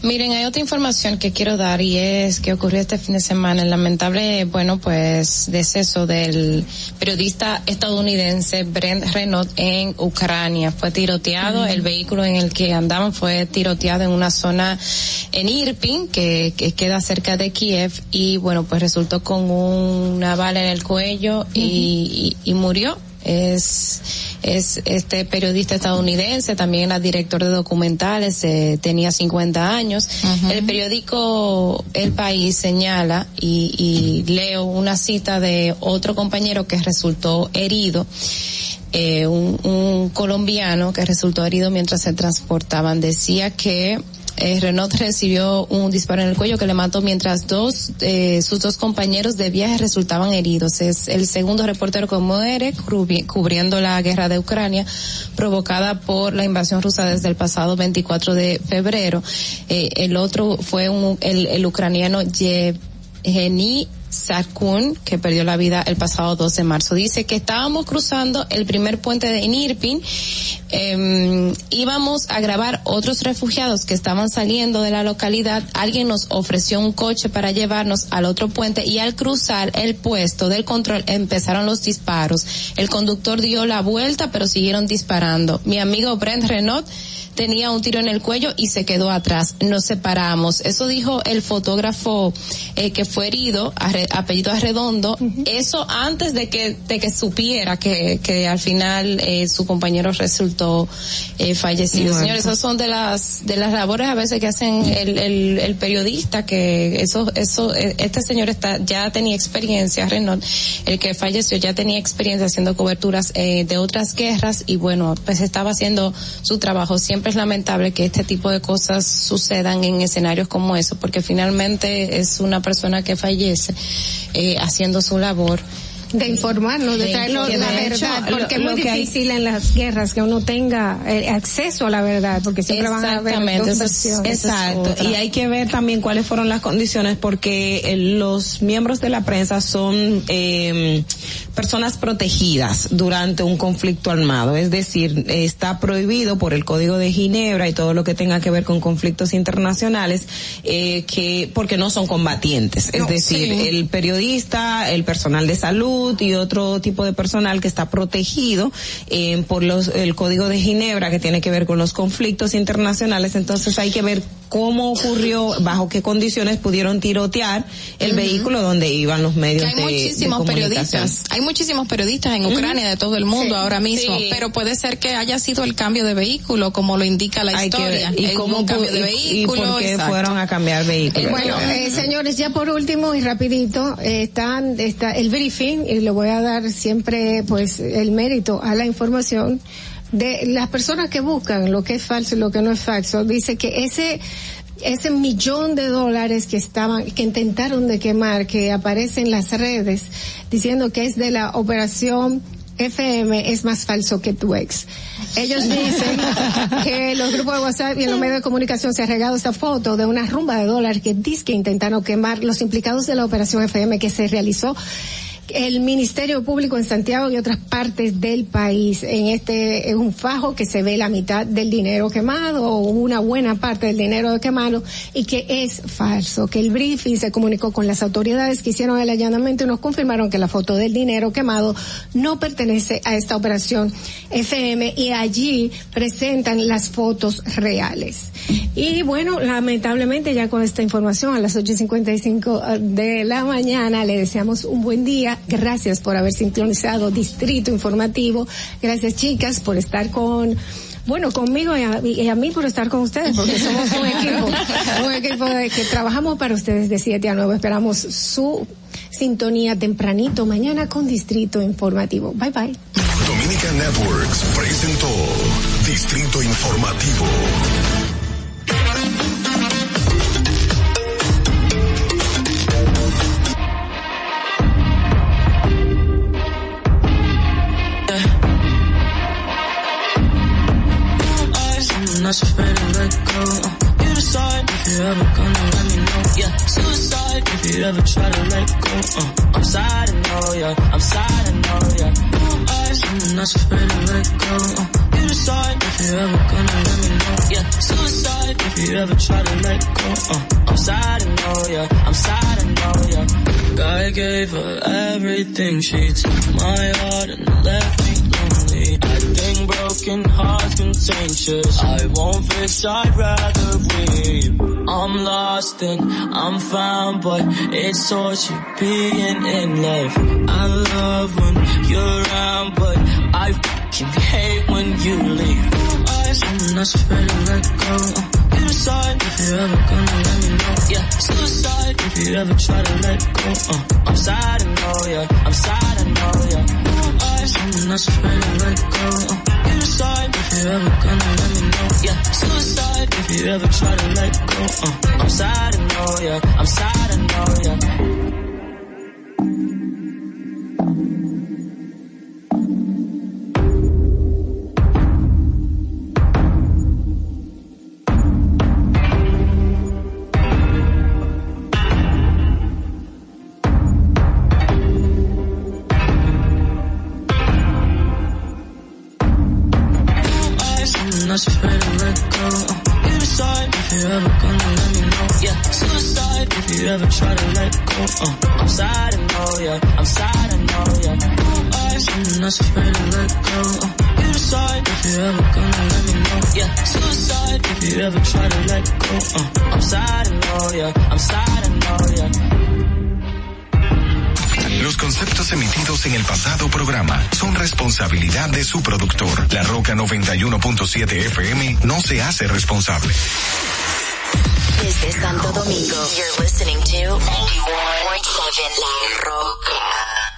Miren, hay otra información que quiero dar y es que ocurrió este fin de semana el lamentable, bueno, pues deceso del periodista estadounidense Brent Renault en Ucrania. Fue tiroteado, el vehículo en el que andaban fue tiroteado en una zona en Irpin, que, que queda cerca de Kiev, y bueno, pues resultó con una bala en el cuello y, y, y murió. Es es este periodista estadounidense, también era director de documentales, eh, tenía 50 años. El periódico El País señala y, y leo una cita de otro compañero que resultó herido. Eh, un, un colombiano que resultó herido mientras se transportaban decía que eh, Renault recibió un disparo en el cuello que le mató mientras dos, eh, sus dos compañeros de viaje resultaban heridos. Es el segundo reportero que muere cubriendo la guerra de Ucrania provocada por la invasión rusa desde el pasado 24 de febrero. Eh, el otro fue un, el, el ucraniano Yevgeny Sarkun, que perdió la vida el pasado 12 de marzo. Dice que estábamos cruzando el primer puente de Inirpin, eh, íbamos a grabar otros refugiados que estaban saliendo de la localidad. Alguien nos ofreció un coche para llevarnos al otro puente y al cruzar el puesto del control empezaron los disparos. El conductor dio la vuelta, pero siguieron disparando. Mi amigo Brent Renault tenía un tiro en el cuello y se quedó atrás. Nos separamos. Eso dijo el fotógrafo eh, que fue herido, arre, apellido Arredondo. Uh -huh. Eso antes de que de que supiera que, que al final eh, su compañero resultó eh, fallecido. Bueno. Señores, esas son de las de las labores a veces que hacen el, el, el periodista que eso eso este señor está ya tenía experiencia Renault, el que falleció ya tenía experiencia haciendo coberturas eh, de otras guerras y bueno pues estaba haciendo su trabajo siempre es lamentable que este tipo de cosas sucedan en escenarios como eso, porque finalmente es una persona que fallece eh, haciendo su labor. De informarnos, de, de traernos la verdad, porque lo, es muy difícil hay... en las guerras que uno tenga eh, acceso a la verdad, porque siempre van a haber dos versiones. Exacto, y hay que ver también cuáles fueron las condiciones, porque eh, los miembros de la prensa son eh, personas protegidas durante un conflicto armado, es decir, está prohibido por el Código de Ginebra y todo lo que tenga que ver con conflictos internacionales, eh, que porque no son combatientes, es no, decir, sí. el periodista, el personal de salud y otro tipo de personal que está protegido eh, por los, el Código de Ginebra que tiene que ver con los conflictos internacionales. Entonces hay que ver cómo ocurrió, bajo qué condiciones pudieron tirotear el uh -huh. vehículo donde iban los medios que hay de, muchísimos de periodistas, hay muchísimos periodistas en Ucrania uh -huh. de todo el mundo sí, ahora mismo, sí. pero puede ser que haya sido el cambio de vehículo como lo indica la hay historia. Que, y cómo cambio de vehículo, y por qué exacto. fueron a cambiar vehículo. Eh, bueno, eh, señores, ya por último y rapidito, eh, están está el briefing y le voy a dar siempre pues el mérito a la información de las personas que buscan lo que es falso y lo que no es falso, dice que ese ese millón de dólares que estaban, que intentaron de quemar, que aparece en las redes, diciendo que es de la operación FM es más falso que tu ex. Ellos dicen que los grupos de WhatsApp y en los medios de comunicación se ha regado esta foto de una rumba de dólares que dice que intentaron quemar los implicados de la operación FM que se realizó el Ministerio Público en Santiago y otras partes del país. En este, es un fajo que se ve la mitad del dinero quemado o una buena parte del dinero quemado y que es falso. Que el briefing se comunicó con las autoridades que hicieron el allanamiento y nos confirmaron que la foto del dinero quemado no pertenece a esta operación FM y allí presentan las fotos reales. Y bueno, lamentablemente ya con esta información a las 8.55 de la mañana le deseamos un buen día Gracias por haber sintonizado Distrito Informativo. Gracias chicas por estar con bueno, conmigo y a, y a, mí por estar con ustedes, porque somos un equipo, un equipo de, que trabajamos para ustedes de 7 a 9. Esperamos su sintonía tempranito mañana con Distrito Informativo. Bye bye. Dominica Networks presentó Distrito Informativo. Not afraid to let go. Uh, you decide if you're ever gonna let me know. Yeah, suicide if you ever try to let go. Uh, I'm sad, I know, yeah. I'm sad, I know, yeah. I'm not afraid to let go. Uh, you decide if you're ever gonna let me know. Yeah. Suicide if you ever try to let go. Uh, I'm sad, I know, yeah. I'm sad, I know, yeah. I gave her everything. She took my heart and left me I think broken hearts contagious. I won't fix, I'd rather weep. I'm lost and I'm found, but it's torture being in love. I love when you're around, but I fucking hate when you leave. Eyes I'm not afraid to let go. You decide if you're ever gonna let me know. Yeah, suicide if you ever try to let go. Uh, I'm sad, I know, yeah. I'm sad, I know, yeah. Not afraid to let go. Uh, you decide if you're ever gonna let me know. Yeah, suicide if you ever try to let go. Uh, I'm sad, I know, yeah. I'm sad, I know, yeah. I'm afraid to let go. Uh, you decide if you're ever gonna let me know. Yeah, suicide if you ever try to let go. Uh, I'm sad, I know, yeah. I'm sad, I know, yeah. I'm not afraid to let go. Uh, you decide if you're ever gonna let me know. Yeah, suicide if you ever try to let go. Uh, I'm sad, I know, yeah. I'm sad, I know, yeah. Los conceptos emitidos en el pasado programa son responsabilidad de su productor. La Roca 91.7 FM no se hace responsable. Desde Santo Domingo, you're listening to 91.7 La Roca.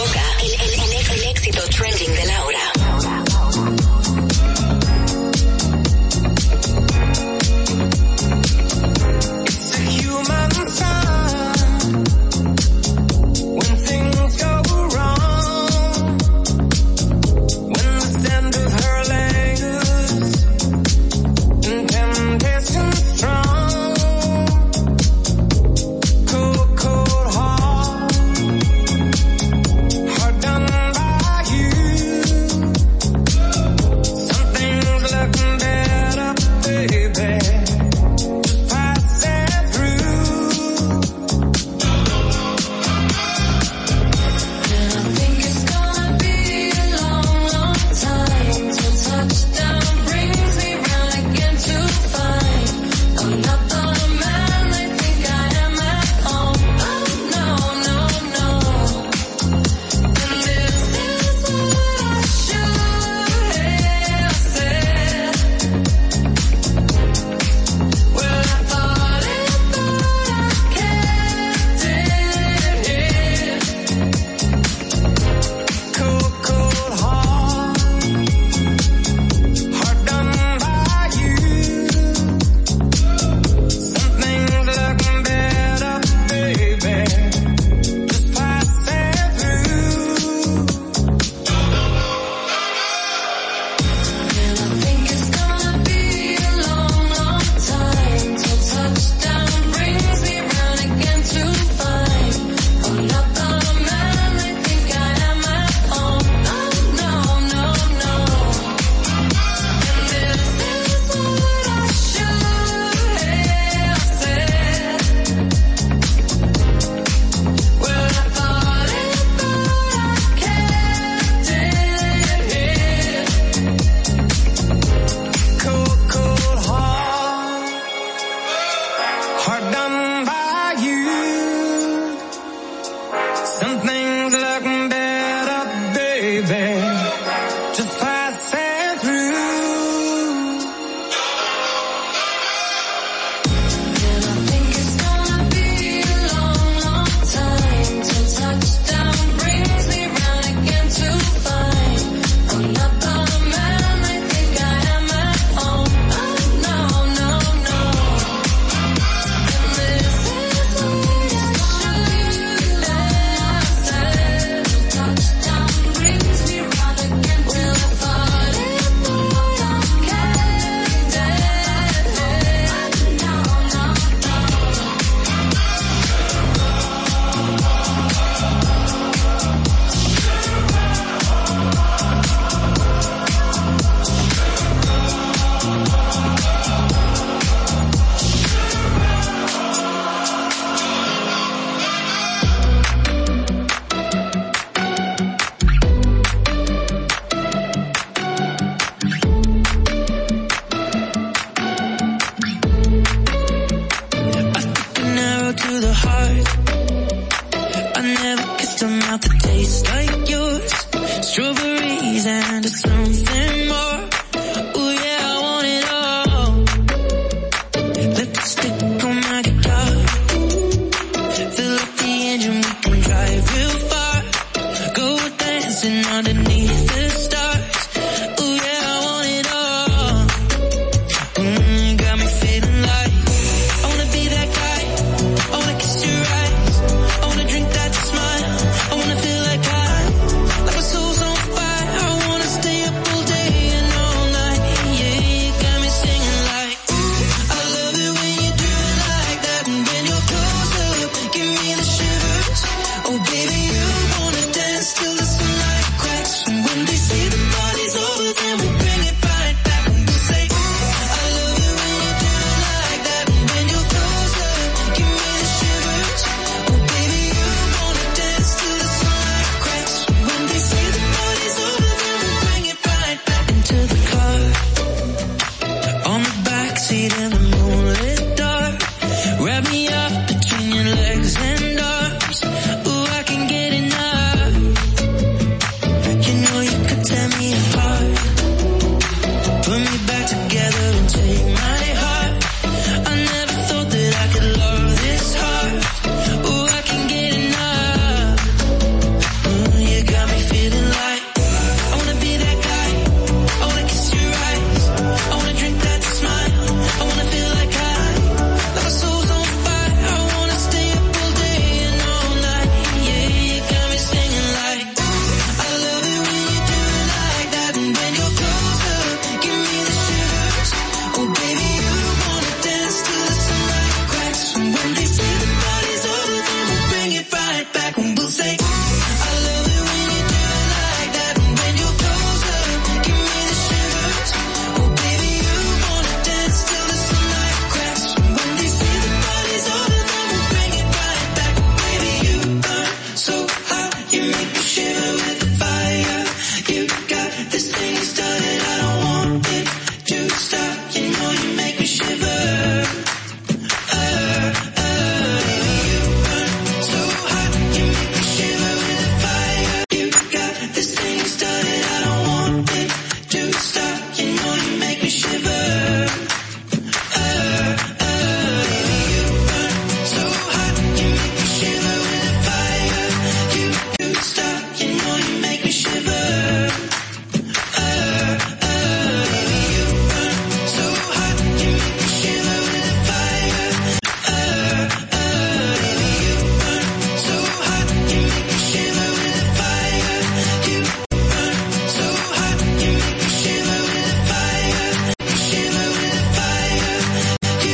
Roca, el, el- el- el éxito trending de Laura.